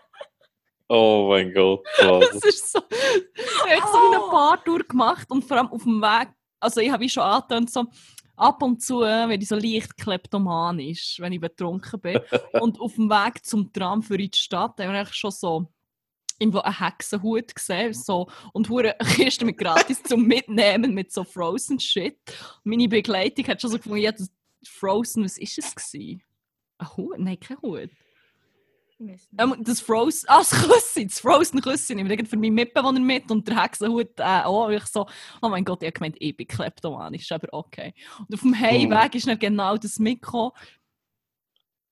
Oh mein Gott. Das ist so, ich habe so eine Partour gemacht und vor allem auf dem Weg, also ich habe wie schon angetönt, so ab und zu, wenn ich so leicht kleptomanisch, wenn ich betrunken bin. (laughs) und auf dem Weg zum Tram für die Stadt, wir eigentlich schon so irgendwo einen Hexenhut gesehen so, und hure (laughs) Kiste mit gratis zum Mitnehmen mit so Frozen Shit. Und meine Begleitung hat schon so gefunden, ja, das Frozen, was ist es gewesen? Ein Hut? Nein, kein Hut. Ich. Ähm, (laughs) das Frozen, ah, das Küssi, das Frozen Küssi nehme ich für meinen Mitbewohner mit und der Hexenhut äh, auch. Und Ich so, oh mein Gott, ich habe gemeint, ich bin kleptomanisch, aber okay. Und auf dem Heimweg ist dann genau das mitgekommen.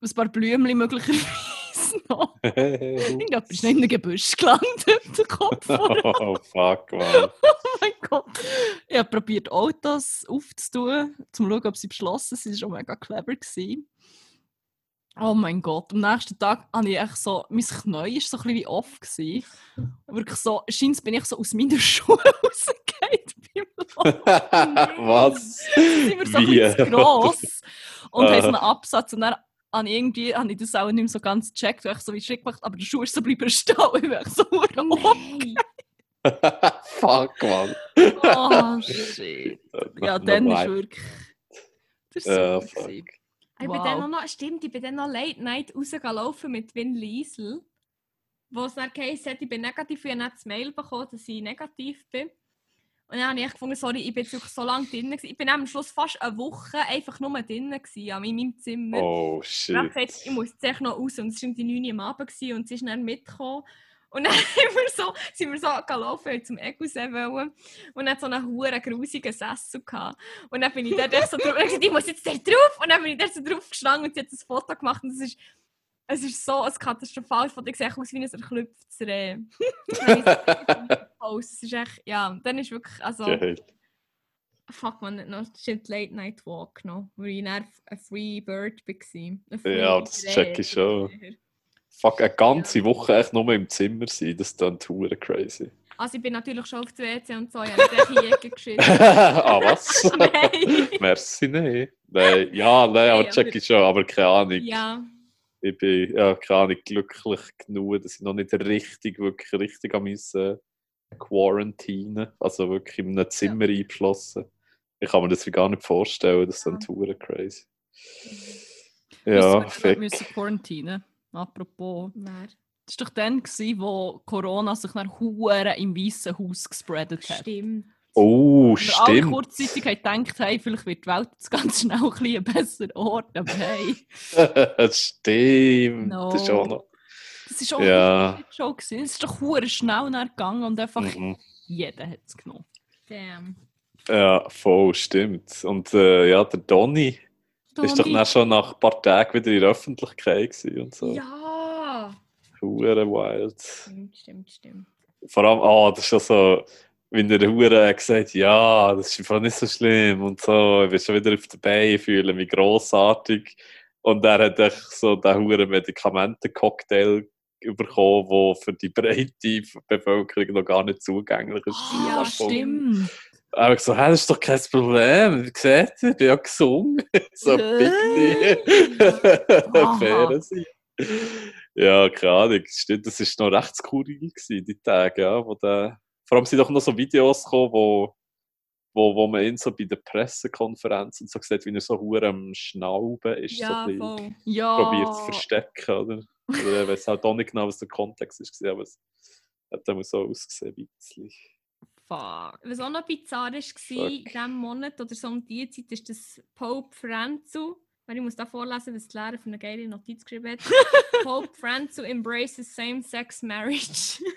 Ein paar Blümchen möglicherweise (laughs) noch. (laughs) Irgendjemand ist nicht in einem Gebüsch gelandet, der Kopf oh fuck, man. Oh mein Gott. Ich habe probiert, Autos aufzutun, um zu schauen, ob sie beschlossen sind. Das war schon mega clever. Gewesen. Oh mein Gott. Am nächsten Tag habe ich echt so, mein Knie war so ein bisschen wie off. Gewesen. Wirklich so, scheint bin ich so aus meinen (laughs) Schuhen rausgefallen beim Laufen. (laughs) Was? sind wir so ein Wie? bisschen zu gross und haben so Ah. einen Absatz und dann habe ich irgendwie habe ich das auch nicht mehr so ganz gecheckt, weil ich so wie Schritt gemacht aber der Schuh ist so bleiben stehen und ich so Nein. (laughs) fuck, man. Oh shit. Ja, dann ist wirklich... Das Ja, war super. Ich bin Wow. dann auch noch, stimmt, ich bin dann noch Late Night rausgelaufen mit Vin Liesel. Wo es dann geheißen hat, ich bin negativ, ich habe dann das Mail bekommen, dass ich negativ bin. Und dann habe ich gefunden, sorry, ich bin wirklich so lange drin. gewesen. Ich bin am Schluss fast eine Woche einfach nur drin gewesen, an meinem Zimmer. Oh Und ich habe shit. gesagt, ich muss jetzt noch raus. Und es war die 9 Uhr am Abend gewesen, und sie ist dann mitgekommen. Und dann (laughs) sind wir so, sind wir so gelaufen, zum Egusee wollen. Und dann so einen huren grusigen Sessel gehabt. Und dann bin ich echt so drauf, und ich gesagt, ich muss jetzt da drauf. Und dann bin ich dort so drauf gestanden und sie hat ein Foto gemacht. Und es ist, es ist so ein katastrophales Foto. Ich sehe aus wie ein erklüpftes Reh. (laughs) Es ist echt, ja, dann ist wirklich, also, fuck man, noch stimmt Late Night Walk noch, wo ich dann ein Free Bird war. Ein Ja, das Free check ich schon. Fuck, eine ganze Woche echt nur im Zimmer sein, das ist dann hure crazy. Also ich bin natürlich schon auf die WC und so, ich habe die Ecke (laughs) geschissen. ah, was? (laughs) Nein. Merci, nein. nein. Ja, nein, aber check ich schon, aber keine Ahnung. Ja, Ich bin, ja, keine Ahnung, glücklich genug, dass ich noch nicht richtig, wirklich richtig an müssen quarantinen. Also wirklich in einem Zimmer eingeschlossen. Ich kann mir das wie gar nicht vorstellen, das ist dann hure crazy. Ja, wir fick. müssen quarantinen. Apropos. wer? Das war doch dann, gewesen, wo Corona sich nach Huren im Weißen Haus gespreadet hat. Stimmt. Oh, Wir alle stimmt. kurzzeitig haben gedacht, hey, vielleicht wird die Welt jetzt ganz schnell ein, bisschen ein besserer Ort. Aber hey, (laughs) stimmt. No. Das ist auch noch. das ist auch Ja. nicht schon gewesen. Es ist doch hure schnell nachher gegangen und einfach Mhm. jeder hat es genommen. Damn. Ja, voll, stimmt. Und äh, ja, der Donny ist doch dann schon nach ein paar Tagen wieder in der Öffentlichkeit und so. Ja. Hure wild. Stimmt, stimmt, stimmt. Vor allem, ah, das ist schon so, wenn der Hure gesagt ja, das ist einfach nicht so schlimm und so, ich bin schon wieder auf der Beine, fühle mich grossartig. Und er hat echt so den Hure Medikamentencocktail bekommen, der für die breite Bevölkerung noch gar nicht zugänglich ist. Ah, ja, stimmt. Aber ich so, hey, das ist doch kein Problem. Seht ihr, ich bin ja gesungen. (laughs) so Äh. bitte. (laughs) Ja, keine Ahnung. Stimmt, das war noch recht skurril, gewesen, die Tage. Ja, wo der... Vor allem sind doch noch so Videos gekommen, wo, wo, wo man ihn so bei der Pressekonferenz und so sieht, wie er so hure am Schnauben ist. Ja, so ein. Ja. probiert zu verstecken, oder? Oder ich weiß halt auch nicht genau, was der Kontext ist, aber es hat dann so ausgesehen, ein bisschen. Fuck. Was auch noch bizarr war, in diesem Monat oder so um die Zeit, ist das Pope Franzu. Weil Ich muss da vorlesen, was die Lehrer für eine geile Notiz geschrieben hat. (laughs) Pope Franzu embraces same-sex marriage. (laughs)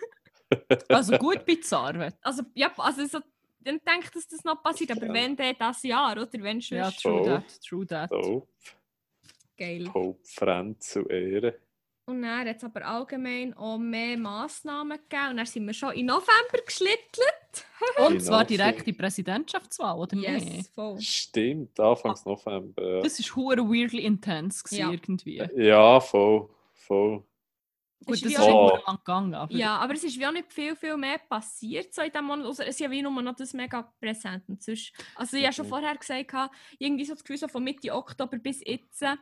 Also gut bizarr. also, ja, also so, dann denke ich, dass das noch passiert. Aber Ja. wenn dann das Jahr, oder? Wenn schon. Ja, true Voll. that, true that. So, Geil. Pope Franz zu Ehren. Und dann hat es aber allgemein auch mehr Massnahmen gegeben. Und dann sind wir schon im November geschlittelt. (laughs) Und Genau zwar so. direkt die Präsidentschaftswahl, oder Yes, nicht? voll. Stimmt, Anfangs November. Ja. Das war hure weirdly intense Ja. irgendwie. Ja, voll. voll. Gut, das ist Oh. lang gegangen, aber Ja, aber es ist wie auch nicht viel, viel mehr passiert so in diesem Monat. Also, es ist ja wie nur noch das mega präsent. Und sonst, also ich habe schon Mhm. vorher gesagt, irgendwie so das Gefühl, so von Mitte Oktober bis jetzt, äh,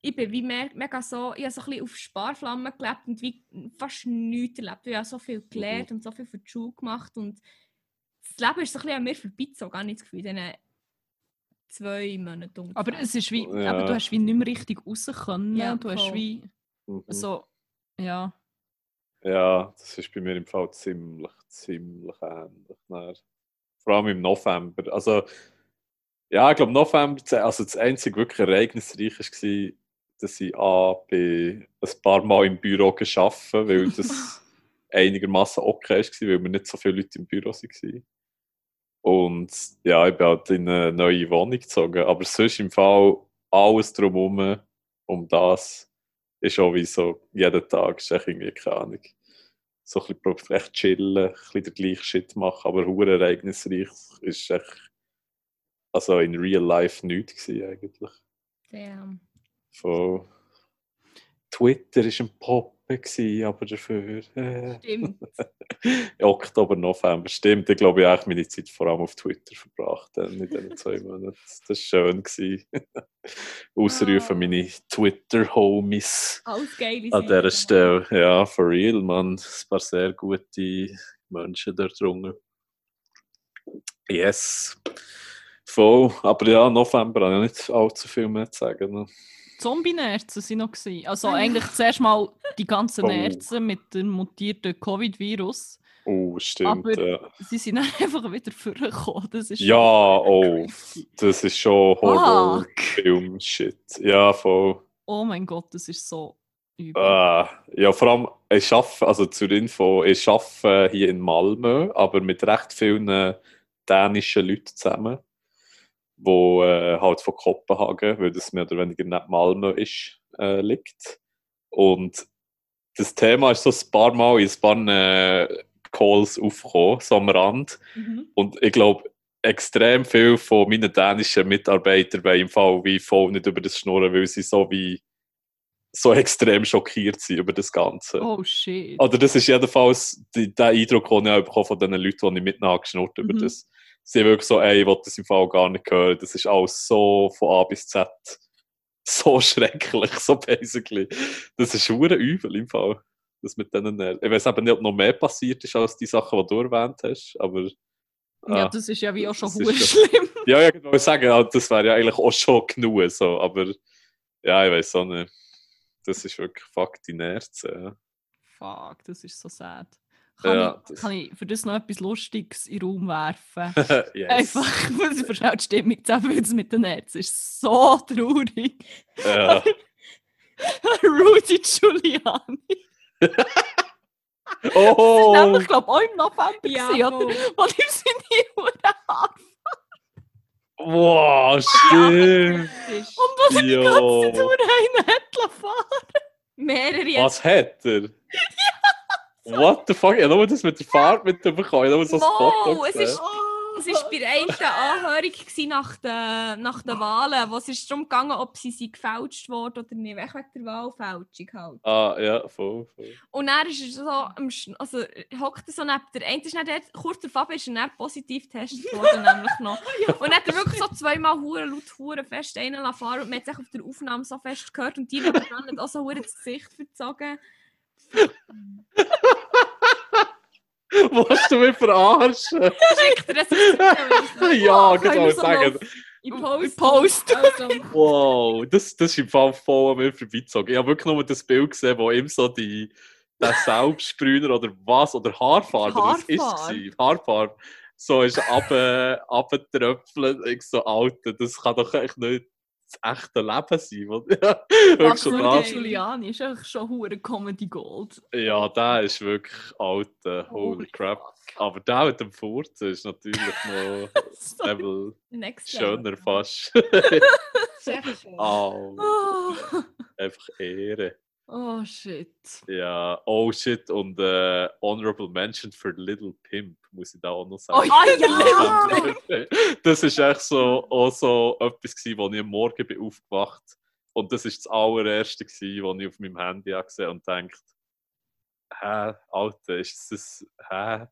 ich bin wie mehr, mega so, ich habe so ein bisschen auf Sparflammen gelebt und wie fast nichts erlebt. Ich habe so viel Mhm. gelernt und so viel für die Schule gemacht und das Leben ist so ein bisschen an mir vorbeizogen, gar nicht das Gefühl, in diesen zwei Monaten ungefähr. aber es ist wie, Ja. aber du hast wie nicht mehr richtig raus können. Ja, du hast wie Mhm. so, ja. Ja, das ist bei mir im Fall ziemlich, ziemlich ähnlich. Dann, vor allem im November. Also, ja, ich glaube, November, also das einzige wirklich Ereignisreiche war, dass ich A, bei ein paar Mal im Büro gearbeitet weil (laughs) das einigermaßen okay war, weil wir nicht so viele Leute im Büro waren. Und ja, ich bin halt in eine neue Wohnung gezogen. Aber sonst im Fall alles drumherum, um das, ist auch wie so, jeden Tag ist irgendwie keine Ahnung. So ein bisschen echt chillen, ein bisschen den gleichen Shit machen, aber hure ereignisreich ist echt, also in real life nichts gewesen eigentlich. Damn. Von Twitter war ein Poppe, gewesen, aber dafür äh, Stimmt. (laughs) Oktober, November, stimmt. Ich glaube, ich habe meine Zeit vor allem auf Twitter verbracht, dann in diesen zwei (laughs) Monaten. Das war schön. (laughs) Ausrufen Ah. meine Twitter-Homies. Alles geile An dieser. Stelle, ja, for real, man. Ein paar sehr gute Menschen da drunter. Yes. Voll. Aber ja, November habe ich nicht allzu viel mehr zu sagen. Ne? Zombie-Nerzen sind noch gewesen. Also Ah, eigentlich zuerst mal die ganzen Oh. Nerzen mit dem mutierten Covid-Virus. Oh, stimmt. Aber- ja. Sie sind (laughs) einfach wieder vorgekommen. Das ist ja, oh, crazy. das ist schon. Horror-Film-Shit. Ja, voll. Oh mein Gott, das ist so übel. Ah, ja, vor allem, ich arbeite, also zur Info, ich arbeite hier in Malmö, aber mit recht vielen äh, dänischen Leuten zusammen, wo äh, halt von Kopenhagen, weil das mehr oder weniger nicht Malmö ist, äh, liegt. Und das Thema ist so ein paar Mal in ein paar äh, Calls aufgekommen, so am Rand. Mhm. Und ich glaube, extrem viele von meinen dänischen Mitarbeitern wollen im Fall wie voll nicht über das schnurren, weil sie so wie so extrem schockiert sind über das Ganze. Oh shit. Oder das ist jedenfalls der Eindruck, den ich auch bekommen von den Leuten, die ich mit nachgeschnurrt über Mhm. das. Sie wirklich so, ey, ich will das im Fall gar nicht hören. Das ist alles so von A bis Z so schrecklich, so basically. Das ist hure übel im Fall. Das mit denen Nerven. Ich weiß eben nicht, ob noch mehr passiert ist als die Sachen, die du erwähnt hast, aber ja, ah. das ist ja wie auch schon hure ja- schlimm. (laughs) ja, ja, ich wollte sagen, ja, das wäre ja eigentlich auch schon genug, so, aber ja, ich weiß auch nicht. Das ist wirklich fuck die Nerven. Fuck, das ist so sad. Kann, Ja, ich, das- kann ich für das noch etwas Lustiges in den Raum werfen? Ja. (laughs) yes. Einfach, weil sie verschau die Stimmung zusammen, mit den Nerzen ist so traurig. Ja. (laughs) Rudy Giuliani. Oh! Nämlich, ich glaube, auch im November, Ja, gewesen, oder? Wo ihm seine Huren Haare Wow, (laughs) stimmt! ist und wo er die ganze. Zeit Huren hat fahren mehrere Was hat er? What the fuck? Ich habe nur das mit der Fahrt mitbekommen. Ich habe nur so Wow, es ist, es war bei der einen Anhörung nach den, nach den Wahlen, wo es ist darum gegangen, ob sie, sie gefälscht wurden oder nicht, wegen der Wahlfälschung halt. Ah, ja, voll, voll. Und dann ist er so, am also hockt er so neben der eine ist dann dort, kurz davor ist er dann positiv getestet worden, nämlich noch. (laughs) Und dann hat er wirklich so zweimal hure laut hure fest einen fahren und man hat sich auf der Aufnahme so fest gehört und die nebenan hat auch so hure das Gesicht verzogen. (laughs) (laughs) Willst du mich verarschen? (laughs) Schickt er das auf (laughs) ja, genau, sagen. Ich poste. poste. Also, Wow, das, das ist im Fall voll an mir vorbeizogen. Ich habe wirklich nur das Bild gesehen, wo ihm so die, der Selbstsprüher oder was, oder Haarfarbe, was ist Haarfarbe. es? Haarfarbe. So ist runtergetröpfelt. Ich so, Alter, das kann doch echt nicht das echte Leben sein. weil- Ja, wirklich Max das. Giuliani ist eigentlich schon hure Comedy Gold. Ja, der ist wirklich alter, holy Holy crap. Aber der mit dem Furzen ist natürlich noch (laughs) Level next schöner fast. (laughs) Sehr schön. (laughs) Oh. einfach Ehre. Oh shit. Ja, oh shit, und äh, Honorable Mention für Little Pimp, muss ich da auch noch Oh sagen. ja! (laughs) das ist echt so, auch so etwas, gewesen, wo ich am Morgen bin aufgewacht und das ist das allererste, gewesen, was ich auf meinem Handy habe gesehen und denkt, hä, Alter, ist das, hä?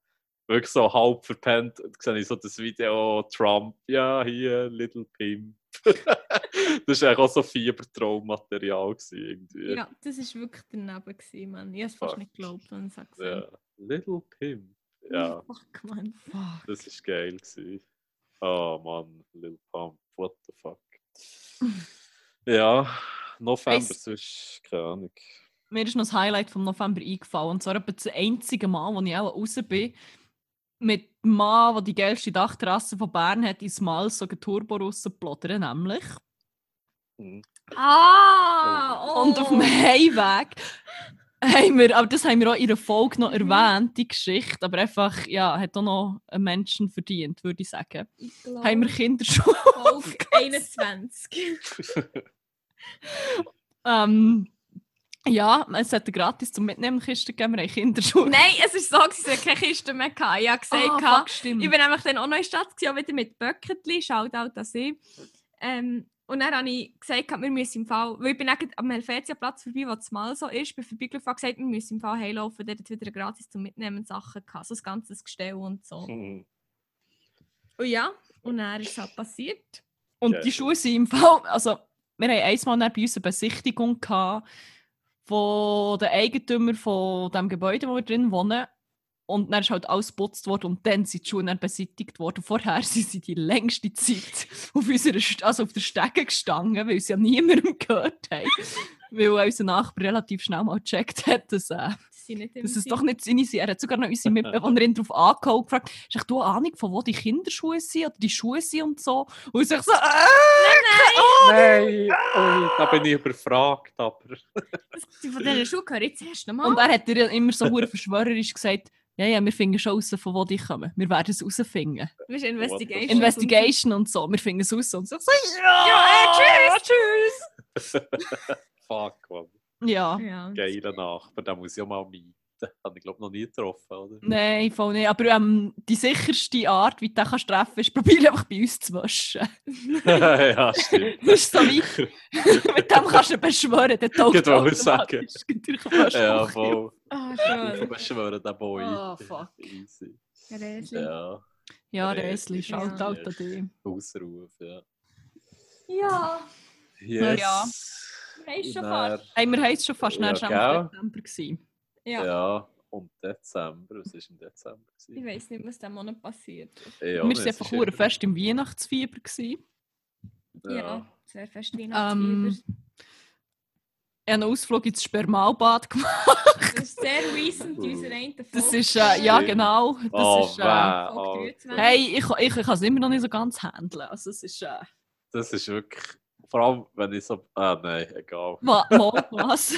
Wirklich so halb verpennt, und sehe ich so das Video, Trump, ja, hier, Little Pimp. (laughs) das war auch so Fiebertraummaterial irgendwie. Ja, das war wirklich daneben, gewesen, Mann. Ich habe es fast nicht geglaubt, wenn ich es Ja, Little Pimp. Ja, (laughs) Fuck, Mann. Fuck. das ist geil gewesen. Oh Mann, Lil Pump, what the fuck. (laughs) ja, November, Weiss- sonst keine Ahnung. Mir ist noch das Highlight vom November eingefallen. Und zwar etwa das einzige Mal, wo ich auch raus bin, mit dem Mann, der die geilste Dachterrasse von Bern hat, ins Mal so ein Turbo rausgeplottert, nämlich. Hm. Ah! Oh. Und auf dem Heimweg haben wir, aber das haben wir auch in der Folge noch Mhm. erwähnt, die Geschichte, aber einfach, ja, hat auch noch einen Menschen verdient, würde ich sagen. Ich glaub, Haben wir Kinderschuhe? Folge 21. (laughs) (laughs) ähm, ja, es hat gratis zum Mitnehmen Kiste gegeben, wir haben Kinderschuhe. Nein, es ist so, dass ich keine Kiste mehr hatte. Ich habe gesagt, ah, fuck, stimmt. ich bin nämlich dann auch noch in der Stadt, auch wieder mit Böcketli, Shoutout an sie. Ähm, und dann habe ich gesagt, wir müssen im Fall, weil ich bin am Helvetiaplatz vorbei, wo das mal so ist, bin vorbeigelaufen und gesagt, wir müssen im Fall heimlaufen, dort hat wieder gratis zum Mitnehmen Sachen gehabt, so das ganze Gestell und so. Hm. Und ja, und dann ist es halt passiert. Und Geil. die Schuhe sind im Fall, also wir haben einmal bei uns eine Besichtigung gehabt von den Eigentümern von dem Gebäude, wo wir drin wohnen. Und dann ist halt alles geputzt worden und dann sind die Schuhe dann beseitigt worden. Vorher (laughs) sind sie die längste Zeit auf, unserer, also auf der Stege gestanden, weil sie ja niemandem gehört haben. (laughs) weil unser Nachbar relativ schnell mal gecheckt hat, dass, äh, Dass es Sinn. doch nicht seine sind. Er hat sogar noch unsere Mitbewohnerin (laughs) darauf angehauen und gefragt, hast du eine Ahnung, von wo die Kinderschuhe sind oder die Schuhe sind und so? Und ich so, äh, Nein, ui, da bin ich überfragt, aber. (laughs) Von diesen Schuhen höre ich jetzt erst einmal. Und er hat dir immer so hure verschwörerisch gesagt, ja, ja, wir finden schon raus, von wo die kommen. Wir werden es rausfinden. Du bist Investigation. Investigation und so, wir finden es raus. Und so, so ja, Ja, tschüss. Fuck, Mann. Ja, Ja. Geiler Nachbar, da muss ich auch mal mein. (laughs) Habe ich glaube noch nie getroffen, oder? Nein, voll nicht. Aber ähm, die sicherste Art, wie du den kannst treffen kannst, ist, probier einfach bei uns zu waschen. (laughs) (laughs) ja, stimmt. Das ist so wie, mit dem kannst du beschwören, der Ich wollte automatisch sagen. ja, voll. Ah, Ich schön. beschwöre den Boy. Ah, fuck. Easy. Räsli. Ja, Ja, Räsli. Schaut Ja. out an dich. Ausruf, ja. Ja. Yes. Ja. Wir haben es schon fast. Hey, wir haben es schon fast, Ja, schon im? Dezember gewesen. Ja. Ja, und Dezember, was ist im Dezember? Ich gewesen? weiß nicht, was diesem Monat passiert. Ja, wir waren einfach ist fest im Weihnachtsfieber. Gewesen. Ja, Ja. sehr fest Weihnachtsfieber. Ähm, Ich habe einen Ausflug ins Spermalbad gemacht. das ist sehr recent in unserer einen Folge. Das ist, äh, ja genau. Das Oh, ist, äh, Folge oh. 23. hey, ich, ich, ich kann es immer noch nicht so ganz handeln. Also es ist, äh, Das ist wirklich. Vor allem, wenn ich so. Ah, nein, egal. wa- mal, was?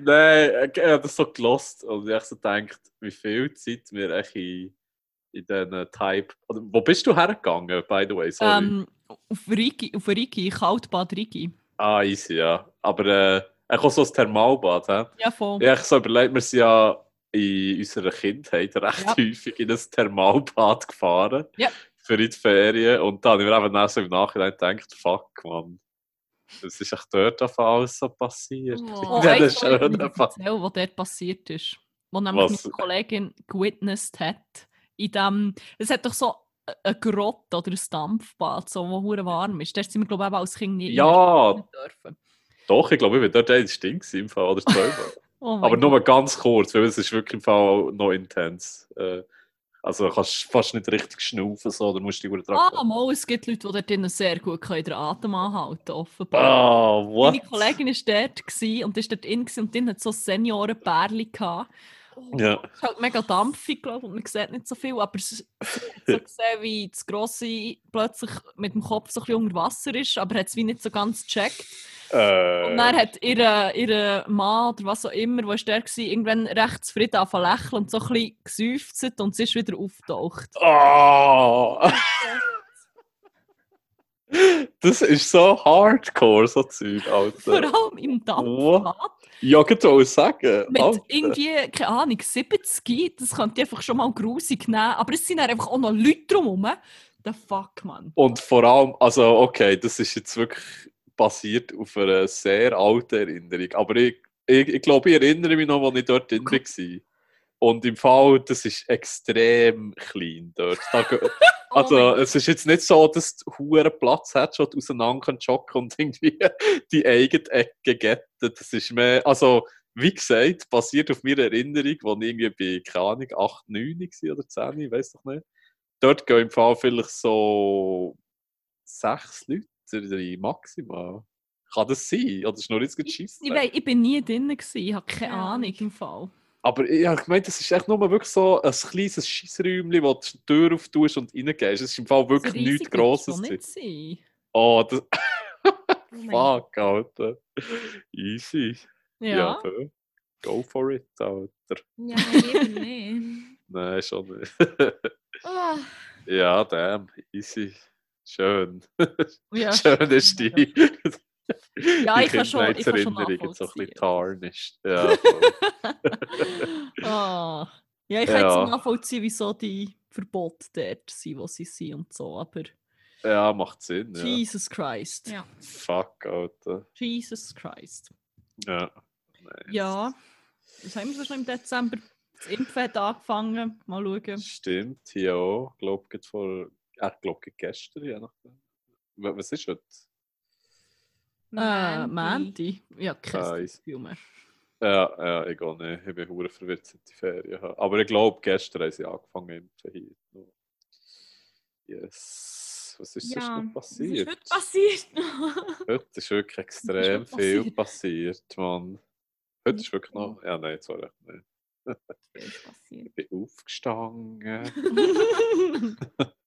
Nein, ich habe das so gelost und ich so gedacht, wie viel Zeit wir echt in, in diesen Type. Oder, wo bist du hergegangen, by the way? Sorry. ähm, auf Rigi, auf Rigi, Kaltbad Rigi. ah, easy, ja. Aber äh, ich auch so ein Thermalbad. He? Ja, voll. Ich habe so überlegt, wir sind ja in unserer Kindheit recht Ja. häufig in ein Thermalbad gefahren. Ja. Für die Ferien. Und dann habe ich mir eben so im Nachhinein gedacht, fuck, man. Das ist echt dort auf alles so passiert. Oh, In diesen schönen erzählen, was dort passiert ist. Wo nämlich Was? meine Kollegin gewitnessed hat. In dem, es hat doch so eine Grotte oder ein Dampfbad, so, wo hure warm ist. Dort sind wir, glaube ich, als Kind nie Ja. dürfen. Doch, ich glaube, ich bin dort ein Ding im Fall, oder zweimal. (laughs) Oh Aber nur ganz kurz, weil es ist wirklich im Fall noch intens. Äh, also du kannst fast nicht richtig schnaufen, so, da musst du dich dran Ah, mal, es gibt Leute, die dort drinnen sehr gut können den Atem anhalten können, offenbar. Ah, what? Meine Kollegin war dort und ist dort drin und drin hat so Seniorenpärchen gehabt. Ja. Es ist halt mega dampfig, glaube ich, und man sieht nicht so viel, aber es hat so (laughs) gesehen, wie das Grosse plötzlich mit dem Kopf so ein bisschen unter Wasser ist, aber hat es wie nicht so ganz gecheckt. Äh, Und dann hat ihr, ihr Mann oder was auch immer, der war, irgendwann recht zufrieden angefangen lächeln und so ein bisschen geseufzt und sie ist wieder aufgetaucht. Ah! (laughs) das ist so hardcore, so Zeug, Vor Alter. allem im Dampfbad. Ja, ich wollte sagen. Mit Alter. irgendwie, keine Ahnung, 70, das könnte einfach schon mal grusig nehmen, aber es sind einfach auch noch Leute drumherum. The fuck, man. Und vor allem, also okay, das ist jetzt wirklich basiert auf einer sehr alten Erinnerung. Aber ich, ich, ich glaube, ich erinnere mich noch, als ich dort drin war. Und im Fall, das ist extrem klein dort. (laughs) Oh also, mein es ist jetzt nicht so, dass du hohen Platz hast, schon auseinander kannst joggen und irgendwie (laughs) die eigene Ecke getten. Das ist mehr, also, wie gesagt, basiert auf meiner Erinnerung, wo ich irgendwie bei, keine Ahnung, 8, 9 war oder 10, ich weiß doch nicht. Dort gehen im Fall vielleicht so sechs Leute rein, maximal. Kann das sein? Oder ist nur jetzt geschissen? Ich, weiss, ich bin nie drin, gewesen, ich habe keine Ahnung im Fall. Aber ich habe gemeint, das ist echt nur wirklich so ein kleines Scheissräumchen, wo du die Tür auftust und reingehst. Es ist im Fall wirklich nichts Grosses. schon gewesen. nicht sein. (laughs) Oh, das... Oh. Fuck, Alter. Easy. Ja. voll. Go for it, Alter. Ja, nein, lieber nicht. (laughs) Nein, schon nicht. Oh, ja, damn. Easy. Schön. ja. (laughs) Schön ist die. (laughs) Ja, die ich kann schon- ich kann schon jetzt so ein bisschen tarnished. Ja, (laughs) ah. Ja, ich kann Ja. jetzt nachvollziehen, wieso die Verbote dort sind, wo sie sind und so, aber ja, macht Sinn. Ja. Jesus Christ. ja. Fuck, Alter. Jesus Christ. Ja. Nein, Ja. Was haben wir noch im Dezember? Das Impfen hat angefangen. Mal schauen. Stimmt, hier auch. Ich glaube, vor. Äh, ich glaube, gestern, nachdem. Wa- Was ist heute? Äh, Mandy. Mandy. Ja, kein. Gefühl mehr. Ja, ja, ich gehe nicht. Ich bin hure verwirrt seit die Ferien habe. Aber ich glaube, gestern haben sie angefangen impfen hier. Yes. Was ist sonst Ja, noch was ist passiert? heute passiert? (laughs) Heute ist wirklich extrem noch viel passiert, Mann. Heute ist wirklich Ja. noch. Ja, nein, sorry. Nicht. Was ist passiert? (laughs) Ich bin aufgestanden. (laughs)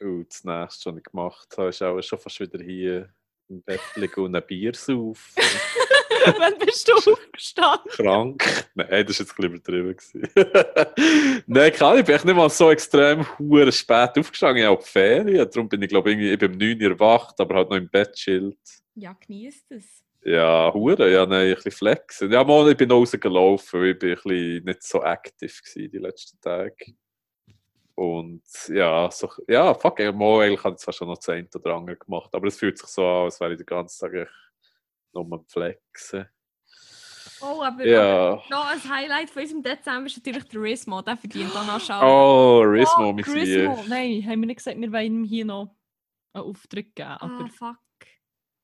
Und das nächste, was ich gemacht habe, ist auch schon fast wieder hier im Bett liegen und ein Bier saufen. (laughs) Wann bist du aufgestanden? Krank. Nein, das war jetzt ein bisschen übertrieben. (laughs) Nein, kann ich bin echt nicht mal so extrem hure spät aufgestanden. Ich habe Ferien. Darum bin ich, glaube ich, irgendwie- ich um 9 Uhr erwacht, aber halt noch im Bett chillt. Ja, genießt es. Ja, Hure, ja, nein, ein bisschen flexen. Ja, mal, ich bin rausgelaufen, weil ich bin ein bisschen nicht so aktiv gewesen die letzten Tage. Und ja, so, ja, fuck, mal, eigentlich habe ich zwar schon noch das eine oder andere gemacht, aber es fühlt sich so an, als wäre ich den ganzen Tag echt nur am Flexen. Oh, aber, Ja. noch ein Highlight von unserem Dezember ist natürlich der Rismo. Der verdient auch noch. Oh, Rismo, mein Grismo. Lieb. Nein, haben wir nicht gesagt, wir wollen ihm hier noch einen Auftritt geben. Aber Ah, fuck.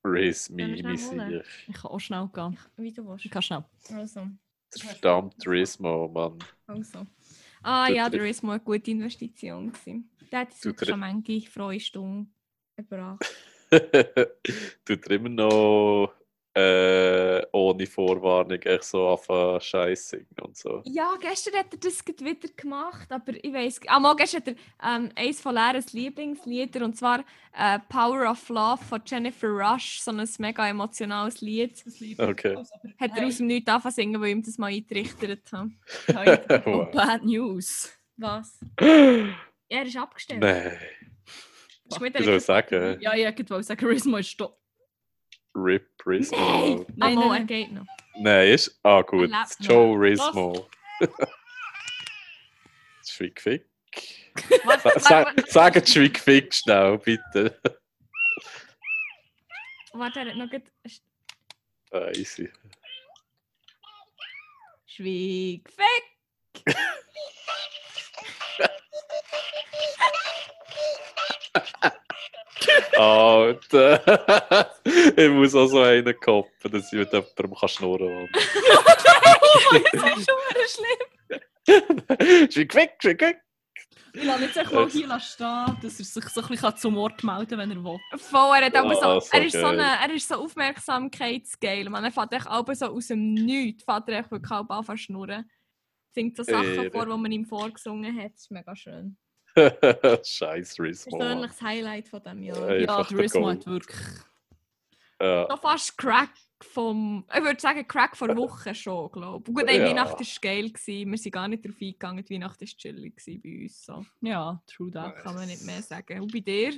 Wir mein, ich kann auch schnell gehen. Wie du willst. Ich kann schnell. Also. Der verdammte Rismo, Mann. also. Ah ja, der Rismo war eine gute Investition. Gewesen. Der hat triff- schon manche frohe Stunden gebracht. Tut er immer noch äh, ohne Vorwarnung echt so anfangen Scheiß singen und so. Ja, gestern hat er das wieder gemacht, aber ich weiß. Ah, mal gestern hat er ähm, eines von Lehrers Lieblingslieder und zwar äh, Power of Love von Jennifer Rush, so ein mega emotionales Lied. Okay. Hat er aus dem Nichts angefangen zu singen, weil ich ihm das mal eingerichtet habe. (laughs) Hey, oh, Wow. bad news. Was? Er ist abgestellt. Nein. Ich soll sagen, Ja, ich wollte sagen, Rismo ist da. Rip Rismo. Nein, Nein, nein, geht noch. Nein, ist. Ah, gut. Joe Rismo. Schwick Fick. Was, Sa- sa- Sagt Schwick Fick schnell, bitte. Warte, er hat noch gut. Ah, easy. Schwieg, Fick! (laughs) Alter. (laughs) ich muss auch so einen koppen, dass ich mit jemandem kann schnurren kann. (laughs) das ist schon wieder schlimm. Schwick Fick, Schwick Fick. Ich lasse jetzt mal hier stehen, dass er sich so ein bisschen zum Wort melden kann, wenn er will. Voll, er, hat aber Ah, so, so er, ist so eine, er ist so aufmerksamkeitsgeil. Man er fährt echt aber so aus dem Nichts, fährt er echt wirklich halb an zu schnurren. Singt so Sachen Ehre. vor, die man ihm vorgesungen hat. Das ist mega schön. (laughs) Scheiß Rismo. Persönliches Highlight von diesem Jahr. Ey. Ja, der Rismo hat wirklich... Ja. Noch fast Crack vom. Ich würde sagen, Crack vor Wochen schon, glaube ich. Gut, ey, Ja. Weihnachten war geil. Gewesen. Wir sind gar nicht darauf eingegangen. Die Weihnachten war chillig bei uns. So. Ja, true Da kann man nicht mehr sagen. Und bei dir?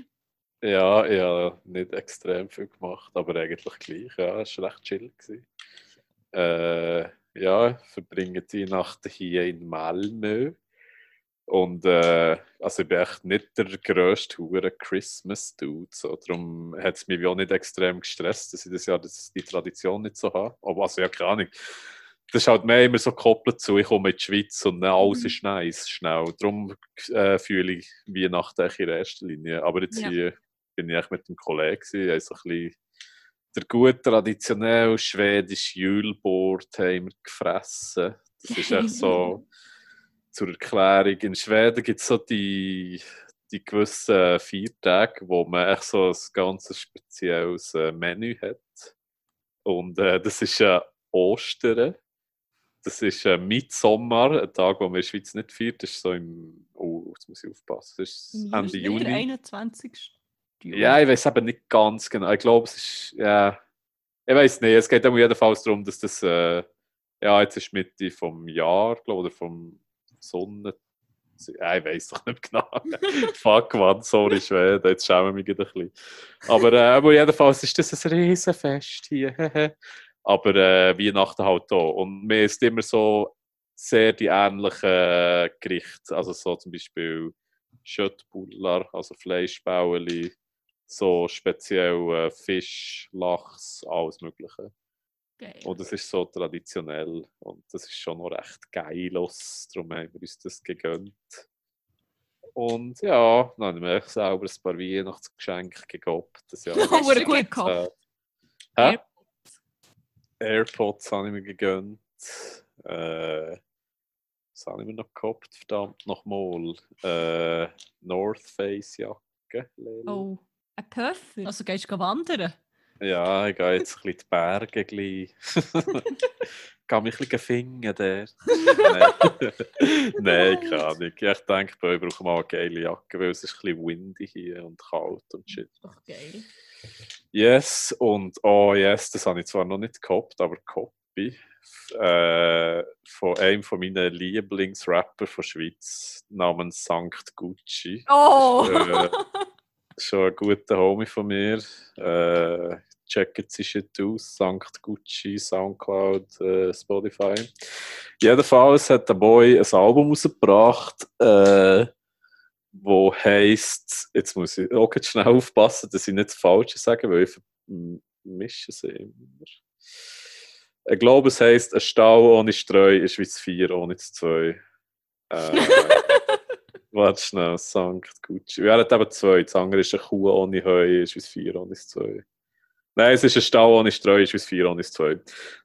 Ja, ich habe nicht extrem viel gemacht, aber eigentlich gleich. Ja, es war recht chill. Gewesen. Äh, ja, verbringe die Weihnachten hier in Malmö. Und äh, also ich bin echt nicht der grösste hure Christmas-Dude. So. Darum hat es mich auch nicht extrem gestresst, dass ich das Jahr das, die Tradition nicht so habe. Aber also ja, keine Ahnung. Das ist halt mehr immer so gekoppelt zu, ich komme in die Schweiz und äh, alles Mhm. ist nice, schnell. Darum äh, fühle ich Weihnachten in erster Linie. Aber jetzt Ja. hier bin ich echt mit dem Kollegen, gewesen, haben so ein bisschen der gut traditionell schwedische Julbord haben wir gefressen. Das ist echt so (laughs) zur Erklärung. In Schweden gibt es so die, die gewissen Viertage, wo man echt so ein ganz spezielles äh, Menü hat. Und äh, das ist äh, Ostern. Das ist äh, Mitsommer, ein Tag, den man in der Schweiz nicht feiert. Das ist so im. Oh, jetzt muss ich aufpassen. Das ist Im Ende Juni. Der Juni. 21. Juni. Ja, ich weiß eben nicht ganz genau. Ich glaube, es ist. Ja. Ich weiß nicht. Es geht aber jedenfalls darum, dass das. Äh, ja, jetzt ist Mitte vom Jahr, glaube ich, oder vom Sonne. Ich weiß doch nicht genau. (laughs) Fuck, Mann, sorry, Schweden, jetzt schämen wir mich ein bisschen. Aber, äh, aber jedenfalls ist das ein Riesenfest hier. (laughs) aber äh, Weihnachten halt auch. Und mir ist immer so sehr die ähnlichen äh, Gerichte. Also so zum Beispiel Schöttbullar, also Fleischbäueli, so speziell äh, Fisch, Lachs, alles Mögliche. Geil. Und das ist so traditionell und das ist schon noch recht geil. Darum haben wir uns das gegönnt. Und ja, dann haben wir echt selber ein paar Weihnachtsgeschenke gegeben. Das Jahr. Oh, shit. gut gehabt. Äh, hä? AirPods habe ich mir gegönnt. Äh, was habe ich mir noch gehabt? Verdammt nochmal. Äh, North Face Jacke. Oh, ein Puffer. Also gehst du wandern? Ja, ich gehe jetzt ein bisschen die Berge gleich. (laughs) Gehe mich ein bisschen fingen dort. (laughs) Nein, Nein (laughs) keine Ahnung. Ich denke, bei euch brauchen wir mal eine geile Jacke, weil es ist ein bisschen windy hier und kalt und shit. Doch geil. Yes, und oh yes, das habe ich zwar noch nicht gehabt, aber Copy äh, von einem von meinen Lieblingsrapper von Schweiz namens Sankt Gucci. Oh! Äh, schon ein guter Homie von mir. Äh, checkt sie shit aus. Sankt Gucci, Soundcloud, äh, Spotify. Jedenfalls hat der Boy ein Album rausgebracht, äh, wo heisst, jetzt muss ich auch jetzt schnell aufpassen, dass ich nicht das Falsche sage, weil ich vermische sie immer. Ich glaube, es heisst, ein Stau ohne Streu ist wie das Vier ohne das Zwei. Äh, (laughs) warte schnell, Sankt Gucci. Wir haben eben zwei. Das andere ist eine Kuh ohne Heu, ist wie das Vier ohne das Zwei. Nein, es ist ein Stau ohne Streu, ist wie das Vier ohne das Zwei.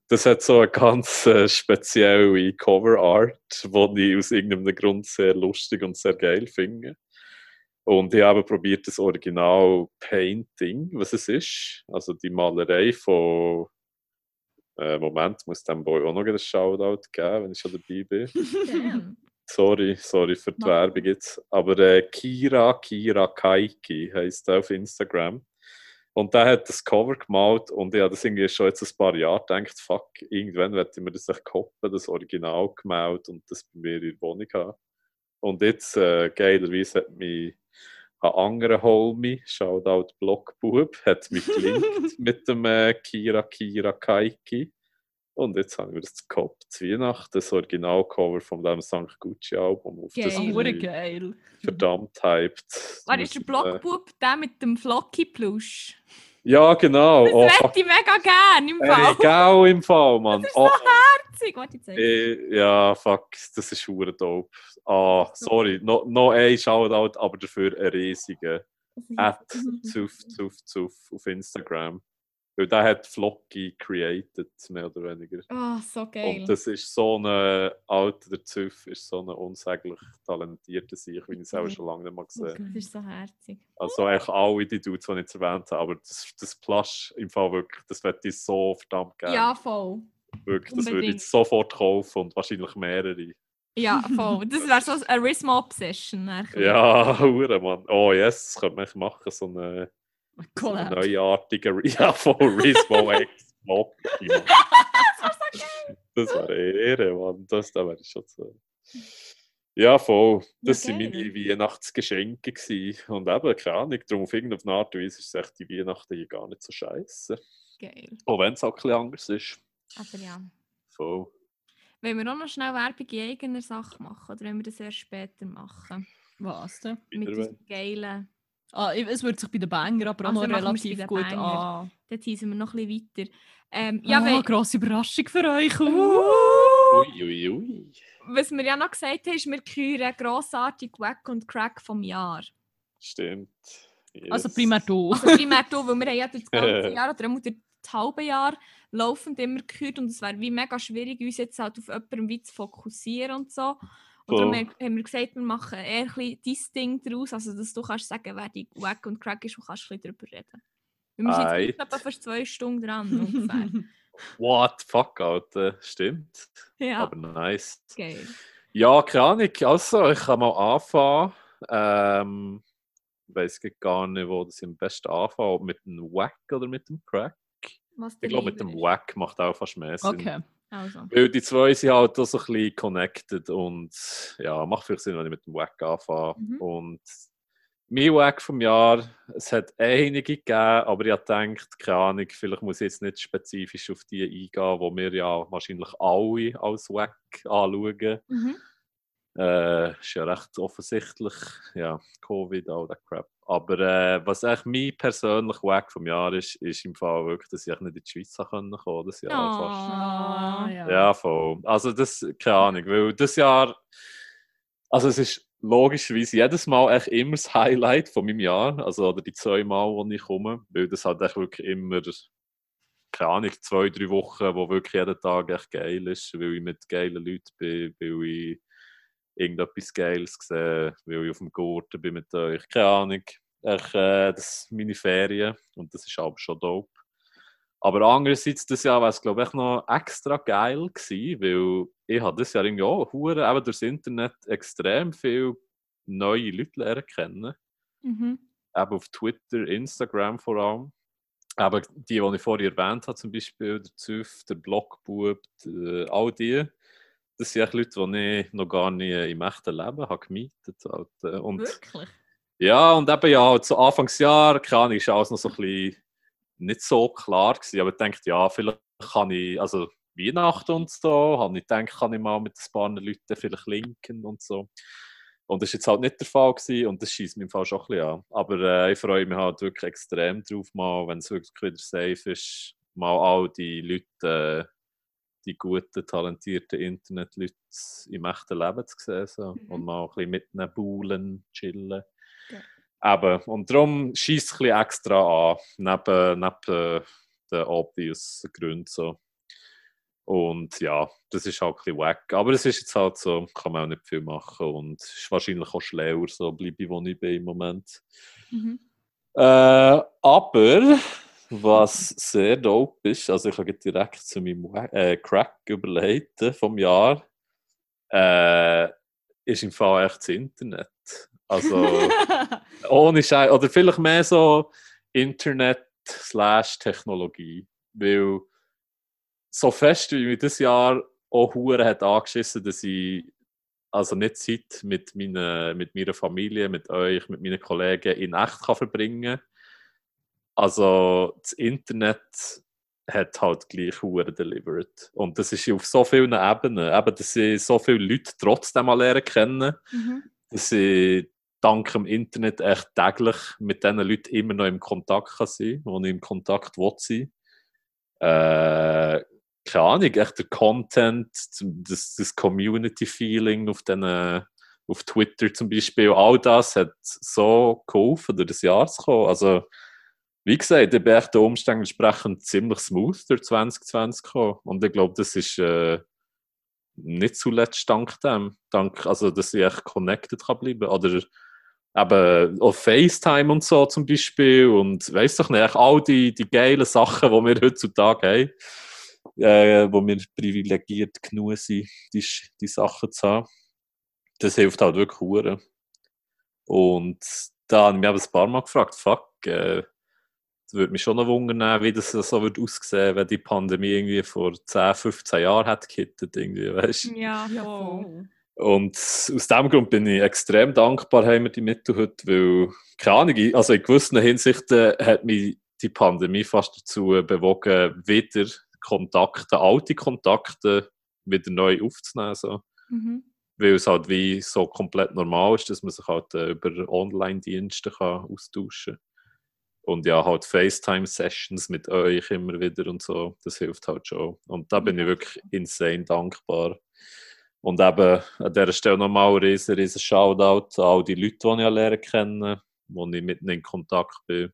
Das hat so eine ganz äh, spezielle Cover-Art, die ich aus irgendeinem Grund sehr lustig und sehr geil finde. Und ich habe probiert, das Original Painting, was es ist, also die Malerei von. Äh, Moment, muss dem Boy auch noch einen Shoutout geben, wenn ich schon dabei bin. (laughs) Sorry, sorry für die. Werbung jetzt. Aber äh, Kira, Kira Kaiki heisst er auf Instagram. Und der hat das Cover gemalt und ich habe das irgendwie schon jetzt ein paar Jahre gedacht, fuck, irgendwann werde ich mir das echt koppen, das Original gemalt und das bei mir in der Wohnung haben. Und jetzt, äh, geilerweise, hat mich ein anderer Homie, Shoutout Blockbub, hat mich (laughs) gelinkt mit dem äh, Kira Kira Kaiki. Und jetzt haben wir das gekoppt, zu Weihnachten, das Originalcover von dem St. Gucci Album. Auf das Geil. Hure ich geil. verdammt hyped. Wer ist der Blockbub? Der mit dem Flocky-Plush. Ja, genau. Das Oh, hätte ich mega gerne im Ey, Fall. genau im Fall, Mann. Das ist Oh, so herzig. Warte, eh, ja, fuck, das ist hure dope. Ah, sorry, noch no ein Shoutout, aber dafür ein riesiger. At Zuf, Zuf, Zuf auf Instagram. Weil der hat Flocky created, mehr oder weniger. Oh, so geil. Und das ist so ein alter der ist so ein unsäglich talentierter Sieg, wie ich es auch schon lange nicht mehr gesehen Das ist so herzig. Also eigentlich alle die Dudes, die ich jetzt erwähnt habe, aber das, das Plush im Fall wirklich, das würde ich so verdammt gerne. Ja, voll. wirklich, das würde ich sofort kaufen und wahrscheinlich mehrere. Ja, voll. Das wäre so eine (laughs) nachher. Ja, hure Mann. Oh yes, das könnte man echt machen, so eine Collab. neuartige, (laughs) ja, von Rismo X Mann. Das wäre Ehre, Mann. Das, da wäre ich schon so. Ja, voll. Das waren geil. meine Weihnachtsgeschenke. gewesen. Und eben, keine Ahnung, darum auf irgendeine Art und Weise ist echt die Weihnachten hier gar nicht so scheiße. Geil. Auch wenn es auch ein bisschen anders ist. Aber ja. Voll. Wollen wir auch noch schnell Werbung in eigener Sache machen? Oder wollen wir das erst später machen? Was denn? Mit diesem geilen. Ah, es wird sich bei den Banger aber auch Also noch relativ gut Banger. an. Dann teasen wir noch ein bisschen weiter. Ähm, Ja, ja, ah, weil, grosse Überraschung für euch. Uh. Ui, ui, ui. was wir ja noch gesagt haben, ist, wir küren grossartig Wack und Crack vom Jahr. Stimmt. Also Yes. primär du. Also primär du, weil wir haben ja das (laughs) ganze Jahr oder auch das halbe Jahr laufend immer gehört und es wäre wie mega schwierig, uns jetzt halt auf jemanden wie zu fokussieren und so. Und darum haben wir gesagt, wir machen eher ein bisschen dein Ding daraus, also dass du kannst sagen, wer die Wack und Crack ist und kannst ein bisschen darüber reden. Wir sind jetzt etwa fast zwei Stunden dran ungefähr. (laughs) What the fuck, Alter. Stimmt. ja, Aber nice. geil. Ja, keine Ahnung. Also, ich kann mal anfangen. Ähm, ich weiß gar nicht, wo das am besten anfangen. Ob mit dem Wack oder mit dem Crack. Was Ich glaube, mit dem. Wack macht auch fast mehr Sinn. Okay. Also. Weil die zwei sind halt auch so ein bisschen connected und ja, macht vielleicht Sinn, wenn ich mit dem Wack anfange. Mhm. Und mein Wack vom Jahr, es hat einige gegeben, aber ich gedacht, keine Ahnung, vielleicht muss ich jetzt nicht spezifisch auf die eingehen, wo wir ja wahrscheinlich alle als Wack anschauen. Mhm. Äh, ist ja recht offensichtlich, ja, Covid, all that crap. Aber äh, was echt mein persönlicher Wack vom Jahr ist, ist im Fall wirklich, dass ich nicht in die Schweiz kommen konnte. Das Jahr fast. Ah, ja. Ja, voll. Also das, keine Ahnung, weil das Jahr, also es ist logischerweise jedes Mal echt immer das Highlight von meinem Jahr, also oder die zwei Mal, wo ich komme, weil das halt echt wirklich immer, keine Ahnung, zwei, drei Wochen, wo wirklich jeden Tag echt geil ist, weil ich mit geilen Leuten bin, weil ich irgendetwas Geiles sehe, weil ich auf dem Gurten bin mit euch, keine Ahnung. Ich, äh, das sind meine Ferien und das ist aber schon dope. Aber andererseits, das Jahr war es, glaube ich, noch extra geil gewesen, weil ich habe das Jahr irgendwie auch hure, eben durchs Internet extrem viele neue Leute lernen kennen. Mhm. Eben auf Twitter, Instagram vor allem. Aber die, die ich vorher erwähnt habe, zum Beispiel der Züff, der Blockbub, die, all die, das sind echt Leute, die ich noch gar nicht im echten Leben habe gemietet halt. äh, Und Wirklich? ja, und eben ja, zu Anfangsjahr, keine Ahnung, ist alles noch so ein bisschen nicht so klar gewesen. Aber ich dachte, ja, vielleicht kann ich, also Weihnachten und so, habe ich gedacht, kann ich mal mit ein paar Leuten vielleicht linken und so. Und das war jetzt halt nicht der Fall gewesen, und das schießt mir im Fall schon ein bisschen an. Aber äh, ich freue mich halt wirklich extrem drauf, mal, wenn es wirklich wieder safe ist, mal all die Leute, äh, die guten, talentierten Internetleute im echten Leben zu sehen. So. Mhm. Und mal ein bisschen mit ihnen buhlen, chillen. Ja. Eben, und darum schießt es ein bisschen extra an, neben, neben den obvious Gründen. So. Und ja, das ist halt ein bisschen wack. Aber es ist jetzt halt so, kann man auch nicht viel machen. Und es ist wahrscheinlich auch schlauer, so bleibe ich, wo ich bin im Moment. Mhm. Äh, aber was sehr dope ist, also ich habe direkt zu meinem äh, Crack überlegt äh, vom Jahr, äh, ist im Fall echt das Internet. Also (laughs) ohne Scheiß, oder vielleicht mehr so Internet slash Technologie, weil so fest wie mich das Jahr auch Hure hat angeschissen, dass ich also nicht Zeit mit, meinen, mit meiner Familie, mit euch, mit meinen Kollegen in echt kann verbringen Also das Internet hat halt gleich Hure delivered. Und das ist auf so vielen Ebenen. Eben, dass ich so viele Leute trotzdem mal lernen kennen, Mhm. dass ich dank dem Internet echt täglich mit diesen Leuten immer noch im Kontakt kann sein kann, ich im Kontakt will sein. Äh, keine Ahnung, echt der Content, das, das Community-Feeling auf, auf Twitter zum Beispiel, all das hat so geholfen, durch das Jahr zu kommen. Also, wie gesagt, ich bin echt den Umständen entsprechend ziemlich smooth durch 2020 gekommen. Und ich glaube, das ist äh, nicht zuletzt dank dem. Dank, also, dass ich echt connected kann bleiben. Oder eben auf FaceTime und so zum Beispiel. Und weiss doch nicht, all die, die geilen Sachen, die wir heutzutage haben, äh, wo wir privilegiert genug sind, die, die Sachen zu haben. Das hilft halt wirklich hure. Und da habe ich mich ein paar Mal gefragt, fuck, äh, das würde mich schon noch wundern, wie das so würde aussehen, wenn die Pandemie irgendwie vor 10, 15 Jahren hätte gehittet, irgendwie, weißt Ja, Ja, voll. und aus diesem Grund bin ich extrem dankbar, haben wir die Mittel heute, weil, keine Ahnung, also in gewissen Hinsichten hat mich die Pandemie fast dazu bewogen, wieder Kontakte, alte Kontakte wieder neu aufzunehmen. So. Mhm. Weil es halt wie so komplett normal ist, dass man sich halt äh, über Online-Dienste kann austauschen kann. Und ja, halt FaceTime-Sessions mit euch immer wieder und so, das hilft halt schon. Und da bin ich wirklich insane dankbar. Und eben an dieser Stelle nochmal ein riesen, riesen Shoutout an all die Leute, die ich lernen kenne, wo ich mit ihnen in Kontakt bin.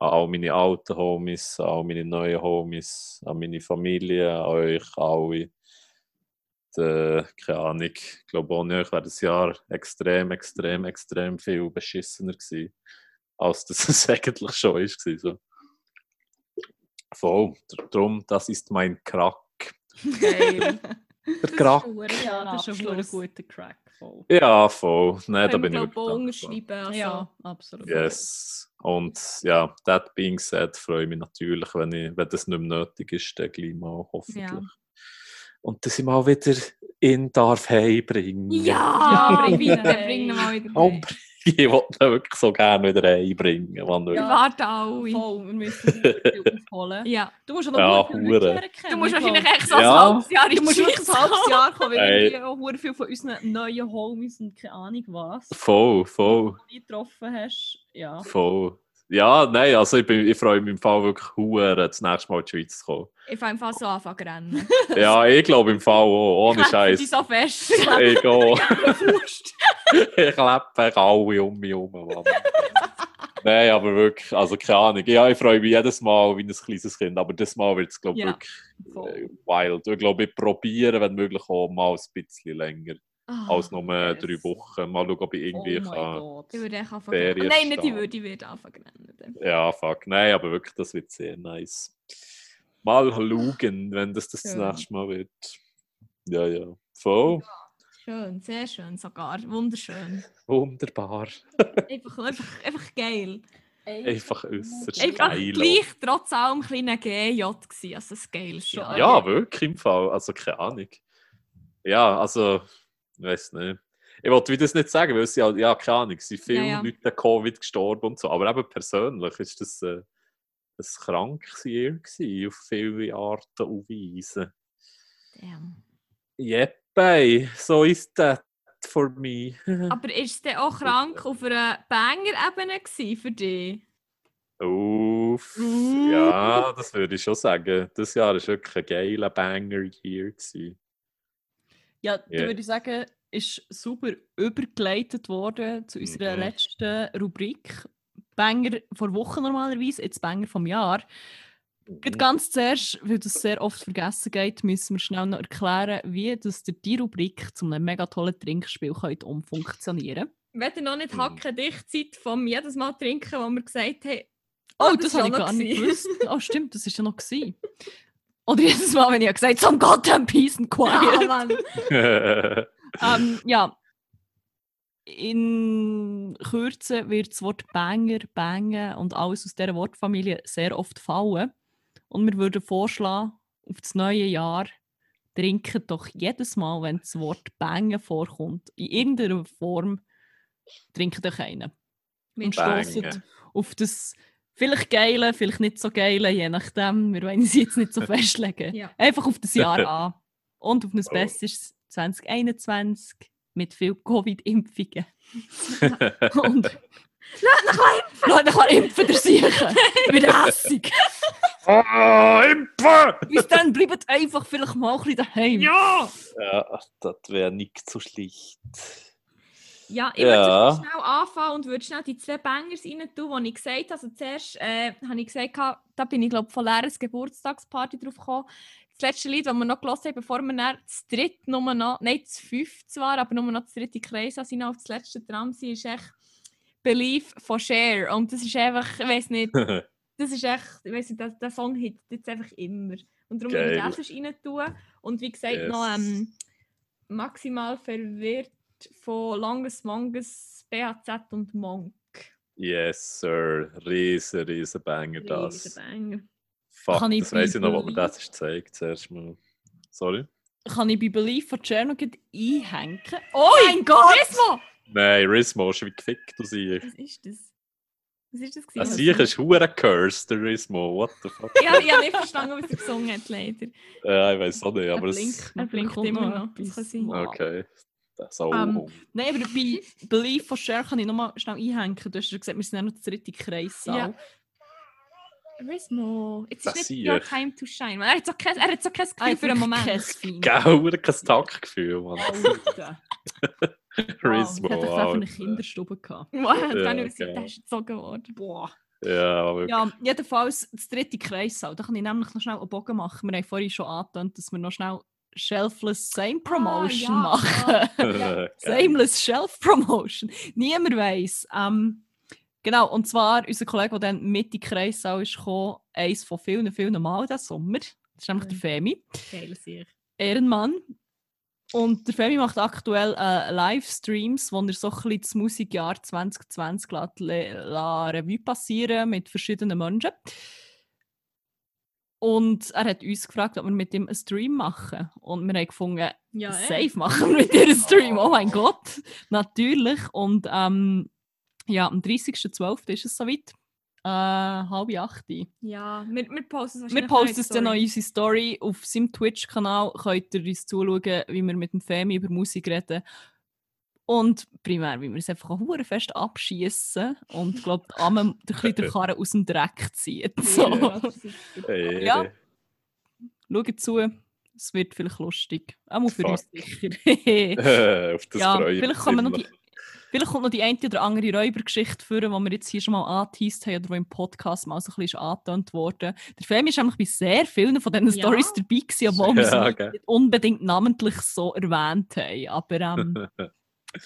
An all meine alten Homies, an all meine neuen Homies, an meine Familie, an euch alle. Äh, keine Ahnung, ich glaube, ohne euch wäre das Jahr extrem, extrem, extrem viel beschissener gewesen, als das (laughs) es eigentlich schon ist. So. Voll, darum, das ist mein Crack. Geil. (laughs) Der Crack. ja, das ist ein Abschluss. verdammt guter Crack. Voll. Ja, voll. Nein, da bin ich unterschreiben. Also. Ja, absolut. Yes. Und ja, that being said, freue ich mich natürlich, wenn, ich, wenn das nicht mehr nötig ist, dann gleich mal hoffentlich. Ja. Und dass ich mal wieder in darf heimbringen. Ja, Ja, bring wieder, bring ihn mal wieder. Ich wollte ihn wirklich so gerne wieder heimbringen. Mann. Wir Ja. warten alle. Voll, wir müssen aufholen. Ja. Du musst auch noch Ja. Du musst ich wahrscheinlich echt so ein Ja. halbes Jahr in Du musst wirklich ein halbes kommen. Jahr kommen, weil auch viel von unseren neuen Homies und keine Ahnung was, Voll, voll, die du getroffen hast. Ja. voll. Ja, nein, also ich, bin, ich freue mich im Fall wirklich hure, das nächste Mal in die Schweiz zu kommen. Ich fange fast so anfangen zu rennen. (laughs) Ja, ich glaube im Fall auch, ohne Ich Scheiß. die so fest. (laughs) Ich gehe. (laughs) ich klappe alle um mich herum. Nein, aber wirklich, also keine Ahnung. Ja, ich freue mich jedes Mal wie ein kleines Kind, aber das Mal wird es, glaube ich, Ja, wirklich voll. äh, wild. Ich glaube, ich probiere, wenn möglich, auch mal ein bisschen länger Ah, als nur yes. drei Wochen. Mal schauen, ob ich irgendwie oh kann. Ich würde echt anfangen. Ferien Nein, nicht ich würde, ich würde anfangen. Ja, fuck. Nein, aber wirklich, das wird sehr nice. Mal schauen, wenn das das, das Schön. nächste Mal wird. Ja, ja. Voll. Schön, sehr schön sogar. Wunderschön. Wunderbar. Einfach, einfach, einfach geil. Einfach äußerst Einfach geil. gleich trotz allem ein kleiner GJ gewesen, also das geilste Jahr. Ja, wirklich im Fall. Also keine Ahnung. Ja, also, ich weiß nicht. Ich wollte das nicht sagen, weil es ja, ja, keine Ahnung, es sind viele Ja, ja. Leute an Covid gestorben und so. Aber eben persönlich ist das, äh, ein krankes Jahr gewesen, auf viele Arten und Weisen. Damn. Yep, ey, so ist das for me. (laughs) Aber ist es denn auch krank auf einer Banger-Ebene für dich? Uff, ja, das würde ich schon sagen. Das Jahr war wirklich ein geiler Banger-Year. Gewesen. Ja, da Ja. würde ich sagen, ist super übergeleitet worden zu unserer Mhm. letzten Rubrik. Banger vor Woche normalerweise, jetzt Banger vom Jahr. Gerade ganz zuerst, weil das sehr oft vergessen geht, müssen wir schnell noch erklären, wie das die Rubrik zu einem mega tollen Trinkspiel könnt umfunktionieren Wenn ihr noch nicht Mhm. hackendicht seid vom jedes Mal trinken, wo wir gesagt haben, Oh, Oh, das, das war habe ich gar noch nicht gewesen. gewusst. (laughs) Oh, stimmt, das ist ja noch gewesen. Oder jedes Mal, wenn ich gesagt habe, some goddamn peace and quiet. Mann. (laughs) ähm, ja. In Kürze wird das Wort Banger, Bangen und alles aus dieser Wortfamilie sehr oft fallen. Und wir würden vorschlagen, auf das neue Jahr trinken doch jedes Mal, wenn das Wort Bangen vorkommt, in irgendeiner Form, trinkt euch einen. Und stoßen auf das vielleicht geile, vielleicht nicht so geile, je nachdem. Wir wollen es jetzt nicht so (laughs) festlegen. Ja. Einfach auf das Jahr (laughs) an. Und auf ein Oh. bestes 2021 mit viel Covid-Impfungen. (laughs) Und Leute, ich kann impfen, der Siechen. Wird hässig. Ah, Impfen! Bis dann bleibt einfach vielleicht mal ein bisschen daheim. Ja! Ja, das wäre nicht so schlicht. Ja, ich Ja. würde schnell anfangen und würde schnell die zwei Bangers rein tun, die ich gesagt habe. Also zuerst äh, habe ich gesagt, da bin ich glaube von Lehrers Geburtstagsparty drauf gekommen. Das letzte Lied, das wir noch gehört haben, bevor wir dann das dritte nur noch, nein, das fünfte zwar, aber nur noch das dritte Kreis sind auf das letzte Tram sind, ist echt Belief von Cher. Und das ist einfach, ich weiß nicht, (laughs) das ist echt, ich weiß nicht, der, der Song hittet jetzt einfach immer. Und darum würde ich das rein tun. Und wie gesagt, Yes. noch ähm, maximal verwirrt von Langes Manges, BHZ und Monk. yes, Sir. Riesen, riesen Banger das. Riesenbanger. Fuck, Kann das weiss ich noch, was mir das ist gezeigt zuerst mal. Sorry? Kann ich bei Belief von gleich einhängen? Oh mein Gott! Rismo! Nein, Rismo ist wie gefickt, du siehst. Was ist das? Was ist das? Gewesen? Sieg ist hure cursed, der Rismo. What the fuck? Ich habe ich habe nicht verstanden, was er gesungen hat, leider. Ja, ich weiß auch nicht, aber Er es. blinkt, Er blinkt immer noch, das kann sein. Wow. Okay. Das ist auch Ähm, um. Nein, aber bei Belief von Cher kann ich nochmal schnell einhängen. Du hast ja gesagt, wir sind ja noch der dritte Kreissaal. Ja. Rismo, jetzt Das ist nicht your time to shine. Er hat so kein, er hat so kein Gefühl Einfach für einen Moment. kein. Gell, kein Taktgefühl, Mann. Wow, Rismo, ich wow. einfach eine Kinderstube gehabt. Wow, Ja, dann ja, geil. der ist gezogen worden. Boah. Ja, wirklich. Ja, jedenfalls das dritte Kreissaal. Da kann ich nämlich noch schnell einen Bogen machen. Wir haben vorhin schon angetönt, dass wir noch schnell Shelfless Same Promotion ja, machen. (laughs) (laughs) Geil. Sameless Shelf Promotion. Niemand weiß. Ähm, genau, und zwar unser Kollege, der dann mit in den Kreissaal ist gekommen, eins von vielen, vielen Mal diesen Sommer. Das ist nämlich der Femi. Geil, sicher. Ehrenmann. Und der Femi macht aktuell äh, Livestreams, wo er so ein bisschen das Musikjahr 2020 lässt, le- la Revue passieren mit verschiedenen Menschen. Und er hat uns gefragt, ob wir mit ihm einen Stream machen. Und wir haben gefunden, Ja, safe machen wir mit dir einen Stream. Oh mein Gott, natürlich. Und ähm, ja, am 30.12. ist es soweit. Äh, halb acht. Ja, wir, wir posten es Wir posten es dann noch in unsere Story auf seinem Twitch-Kanal. Könnt ihr uns zuschauen, wie wir mit dem Femi über Musik reden. Und primär, wie wir es einfach auch hure fest abschießen und glaubt, einmal der bisschen den Karren aus dem Dreck ziehen. (laughs) So. Ja. Hey, hey. Schaut zu, es wird vielleicht lustig. Auch für uns Fuck. sicher. (laughs) (laughs) Auf das ja, vielleicht, mich kommen noch die, vielleicht kommt noch die eine oder andere Räubergeschichte führen, die wir jetzt hier schon mal angeteased haben oder die im Podcast mal so ein bisschen angetönt worden. Der Femi ist nämlich bei sehr vielen von diesen Ja. Stories dabei gewesen, obwohl wir Ja, sie gell. nicht unbedingt namentlich so erwähnt haben. Aber ähm,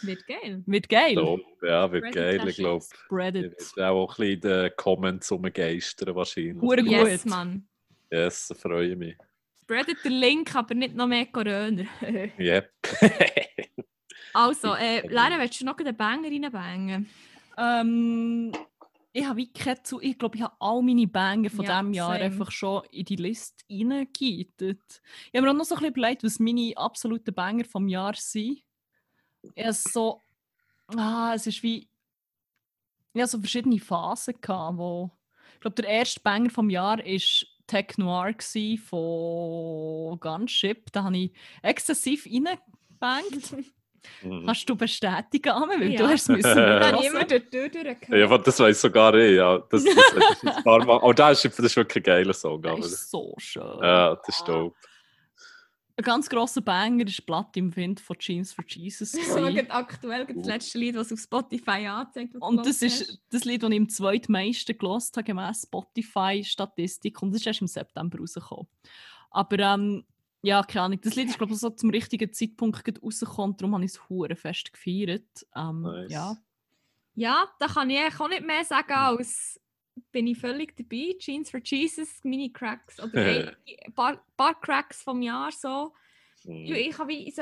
Wird geil. wird geil. Top. Ja, wird geil, ich glaube. Spread Ich it. werde auch ein bisschen in den Comments umgeistern wahrscheinlich. Hure gut. Yes, Mann. Yes, freue ich mich. Spreadet den Link, aber nicht noch mehr Corona. (laughs) Yep. also, äh, (laughs) Lara, willst du noch den Banger reinbangen? Ähm, ich habe wie keine zu, ich glaube, ich habe all meine Banger von Ja, diesem Jahr same. einfach schon in die Liste reingegeitet. Ich habe mir auch noch so ein bisschen überlegt, was meine absoluten Banger vom Jahr sind. Ich habe so, ah, es ist wie, ich hatte so verschiedene Phasen gehabt, wo Ich glaube, der erste Banger vom Jahr war Tech Noir gsi von Gunship. Da habe ich exzessiv reingebangt. Mhm. Kannst du bestätigen, Ame? Weil Ja. du hast es müssen (laughs) Ich hören. immer durch die Tür durchgehört. Ja, aber das weiß sogar ich. Ja. Das, das, das ist ein paar Mal. Aber das ist, das ist wirklich ein geiler Song. (laughs) Das Aber, ist so schön. ja, das ist dope. Ein ganz grosser Banger ist Blatt im Wind von Jeans for Jesus. Gewesen. habe aktuell das letzte Lied, das auf Spotify anzeigt. Und das ist das Lied, das ich am zweitmeisten gelost habe, gemäß Spotify-Statistik. Und das ist erst im September rausgekommen. Aber ähm, ja, keine Ahnung. Das Lied ist, glaube ich, so zum richtigen Zeitpunkt rausgekommen. Darum habe ich es hure fest gefeiert. Ähm, Nice. Ja. Ja, da kann ich auch nicht mehr sagen, als bin ich völlig dabei. Jeans for Jesus, Mini Cracks oder (laughs) ein paar, paar Cracks vom Jahr so. Ich, Mhm. ich, habe wie- ich,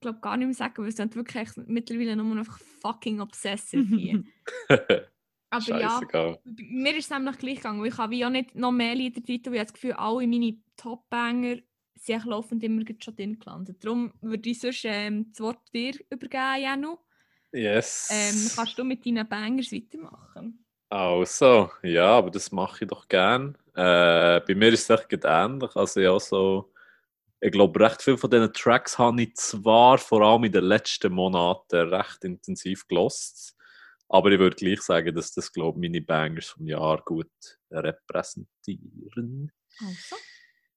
glaube gar nicht mehr sagen, weil es dann wirklich mittlerweile nur noch fucking obsessive hier. (laughs) Aber ja, Scheißegal. b- mir ist es nämlich gleich gegangen. Ich habe wie auch nicht noch mehr Lieder drin, weil ich das Gefühl, alle meine Top-Banger sind laufend immer schon drin gelandet. Darum würde ich sonst ähm, das Wort dir übergeben, Janu. Yes. Ähm, kannst du mit deinen Bangers weitermachen? Also, ja, aber das mache ich doch gern. Äh, bei mir ist es echt ähnlich. Also, ja, so, ich glaube, recht viele von diesen Tracks habe ich zwar vor allem in den letzten Monaten recht intensiv gelost, aber ich würde gleich sagen, dass das, glaube ich, meine Bangers vom Jahr gut repräsentieren. Also.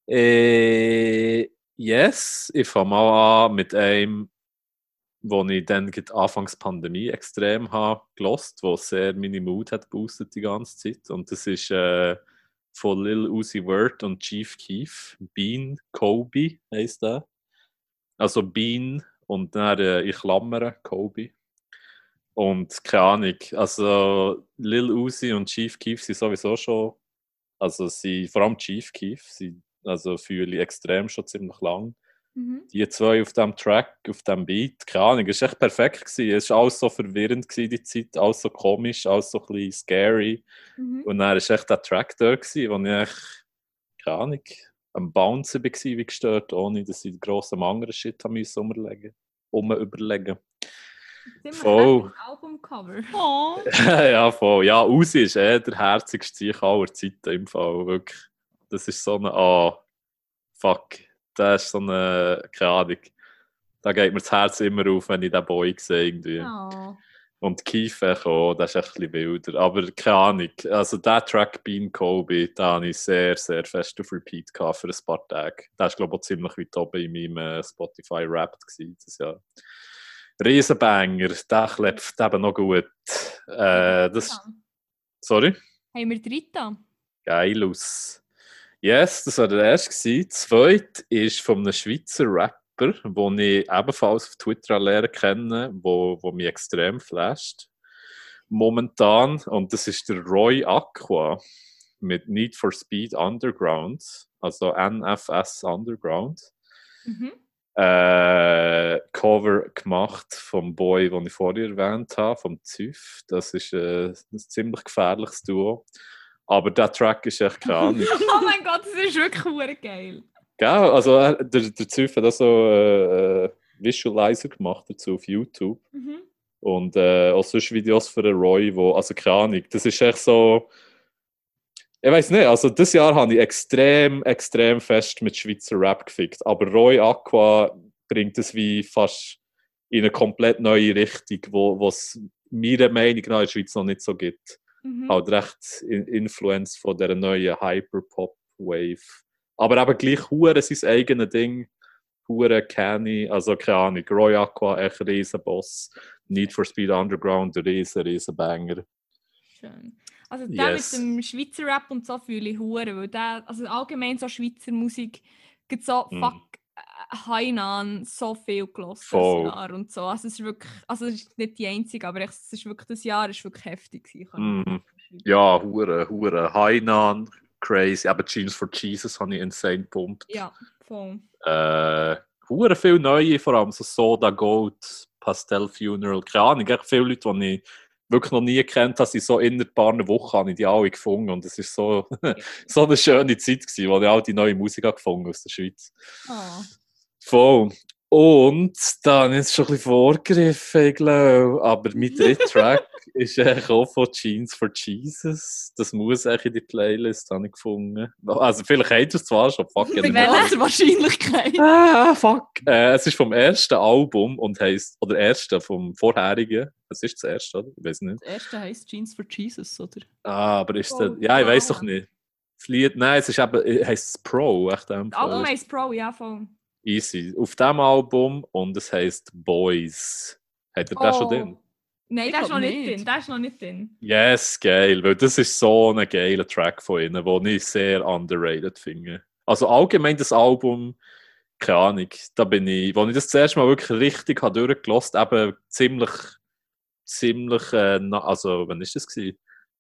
Äh, yes, ich fange mal an mit einem, wo ich dann Anfangs Pandemie extrem habe wo sehr meine Mood hat boostet die ganze Zeit. Und das ist äh, von Lil Uzi Vert und Chief Keef. Bean Kobe heisst der. Also Bean und dann äh, in Klammern Kobe. Und keine Ahnung, also Lil Uzi und Chief Keef sind sowieso schon, also sie, vor allem Chief Keef, sie, also fühle ich extrem schon ziemlich lang. Mhm. Die zwei auf dem Track, auf dem Beat, keine Ahnung, es war echt perfekt. Gewesen. Es war alles so verwirrend, gewesen, die Zeit, alles so komisch, alles so ein bisschen scary. Mhm. Und dann war echt der Track da, gewesen, wo ich echt, keine Ahnung, am Bouncen war, wie gestört, ohne dass ich grossen anderen Shit haben müssen umlegen, um überlegen. Voll. Albumcover. (laughs) Oh. (laughs) ja, voll. Ja, Uzi ist eh der herzigste Sieg aller Zeiten im Fall, wirklich. Das ist so eine, ah, fuck, das ist so eine, keine Ahnung, da geht mir das Herz immer auf, wenn ich den Boy sehe irgendwie. Oh. Und Kiefer auch, das ist echt ein bisschen wilder. Aber keine Ahnung, also der Track Bean Kobe, da habe ich sehr, sehr fest auf Repeat gehabt für ein paar Tage. Der ist, glaube ich, auch ziemlich weit oben in meinem äh, Spotify Wrapped. Das Jahr. Riesenbanger, der klebt eben noch gut. Äh, das, sorry? Haben wir Dritta? Geil aus. Yes, das war der erste. gewesen. Zweit ist von einem Schweizer Rapper, den ich ebenfalls auf Twitter lernen kenne, wo, wo mich extrem flasht. Momentan, und das ist der Roy Aqua mit Need for Speed Underground, also NFS Underground. Mhm. Äh, Cover gemacht vom Boy, den ich vorher erwähnt habe, vom Züff. Das ist äh, ein ziemlich gefährliches Duo. Aber der Track ist echt Ahnung. (laughs) Oh mein Gott, das ist wirklich geil. Gell? Also, äh, der, der Züff hat auch so äh, Visualizer gemacht dazu auf YouTube. Mhm. Und äh, auch sonst Videos für den Roy, wo, also keine Ahnung, das ist echt so. Ich weiß nicht, also das Jahr habe ich extrem, extrem fest mit Schweizer Rap gefickt. Aber Roy Aqua bringt es wie fast in eine komplett neue Richtung, wo es meiner Meinung nach in der Schweiz noch nicht so gibt. Mhm. Halt recht in Influence von der neuen Hyperpop-Wave. Aber eben gleich hure sein eigenes Ding. Hure Canny, also keine Ahnung. Roy Aqua, echt riesen Boss. Need for Speed Underground, riesen, riesen Banger. Schön. Also der Yes. mit dem Schweizer Rap und so fühle ich hure, weil der, also allgemein so Schweizer Musik gibt so Mhm. fuck Hainan so viel das Jahr und so. Also es ist wirklich, also es ist nicht die einzige, aber es ist wirklich, das Jahr ist wirklich heftig gewesen. beschreiben. Ja, hure, hure. Hainan, crazy. Aber Jeans for Jesus habe ich insane gepumpt. Ja, voll. Äh, hure viel neue, vor allem so Soda Gold, Pastel Funeral. Keine Ahnung, echt viele Leute, die ich wirklich noch nie kennt habe, sind so in ein paar Wochen habe ich die alle gefunden. Und es war so, (laughs) so eine schöne Zeit, gewesen, wo ich all die neue Musik habe gefunden aus der Schweiz. Oh. Voll. Und da habe ich jetzt schon ein bisschen vorgegriffen, ich glaube. Aber mein dritter (laughs) Track ist eigentlich auch von Jeans for Jesus. Das muss eigentlich in die Playlist, habe ich gefunden. Also vielleicht habt ihr es zwar schon, fuck Mit it. welcher Wahrscheinlichkeit? (laughs) Ah, fuck. Äh, es ist vom ersten Album und heisst, oder ersten, vom vorherigen. Es ist das erste, oder? Ich weiß nicht. Das erste heisst Jeans for Jesus, oder? Ah, aber ist Oh, der, ja, ich weiß wow. doch nicht. Das Lied, nein, es ist eben, heisst es Pro, echt Das Album heisst Pro, ja, voll. Easy. Auf dem Album und es heisst Boys. Hat er das schon Oh. drin? Nein, der ist noch nicht nicht. drin. Der ist noch nicht drin. Yes, geil, weil das ist so ein geiler Track von ihnen, den ich sehr underrated finde. Also allgemein das Album, keine Ahnung, da bin ich, als ich das zuerst mal wirklich richtig habe durchgelost, eben ziemlich, ziemlich, äh, also wann ist das gewesen?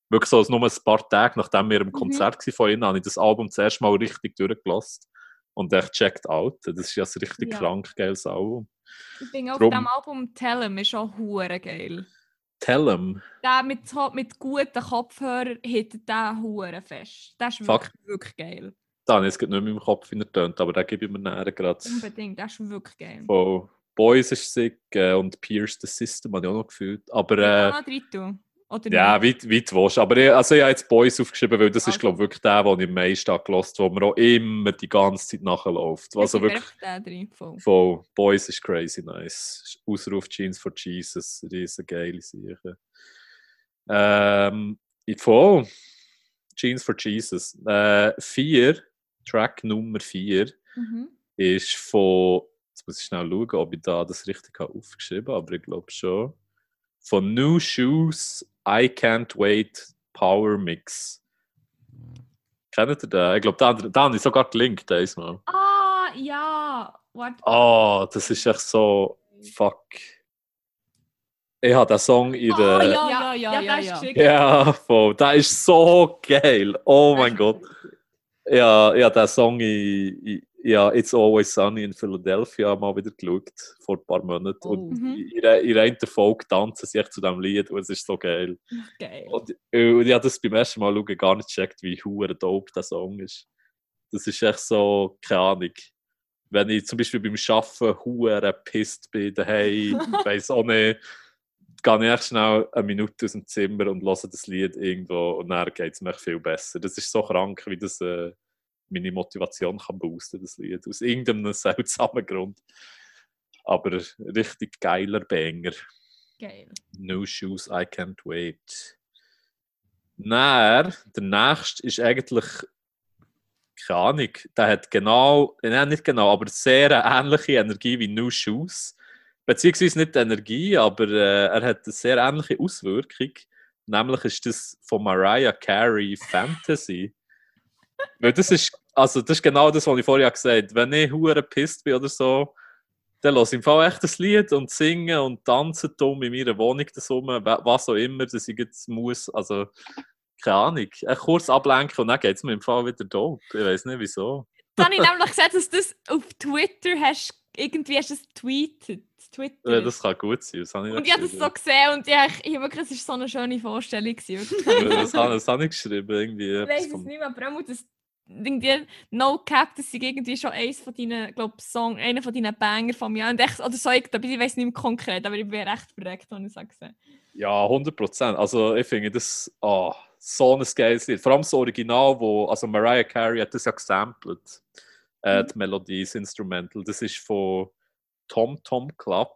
Wirklich so nur ein paar Tage, nachdem wir im Konzert waren von ihnen, habe ich das Album zuerst mal richtig durchgelost und echt checked out. Das ist ja ein richtig Ja. krank geiles Album. Ich finde auf Drum- diesem Album Tell 'em ist schon hure geil. Tell 'em. Der mit, mit guten Kopfhörern hittet der hure fest. Der ist Fuck. wirklich, wirklich geil. Da ich jetzt gerade nicht mehr im Kopf in der Tönt, aber den gebe ich mir näher gerade. Unbedingt, der ist wirklich geil. Von Boys ist sick äh, und Pierce the System habe ich auch noch gefühlt. Aber Ja, äh, noch drin tun. Oder ja, nicht? weit, weit willst. Aber ich, also ich habe jetzt Boys aufgeschrieben, weil das ist, Also. glaube ich, wirklich der, den ich am meisten gehört wo mir auch immer die ganze Zeit nachläuft. Also wirklich, drin. Voll. von Boys ist crazy nice. Ausruf Jeans for Jesus, riesen geile Sache. Ähm, ich- voll. Jeans for Jesus. Äh, vier, Track Nummer vier. Mhm. ist von, jetzt muss ich schnell schauen, ob ich da das richtig aufgeschrieben habe, aber ich glaube schon. Von New Shoes, I Can't Wait Power Mix. Kennt ihr den? Ich glaube, da, da habe ich sogar gelinkt, diesmal. Ah, ja. Warte. Oh, das ist echt so, fuck. Ich habe den Song in Oh, der... ja, ja, ja, der ja, ist ja. geschickt. Ja, voll. Der ist so geil. Oh mein (laughs) Gott. Ja, habe den Song in, in, ja, It's Always Sunny in Philadelphia mal wieder geschaut, vor ein paar Monaten. Oh. Und Mhm. in, in einer Folge tanzen sie echt zu diesem Lied und es ist so geil. (laughs) Geil. Und, äh, und ich habe das beim ersten Mal schauen gar nicht gecheckt, wie hure dope der Song ist. Das ist echt so, keine Ahnung. Wenn ich zum Beispiel beim Arbeiten hure pisst bin, daheim, ich (laughs) weiss auch nicht, gehe ich echt schnell eine Minute aus dem Zimmer und höre das Lied irgendwo und dann geht es mir viel besser. Das ist so krank, wie das äh, meine Motivation kann boosten, das Lied. Aus irgendeinem (laughs) seltsamen Grund. Aber richtig geiler Banger. Geil. No Shoes, I Can't Wait. Dann, der nächste ist eigentlich, keine Ahnung, der hat genau, nein, nicht genau, aber sehr ähnliche Energie wie No Shoes. Beziehungsweise nicht Energie, aber äh, er hat eine sehr ähnliche Auswirkung. Nämlich ist das von Mariah Carey Fantasy. Weil das ist, also das ist genau das, was ich vorher gesagt habe. Wenn ich hure pisst bin oder so, dann lasse ich im Fall echt das Lied und singen und tanzen dumm in meiner Wohnung das was auch immer, dass ich jetzt muss, also keine Ahnung, kurz ablenken und dann geht es mir im Fall wieder dope. Ich weiß nicht wieso. Dann habe ich nämlich gesehen, dass du das auf Twitter hast, irgendwie hast du es tweetet. Twitter. Ja, das kann gut sein. Und ich habe das so gesehen und ja, ich, ich wirklich, es war so eine schöne Vorstellung. gewesen, das, habe, das habe ich geschrieben. Irgendwie Ich weiß es nicht mehr, aber auch das irgendwie No Cap, das ist irgendwie schon eins von deinen, glaub, Song, einer von deinen Banger von mir. Und echt, oder so, ich, ich weiß nicht mehr konkret, aber ich bin recht verreckt, wenn ich es gesehen Ja, 100 Prozent. Also ich finde das ah, so ein geiles Lied. Vor allem das Original, wo, also Mariah Carey hat das ja gesampelt. Äh, die Melodie, das Instrumental. Das ist von Tom Tom Club.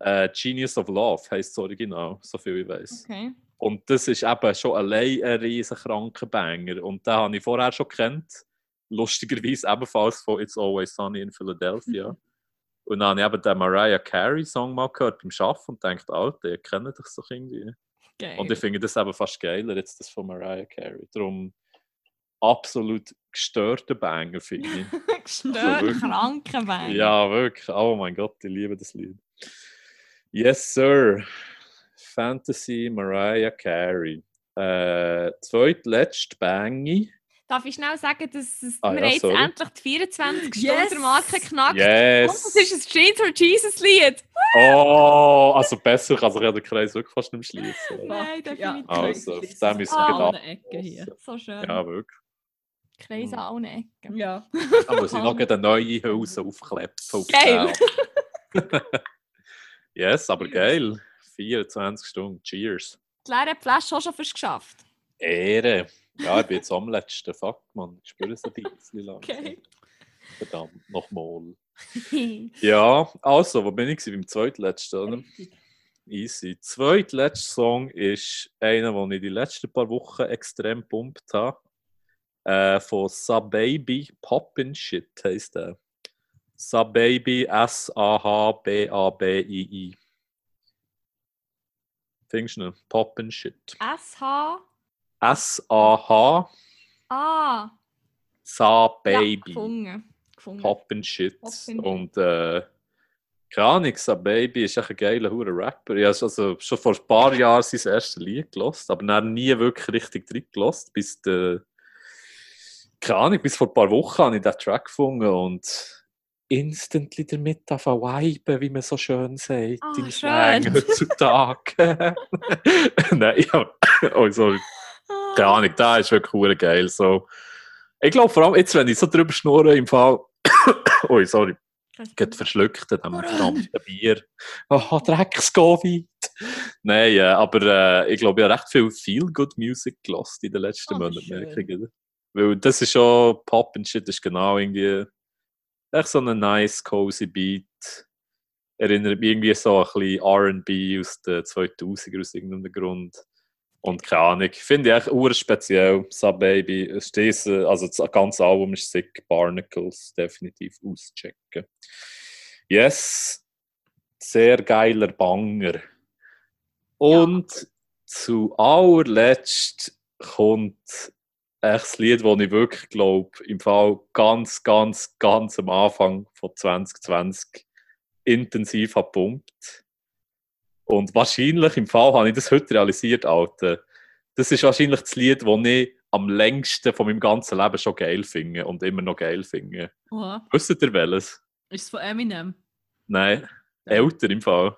Äh, Genius of Love heisst das Original, so viel ich weiß. Okay. Und das ist eben schon allein ein riesen kranker Banger. Und den habe ich vorher schon kennt. Lustigerweise ebenfalls von It's Always Sunny in Philadelphia. Und dann habe ich eben den Mariah Carey Song mal gehört beim Arbeiten und dachte, Alter, ihr kennt das doch irgendwie. Geil. Und ich finde das eben fast geiler, jetzt das von Mariah Carey. Darum absolut gestörter Banger, finde ich. (laughs) Gestört, wirklich. kranke Banger. ja, wirklich. Oh mein Gott, ich liebe das Lied. Yes, sir. Fantasy Mariah Carey. Äh, zweitletzte Bangi. Darf ich schnell sagen, dass es, Ah wir ja, jetzt sorry. endlich die 24 Yes! Stunden Marke geknackt. Und das Yes! ist ein Jeans for Jesus Lied. Oh, also besser kann sich ja der Kreis wirklich fast nicht schließen. Nein, definitiv. Also, auf das dem müssen wir Ecke hier. So schön. Ja, wirklich. Kreis Mhm. an allen Ecken. Ja. Da muss ich noch eine neue Hülse aufkleppen. auf Geil. den. (laughs) yes, aber geil. 24 Stunden. Cheers. Die leere Flasche auch schon fast geschafft. Ehre. Ja, ich bin jetzt am letzten. Fuck, man. Ich spüre es ein bisschen lang. Okay. Verdammt, nochmal. (laughs) Ja, also, wo bin ich? Beim zweitletzten, oder? Easy. Zweitletzter Song ist einer, den ich die letzten paar Wochen extrem pumpt habe. Äh, von Sababy Poppin' Shit heisst der. Sababy S-A-H-B-A-B-I-I. Findest du ihn? Poppin' Shit. SH. S-A-H Ah. Sa Ja. Poppin' Shit. Poppin' Und äh, keine Ahnung, Sa Baby ist echt ein geiler hure Rapper. Ich habe also schon vor ein paar Jahren sein erstes Lied gelost, aber dann nie wirklich richtig drin gelost, bis der, keine Ahnung, bis vor ein paar Wochen habe ich diesen Track gefunden und instantly damit viben, wie man so schön sagt, Ah, im. Slang (laughs) heutzutage. (laughs) Nein, ja, (coughs) oh sorry. Ah. Keine Ahnung, da ist wirklich geil. So. Ich glaube vor allem, jetzt, wenn ich so drüber schnurre, im Fall. (coughs) Ui, sorry, geht verschluckt an dem Warum? verdammten Bier. Oh, Drecks-Covid. Nein, äh, aber äh, ich glaube, ich habe recht viel Feel-Good-Music gelost in den letzten Oh, das Monaten, merke ich. Weil das ist schon Pop and Shit, das ist genau irgendwie echt so ein nice, cozy Beat. Erinnert mich irgendwie so ein bisschen R&B aus den 2000er aus irgendeinem Grund. Und keine Ahnung, finde ich echt urspeziell. Sub Baby, es ist das, also das ganze Album ist sick. Barnacles definitiv auschecken. Yes, sehr geiler Banger. Und zu allerletzt kommt echt das Lied, das ich wirklich glaube, im Fall ganz, ganz, ganz am Anfang von 2020 intensiv hat pumpt. Und wahrscheinlich im Fall habe ich das heute realisiert, Alter. Das ist wahrscheinlich das Lied, das ich am längsten von meinem ganzen Leben schon geil finde und immer noch geil finde. Wisst ihr welches? ist es von Eminem? Nein, älter im Fall.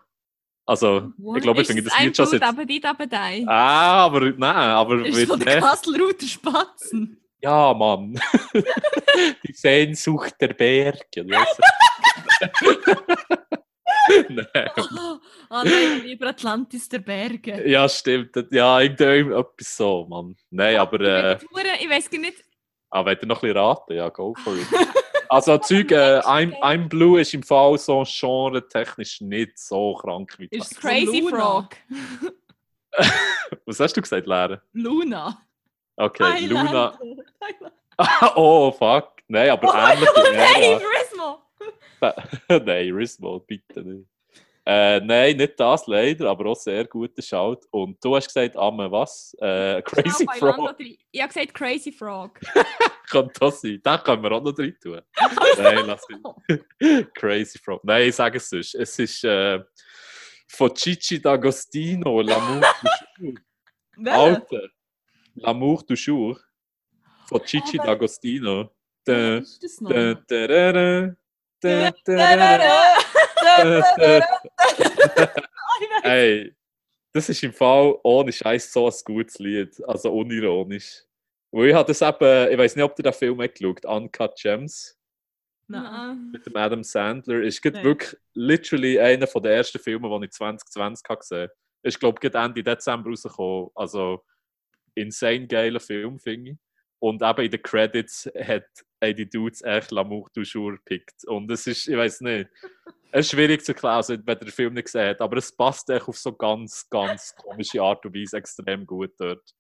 Also, What? ich glaube, ich finde das Lied schon seit... aber die, aber die. Ah, aber nein, aber Ist von der nicht. Kastelruther Spatzen? Ja, Mann. (laughs) Die Sehnsucht der Berge. (laughs) nein. Oh, oh nein, lieber Atlantis der Berge. Ja, stimmt. Ja, irgendwie etwas so, Mann. Nein, aber, äh, Ich weiß gar nicht. aber wenn ihr noch ein bisschen raten, ja, go for it. (laughs) Also, Zeug, äh, I'm, I'm Blue ist im Fall so genre-technisch nicht so krank wie Ist das. es Crazy Luna. Frog. (laughs) Was hast du gesagt, Lehrer? Luna. Okay, Luna. Highlander. (laughs) oh, fuck. Nein, aber Oh, ähnlich Lehrer. (laughs) Rismo! nein, Rismo, bitte nicht. Äh, nein, nicht das leider, aber auch sehr guter Shout. Und du hast gesagt, Amme, was? Äh, Crazy Genau, Frog. Ich habe gesagt Crazy Frog. Kann das sein? Den können wir auch noch drin tun. nein, lass ihn. Crazy Frog. Nein, ich sage es sonst. Es ist äh, von Cici D'Agostino, L'amour du jour. Alter. L'amour du jour. Von Cici D'Agostino. Da, ist das noch? (laughs) Ey, das ist im Fall ohne Scheiß so ein gutes Lied. Also unironisch. Weil ich habe eben, ich weiß nicht, ob du den Film hast geschaut Uncut Gems. Nein. Mit dem Adam Sandler. Ist nee. wirklich literally einer der ersten Filme, den ich 2020 gesehen habe. Ich glaube geht Ende Dezember rausgekommen. Also, insane geiler Film, finde ich. Und eben in den Credits hat ey, die Dudes echt L'amour toujours gepickt. Und es ist, ich weiß nicht, es ist schwierig zu erklären, also, wenn ihr den Film nicht gesehen habt, aber es passt echt auf so ganz, ganz komische Art und Weise extrem gut dort.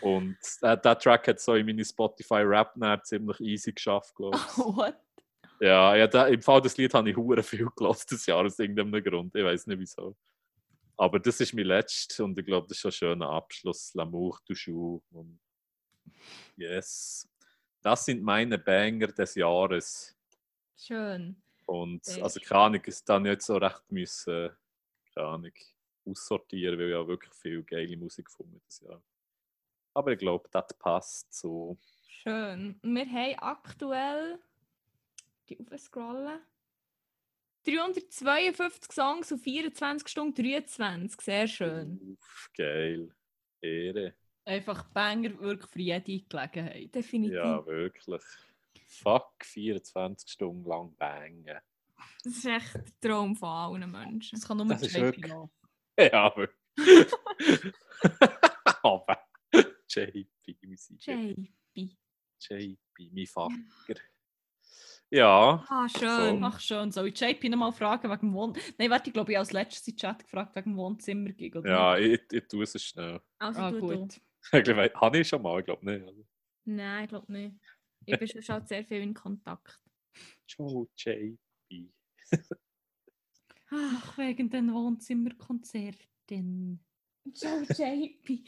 Und äh, der Track hat so in meine Spotify-Rap ziemlich easy geschafft, glaube ich. (laughs) What? Ja, ja da, im Fall des Lied habe ich hure viel gelassen das Jahr aus irgendeinem Grund. Ich weiß nicht wieso. Aber das ist mein letztes und ich glaube, das ist ein schöner Abschluss. L'amour du jour. Und yes. Das sind meine Banger des Jahres. Schön. Und Sehr also keine Ahnung, es dann nicht so recht müssen, keine Ahnung, aussortieren, weil ich ja wirklich viel geile Musik gefunden das Jahr. Aber ich glaube, das passt so. Schön. Wir haben aktuell die aufscrollen. 352 Songs auf 24 Stunden 23. Sehr schön. Uff, geil. Ehre. Einfach Banger wirklich für jede Gelegenheit. Definitiv. Ja, wirklich. Fuck, 24 Stunden lang bangen. Das ist echt der Traum von allen Menschen. Das kann nur Das JP wirklich- noch. Ja, wirklich. Aber JP. JP. JP, mein Fucker. Ja, Ah, schön. Ach schön, soll ich JP nochmal fragen wegen dem Wohn... Nein, warte, ich glaube, ich habe als letztes im Chat gefragt wegen dem Wohnzimmer. Oder ja, ich, ich tue es schnell. Also, Ah, du, du. gut. Ich glaube, habe ich schon mal, ich glaube nicht. Nein, ich glaube nicht. Ich bin schon schon sehr viel in Kontakt. Ciao, JP. Ah, Ach, wegen den Wohnzimmerkonzerten. Ciao, JP.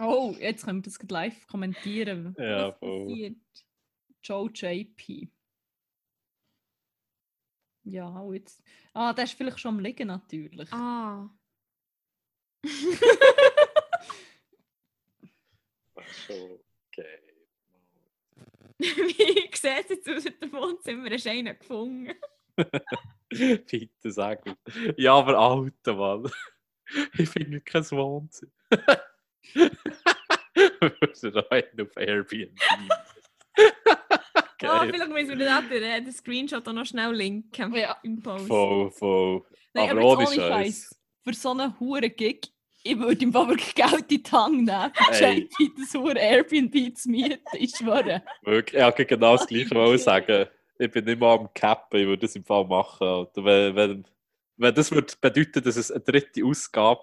Oh, jetzt können wir das gleich live kommentieren. Ja, Was voll. passiert? Joe JP. Ja, und jetzt. Ah, der ist vielleicht schon am Liegen natürlich. Ah. (laughs) Das (laughs) geil. Wie sieht es jetzt aus mit dem Wohnzimmer? Hast du einen gefunden? (laughs) Bitte sag mir. Ja, aber Alter, Mann. (laughs) Ich finde kein Wohnzimmer. Wir sind rein auf Airbnb. Ah, Geil. vielleicht müssen wir dann den, den Screenshot auch noch schnell linken. Ja. Im Post. Voll, voll. Nein, aber aber, ohne. Scheiß. Für so einen hohen Gig, ich würde ihm wirklich (laughs) Geld in die Hand nehmen, für Ey. JP das hohe Airbnb zu mieten. Ich schwöre. Wirklich, ich wollte genau das Gleiche wollen sagen. Ich bin nicht mal am Cappen, ich würde das im Fall machen. Alter. Wenn, wenn, wenn das würde bedeuten, dass es eine dritte Ausgabe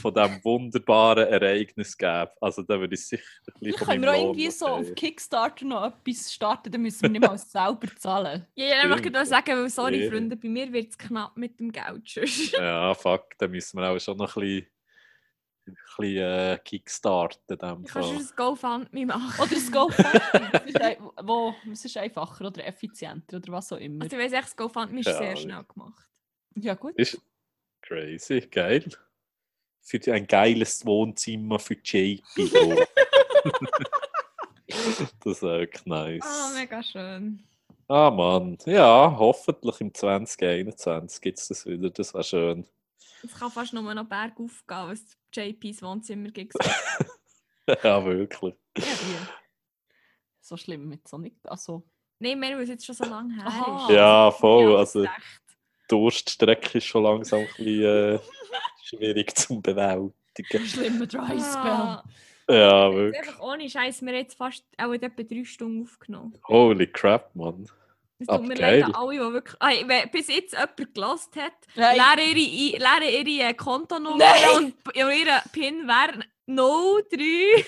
von diesem wunderbaren Ereignis gäbe, also dann würde ich sicher ein bisschen von Können wir auch irgendwie so auf Kickstarter noch etwas starten, dann müssen wir nicht mal (laughs) selber zahlen. Ja, ja, Stimmt. nur sagen, weil, sorry, Ja. Freunde, bei mir wird es knapp mit dem Geld. Ja, fuck, dann müssen wir auch schon noch ein bisschen, ein bisschen äh, kickstarten. in dem Du kannst Fall. ein GoFundMe machen. Oder GoFundMe. (laughs) Ein- wo, es ist einfacher oder effizienter oder was auch immer. Also, ich weiss echt, das GoFundMe ist Ja, sehr schnell gemacht. Ja, gut. Ist crazy, geil. Für ein geiles Wohnzimmer für JP. (laughs) oh. das ist wirklich nice. Ah, mega schön. Ah Mann, ja, hoffentlich im 2021 gibt es das wieder, das wäre schön. Es kann fast nur noch bergauf gehen, was JPs Wohnzimmer gibt. (laughs) ja, wirklich. Ja? So schlimm mit so nicht. Also, Nein, mehr, weil es jetzt schon so lange her Aha. ist. Ja, voll, Ja, also- Durststrecke ist schon langsam ein bisschen äh, (laughs) schwierig zu bewältigen. schlimmer Dry Spell. Ah, Ja, wirklich. einfach ohne Scheiß, wir haben jetzt fast auch etwa drei Stunden aufgenommen. Holy crap, Mann. Es tut mir leid an alle, die wirklich. Ah, wenn bis jetzt jemand gelost hat, leere ihre, leere ihre äh, Kontonummer Nein. und ihre PIN wäre 03.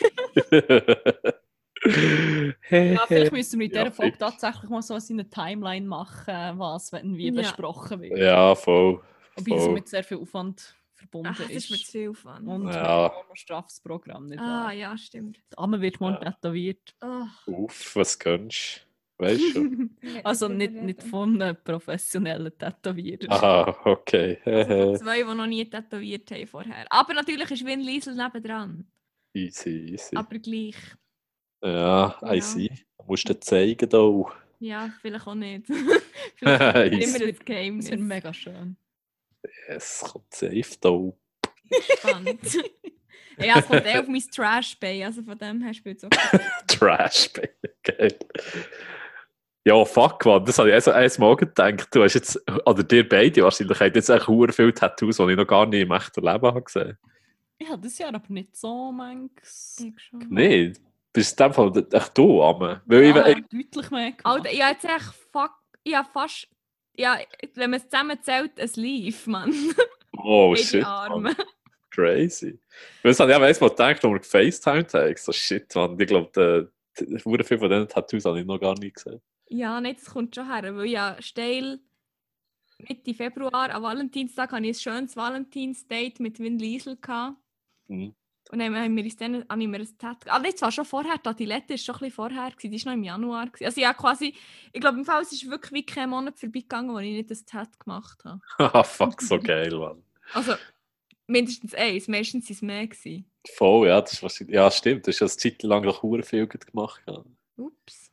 Ja, vielleicht müssen wir in Ja, dieser Folge fix. tatsächlich mal so eine Timeline machen, was wenn wie Ja. besprochen wird. ja, voll. Wobei das voll. mit sehr viel Aufwand verbunden Ach, das ist zu ist. viel Aufwand. Und Ja. ein straffes Programm. Nicht ah, wahr? ja, stimmt. Die Arme wird morgen Ja. tätowiert. Oh. Uff, was gönnst du? Weißt du? (laughs) Also nicht, nicht von einem professionellen Tätowierer. Aha, okay. Also (laughs) zwei, die noch nie tätowiert haben vorher. Aber natürlich ist Win Liesel nebendran. easy, easy. Aber gleich. Ja, I Ja. see. Du musst dir zeigen da. Ja, vielleicht auch nicht. (laughs) vielleicht immer Das Geheimnis. wird mega schön. Es kommt safe da. Spannend. ja, es kommt eh auf mein Trash Bay, also von dem her spielt es auch. Trash, geil. Ja, fuck, man. Das habe ich also einmal gedacht. Du hast jetzt, oder dir beide wahrscheinlich, habt jetzt echt hure viele Tattoos, die ich noch gar nicht im echten Leben habe gesehen. Ich habe das Jahr aber nicht so manches. Ich schon. Nee, bist in dem Fall echt du, Amme. Weil ich, Ja, ich, deutlich mehr gemacht. Alter, ich habe jetzt echt fuck, ich habe fast, ja, wenn man es zusammen zählt, ein Leaf, Mann. (laughs) oh shit, Arme. Mann. crazy. Weil das habe ich auch einmal gedacht, als wir gefacetimed haben. Ich so, shit, man. Ich glaube, hure viele von diesen Tattoos habe ich noch gar nicht gesehen. Ja, nicht, das kommt schon her, weil ja steil Mitte Februar, am Valentinstag, hatte ich ein schönes Valentinsdate mit Win Liesel. Mhm. Und dann haben wir uns dann habe ich mir ein Tattoo... Ah, das war schon vorher, die Adilette war schon ein bisschen vorher, gewesen, die war noch im Januar. Gewesen. Also ja, quasi, ich glaube im Fall, es ist wirklich wie kein Monat vorbeigegangen, wo ich nicht das Tattoo gemacht habe. (laughs) Ah, fuck, so geil, Mann. Also, mindestens eins, meistens waren es mehr. Gewesen. Voll, ja, das ist wahrscheinlich, ja, stimmt. Du hast ja eine Zeit lang auch hure viel gemacht. Ja. Ups.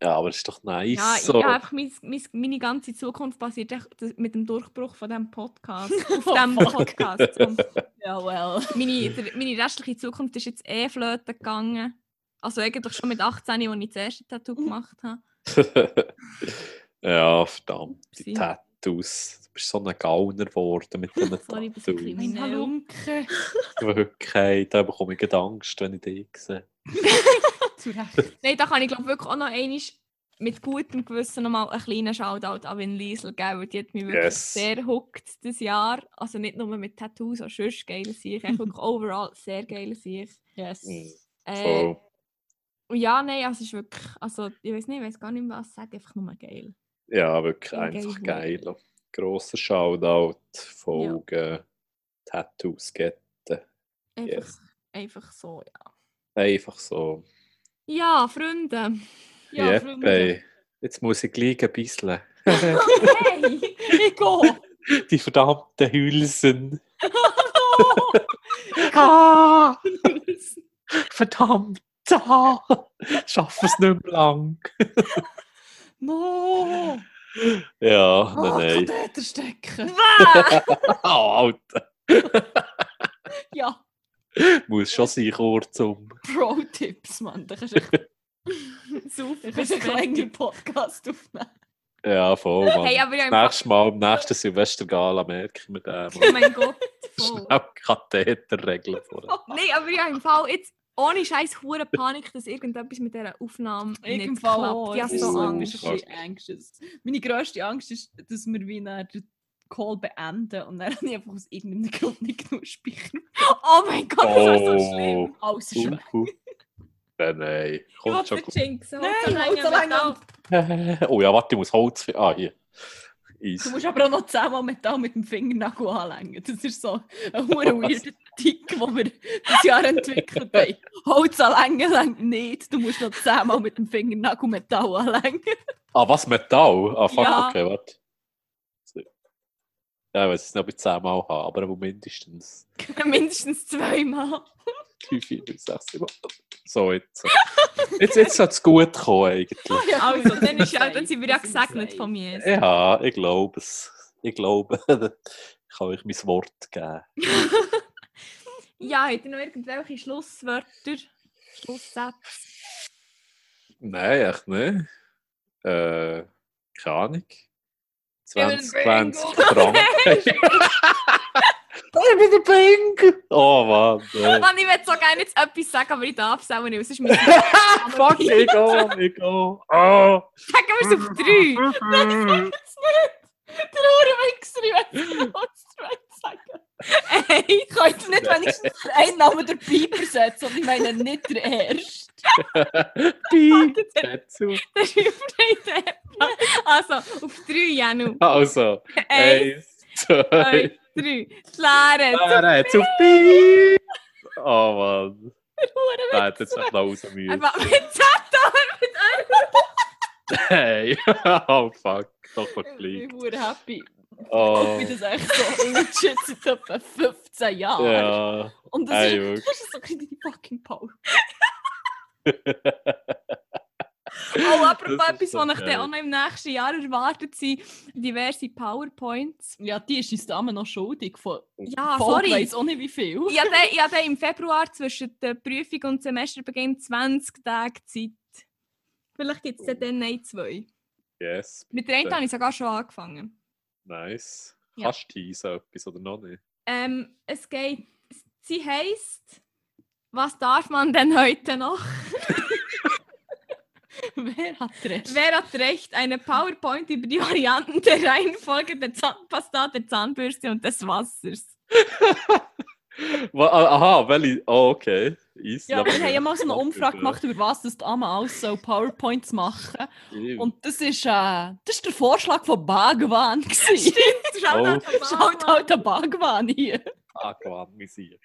Ja, aber es ist doch nice. Ja, so. ja einfach mein, mein, meine ganze Zukunft basiert mit dem Durchbruch von diesem Podcast. Auf (laughs) diesem. Podcast. (laughs) Ja, well. meine, der, meine restliche Zukunft ist jetzt eh flöten gegangen. Also eigentlich schon mit 18, als ich das erste Tattoo gemacht habe. (laughs) ja, verdammt. Die. Tattoos. Du bist so ein Gauner geworden mit diesen Sorry, ein bisschen Tattoos. kriminell. Halunke. Wirklich, da bekomme ich Angst, wenn ich dich sehe. Zu Recht. (laughs) Nein, da kann ich glaube wirklich auch noch einmal mit gutem Gewissen noch mal einen kleinen Shoutout an Win Liesel geben, weil die hat mich wirklich Yes. sehr huckt dieses Jahr. Also nicht nur mit Tattoos, auch sonst geile Sicht. Einfach wirklich (laughs) overall sehr geile Sicht. Yes. Mhm. Äh, und ja, nein, also es ist wirklich, also ich weiß nicht, ich weiß gar nicht mehr was sagen, einfach nur geil. Ja, wirklich Sehr einfach geil. geil. Grosser Shoutout, Folgen, Tattoos, Getten. Einfach, Yes. einfach so, ja. Einfach so. Ja, Freunde. Ja, Jeppe, Freunde. jetzt muss ich gleich ein bisschen. Hey! Ich gehe. (laughs) Die verdammten Hülsen. (laughs) ah, verdammt. Ah, schaffen es nicht mehr lang. No! Ja, Oh, nein, nein. Stecken. (laughs) Wah! Oh, Alter. Ja, Muss schon sein, kurzum. Pro-Tipps, Mann. Da kannst du echt- (laughs) Super. da kannst einen kleinen Podcast aufnehmen. Ja, voll, Mann. Hey, aber ja, das nächste Mal, am nächsten Silvestergala merke ich mir den. Oh mein Gott, voll. Schnell Katheter regeln vorher. (laughs) Nein, aber ja, im Fall jetzt ohne scheiß hure Panik, dass irgendetwas mit dieser Aufnahme Ich nicht klappt. Ich habe ist so Angst. Meine grösste Angst ist, dass wir wie Call beenden und dann (laughs) habe ich einfach aus irgendeinem Grund nicht genug Speicher. (laughs) Oh mein Gott, das ist so Oh. schlimm. Alles ist Uh, uh. (laughs) Nein, nein. Kommt schon gut. Jinxen. Nein, Holz. Metall. Oh ja, warte, ich muss Holz. Ah, hier. Du Easy. musst aber auch noch zehnmal Metall mit dem Fingernagel anlängen. Das ist so ein weirder Tick, den wir das Jahr entwickelt haben. Holz anlängen längt nicht. Du musst noch zehnmal mit dem Fingernagel Metall anlängen. Ah, was? Metall? Ah, fuck, Ja. okay, warte. Ja, ich weiß es nicht, ob ich zehnmal habe, aber mindestens (laughs) Mindestens zweimal. 3, 4, 5, 6, 7. So, jetzt. Jetzt, jetzt sollte es gut kommen, eigentlich. Also, dann, (laughs) ist ja, dann sind wir ja gesegnet von mir. Ja, ich glaube es. Ich glaube, (laughs) ich kann euch mein Wort geben. Ja, habt ihr noch irgendwelche Schlusswörter? Schlusssätze? Nein, echt nicht. Äh, keine Ahnung. Ja, der 2020 Bingo. Franken. (laughs) (laughs) Ich bin der Pink! Oh Mann. Mann, ich würde so gerne jetzt etwas sagen, aber ich darf es auch nicht, weil sonst müssen (laughs) Fuck, ich gehe, ich gehe. Oh. Sagen wir es auf drei. Der Uhrenwichser, ich weiß nicht, was ich sagen Ey, Ich kann jetzt nicht wenigstens einen Namen der Piper setzen, und ich meine nicht der erste. (laughs) Piep. Dazu. das ist überhaupt Also, auf drei, Janu. Also, Eins, zwei, drei. Klaren. drei, zu Piep. Oh Mann. Nein, hat jetzt noch raus müssen. Einfach mit Zettel, mit Hey. Oh fuck. Doch Ich verfliegt. bin hure happy. Oh. Ich bin das echt so legit seit etwa 15 Jahren. Ja. Und das Ey, ist, das ist so ein deine fucking Power. (laughs) Oh, apropos etwas, so was ich dann auch noch im nächsten Jahr erwartet, sind diverse PowerPoints. Ja, die ist uns Dame noch schuldig. Von Ja, sorry. weiss auch nicht wie viel. Ich hatte, ich hatte im Februar zwischen der Prüfung und Semesterbeginn 20 Tage Zeit. Vielleicht gibt es dann ein, zwei. Yes. Mit der einen habe ich sogar schon angefangen. Nice. Ja. Kannst du teasen etwas oder noch nicht? Ähm, es geht, sie heisst, was darf man denn heute noch? (laughs) Wer hat recht? Wer hat recht? Eine PowerPoint über die Varianten der Reihenfolge der Zahnpasta, der Zahnbürste und des Wassers. (laughs) Ah, Aha, welche? Oh, okay. Easy. Ja, aber wir haben ja mal so eine Umfrage gemacht, über was das Dame alles soll PowerPoints machen. Und das ist, äh, das ist der Vorschlag von Bagwan. (laughs) Stimmt, Oh. Schaut halt der Bagwan hier. Gewann mich sicher.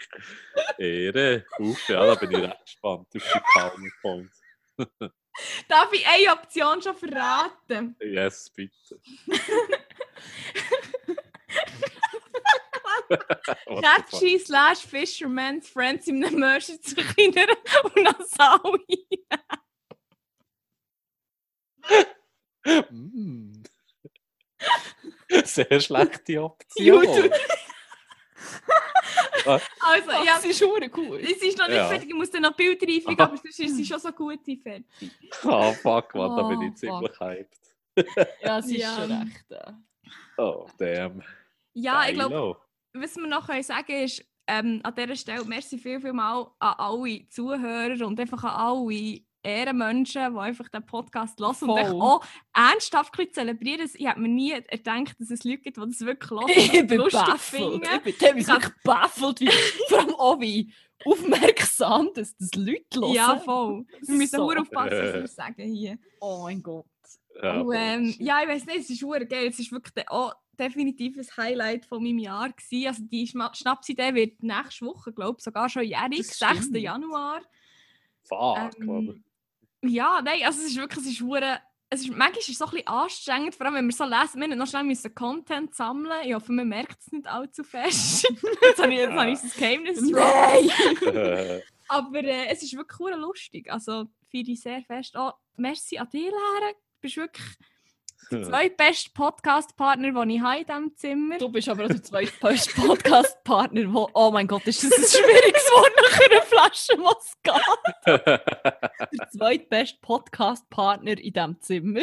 Ehre. Uff, ja, da bin ich recht gespannt auf die PowerPoint. (laughs) Darf ich eine Option schon verraten? Yes, bitte. (laughs) Fuck? Catchy slash Fisherman's Friends in einem Merch zu kleiner und Nassau Mm. (laughs) Sehr schlechte (laughs) Option. YouTube. Also, ja, Das ist schon cool. es ist noch nicht Ja. fertig, ich muss dann noch Bilder einfügen, Aha. (laughs) aber sonst ist sie schon so gut fertig. Ah, fuck, man, da bin Oh, ich ziemlich hyped. Ja, es ist Ja. schon recht. Äh. Oh, damn. Ja, ich glaube. Was wir noch können sagen ist, ähm, an dieser Stelle merci viel, viel mal an alle Zuhörer und einfach an alle Ehrenmenschen, die einfach den Podcast hören und auch ernsthaft zelebrieren. Ich hätte mir nie gedacht, dass es Leute gibt, die das wirklich hören (laughs) Ich bin baffelt. Ich bin wirklich baffelt, wie, (laughs) vor allem auch wie aufmerksam dass das Leute hören. Ja, voll. Wir müssen So. aufpassen, was wir sagen hier. Oh mein Gott. Ja, Und, ähm, ja, ich weiß nicht, es ist geil. Es ist wirklich auch definitiv ein Highlight von meinem Jahr gewesen. Also die Schnapsidee wird nächste Woche, glaube ich, sogar schon jährig, Das 6. stimmt. Januar. Fuck, ähm, man. Ja, nein, also es ist wirklich, es ist hure, es ist, manchmal ist es so ein bisschen anstrengend, vor allem wenn wir so lesen, wir müssen noch schnell müssen Content sammeln. Ich hoffe, man merkt es nicht allzu fest. (laughs) jetzt habe ich, jetzt habe ich das Geheimnis. Nein! (laughs) Aber äh, es ist wirklich lustig. Also finde ich sehr fest. Oh, merci an dich, Lara. Du bist wirklich der zweitbeste Podcast-Partner, den ich habe in diesem Zimmer. Du bist aber auch der zweitbeste Podcast-Partner, wo, oh mein Gott, ist das ein (laughs) schwieriges Wort nach einer Flasche Moskat. (laughs) Der zweitbeste Podcast-Partner in diesem Zimmer.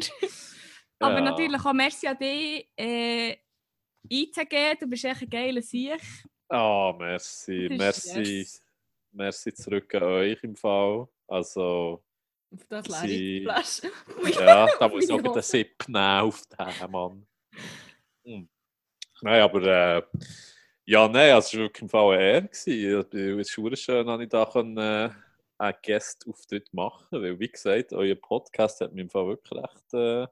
Aber Ja. natürlich auch merci an dich, äh, ICG. Du bist echt ein geiler Sieg. Ah, merci. Das ist Merci. yes. Merci zurück an euch im Fall. Also, Auf das leere Flasche. (laughs) ja, (laughs) da muss ich noch den Hose. Sip nehmen auf den Mann. Hm. Nein, aber äh, ja, nein, also es war wirklich im Fall eine Ehre. Es verdammt schön, dass ich da können, äh, einen Gästauftritt machen Weil, wie gesagt, euer Podcast hat mich im Fall wirklich recht äh,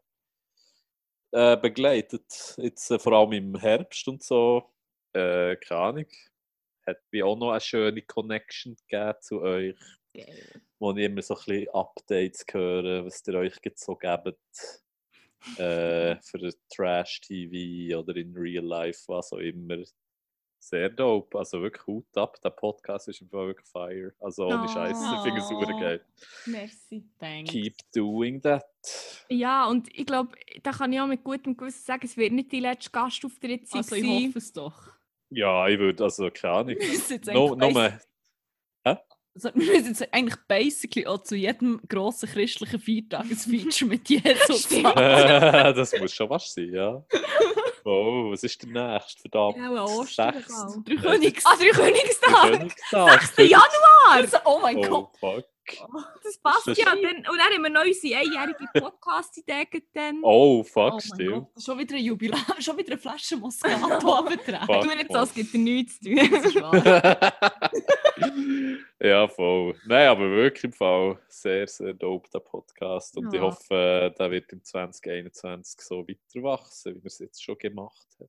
äh, begleitet. Jetzt äh, vor allem im Herbst und so. Äh, keine Ahnung. Hat mir auch noch eine schöne Connection gegeben zu euch wo ich immer so ein bisschen Updates höre, was ihr euch jetzt so gebt. Äh, (laughs) für Trash-TV oder in Real Life, was auch immer. Sehr dope. Also wirklich Hut ab. Der Podcast ist im Fall wirklich fire. Also ohne Oh. Scheiße, ich finde es super geil. Merci. Thanks. Keep doing that. Ja, und ich glaube, da kann ich auch mit gutem Gewissen sagen, es wird nicht die letzte Gastauftritt sein. Also ich hoffe es doch. Ja, ich würde, also keine Ahnung. (laughs) No, basi- also, wir müssen jetzt eigentlich basically auch zu jedem grossen christlichen Feiertag ein Feature mit Jesus (laughs) haben. (laughs) (laughs) das muss schon was sein, ja. Oh, was ist der nächste? Verdammt. Ja, Ostern. Drei Königs. Ah, drei Königstag! Königstag. 6. Januar! Oh mein Oh, Gott. fuck. Das passt Das- ja. Dann, und dann haben wir noch unsere einjährige Podcast-Idee dann. Oh, Oh fuck, mein still. Schon wieder ein Jubiläum, (laughs) schon wieder eine Flasche (laughs) Moscato abgetragen. Tu nicht so, es gibt dir nichts zu tun. (laughs) ja, voll. Nein, aber wirklich im Fall sehr, sehr dope, der Podcast. Und ich Ja. hoffe, äh, der wird im 2021 so weiter wachsen, wie er es jetzt schon gemacht hat.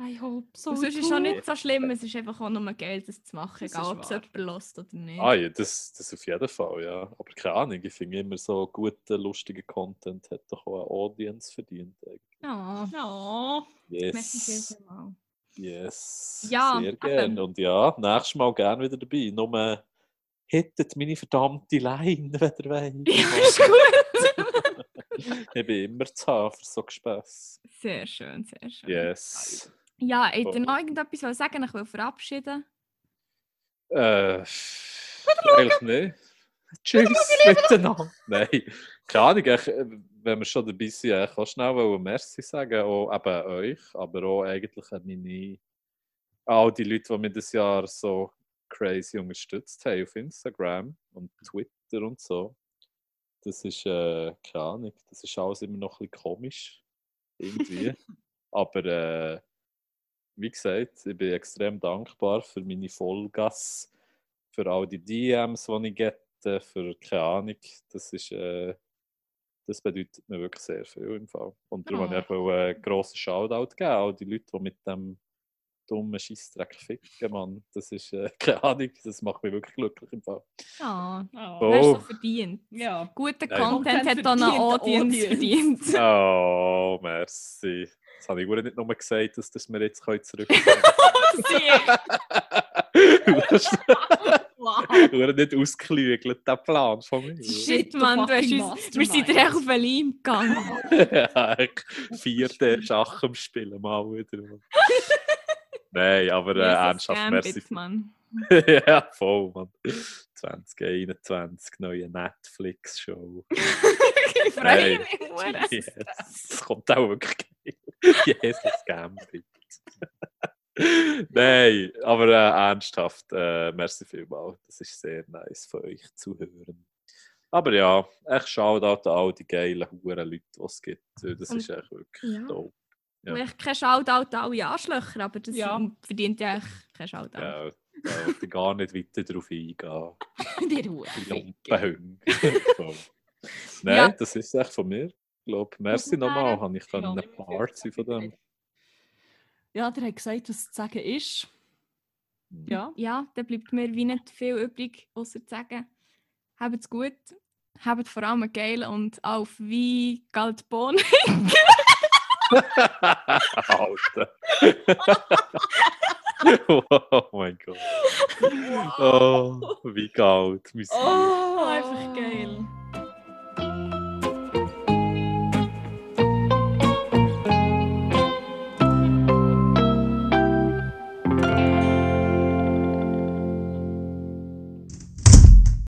I hope so. Und sonst ist es schon nicht so schlimm, es ist einfach auch nur Geld, das zu machen, Das egal ist ob es jemand lässt oder nicht. Ah ja, das, das auf jeden Fall, ja. Aber keine Ahnung, ich finde immer so guten, lustigen Content hat doch auch eine Audience verdient. Eigentlich. Ja, Ja. Yes, yes. Ja, sehr gerne. Und ja, nächstes Mal gerne wieder dabei. Nur hittet meine verdammte Line, (laughs) wenn ihr wollt. Ja, ist gut. (laughs) ich bin immer zu haben für so Gespäss. Sehr schön, sehr schön. Yes. Ja, wollte noch irgendetwas wollen sagen, ich will verabschieden. Äh, eigentlich nicht. Tschüss miteinander. (laughs) Nein, keine Ahnung. Ich, äh, wenn wir schon dabei sind, ich kann schnell wollen Merci sagen, auch eben euch, aber auch eigentlich an meine, all die Leute, die mich das Jahr so crazy unterstützt haben auf Instagram und Twitter und so. Das ist, äh, keine Ahnung, das ist alles immer noch ein bisschen komisch. Irgendwie. (laughs) aber äh, wie gesagt, ich bin extrem dankbar für meine Vollgas, für all die DMs, die ich gette, für keine Ahnung. Das ist, äh, das bedeutet mir wirklich sehr viel im Fall. Und darum Ah. wollte ich auch einen grossen Shoutout geben, all die Leute, die mit dem dummen Scheissdreck ficken, Mann. Das ist, äh, (laughs) keine Ahnung, das macht mich wirklich glücklich im Fall. Ja, Ja. Oh. hast du verdient. ja. Guter Nein. Content hat auch eine Audience Audience. verdient. (laughs) Oh, merci. Das habe ich gut nicht nur gesagt, dass das mir jetzt zurückkommen können. Wow. Nur (laughs) nicht ausgeklügelt, der Plan von mir. Shit, Mann, du hast uns, wir sind dir echt auf den Leim gegangen. ja, ich- vierte Schach am Spielen mal wieder. Nein, aber äh, ernsthaft, merci. Mann. (laughs) ja, voll, Mann. 2021, neue Netflix-Show. (laughs) ich freue Nein. mich. Yes, das kommt auch wirklich geil. (laughs) Jesus Gambit. Nein, aber äh, ernsthaft, äh, merci vielmals. Das ist sehr nice von euch zu hören. Aber ja, echt Shoutout an all die geilen Huren Leute, die es gibt. Das Und- ist echt wirklich Ja. dope. Ja. Vielleicht kein Shoutout an alle Arschlöcher, aber das Ja. verdient ja kein Shoutout. Ja, da gar nicht weiter drauf eingehen. (laughs) Die. Voll. (laughs) Nein, Ja. das ist echt von mir. Ich glaube, merci nochmal, habe ich dann eine Part sein von dem. Ja, der hat gesagt, was zu sagen ist. Ja. Ja, dann bleibt mir wie nicht viel übrig, außer zu sagen, habt's gut, habt vor allem geil und auf wie Galtbohnen. (laughs) Alter. (laughs) oh mein Gott. Oh, wie kalt. Oh, einfach geil.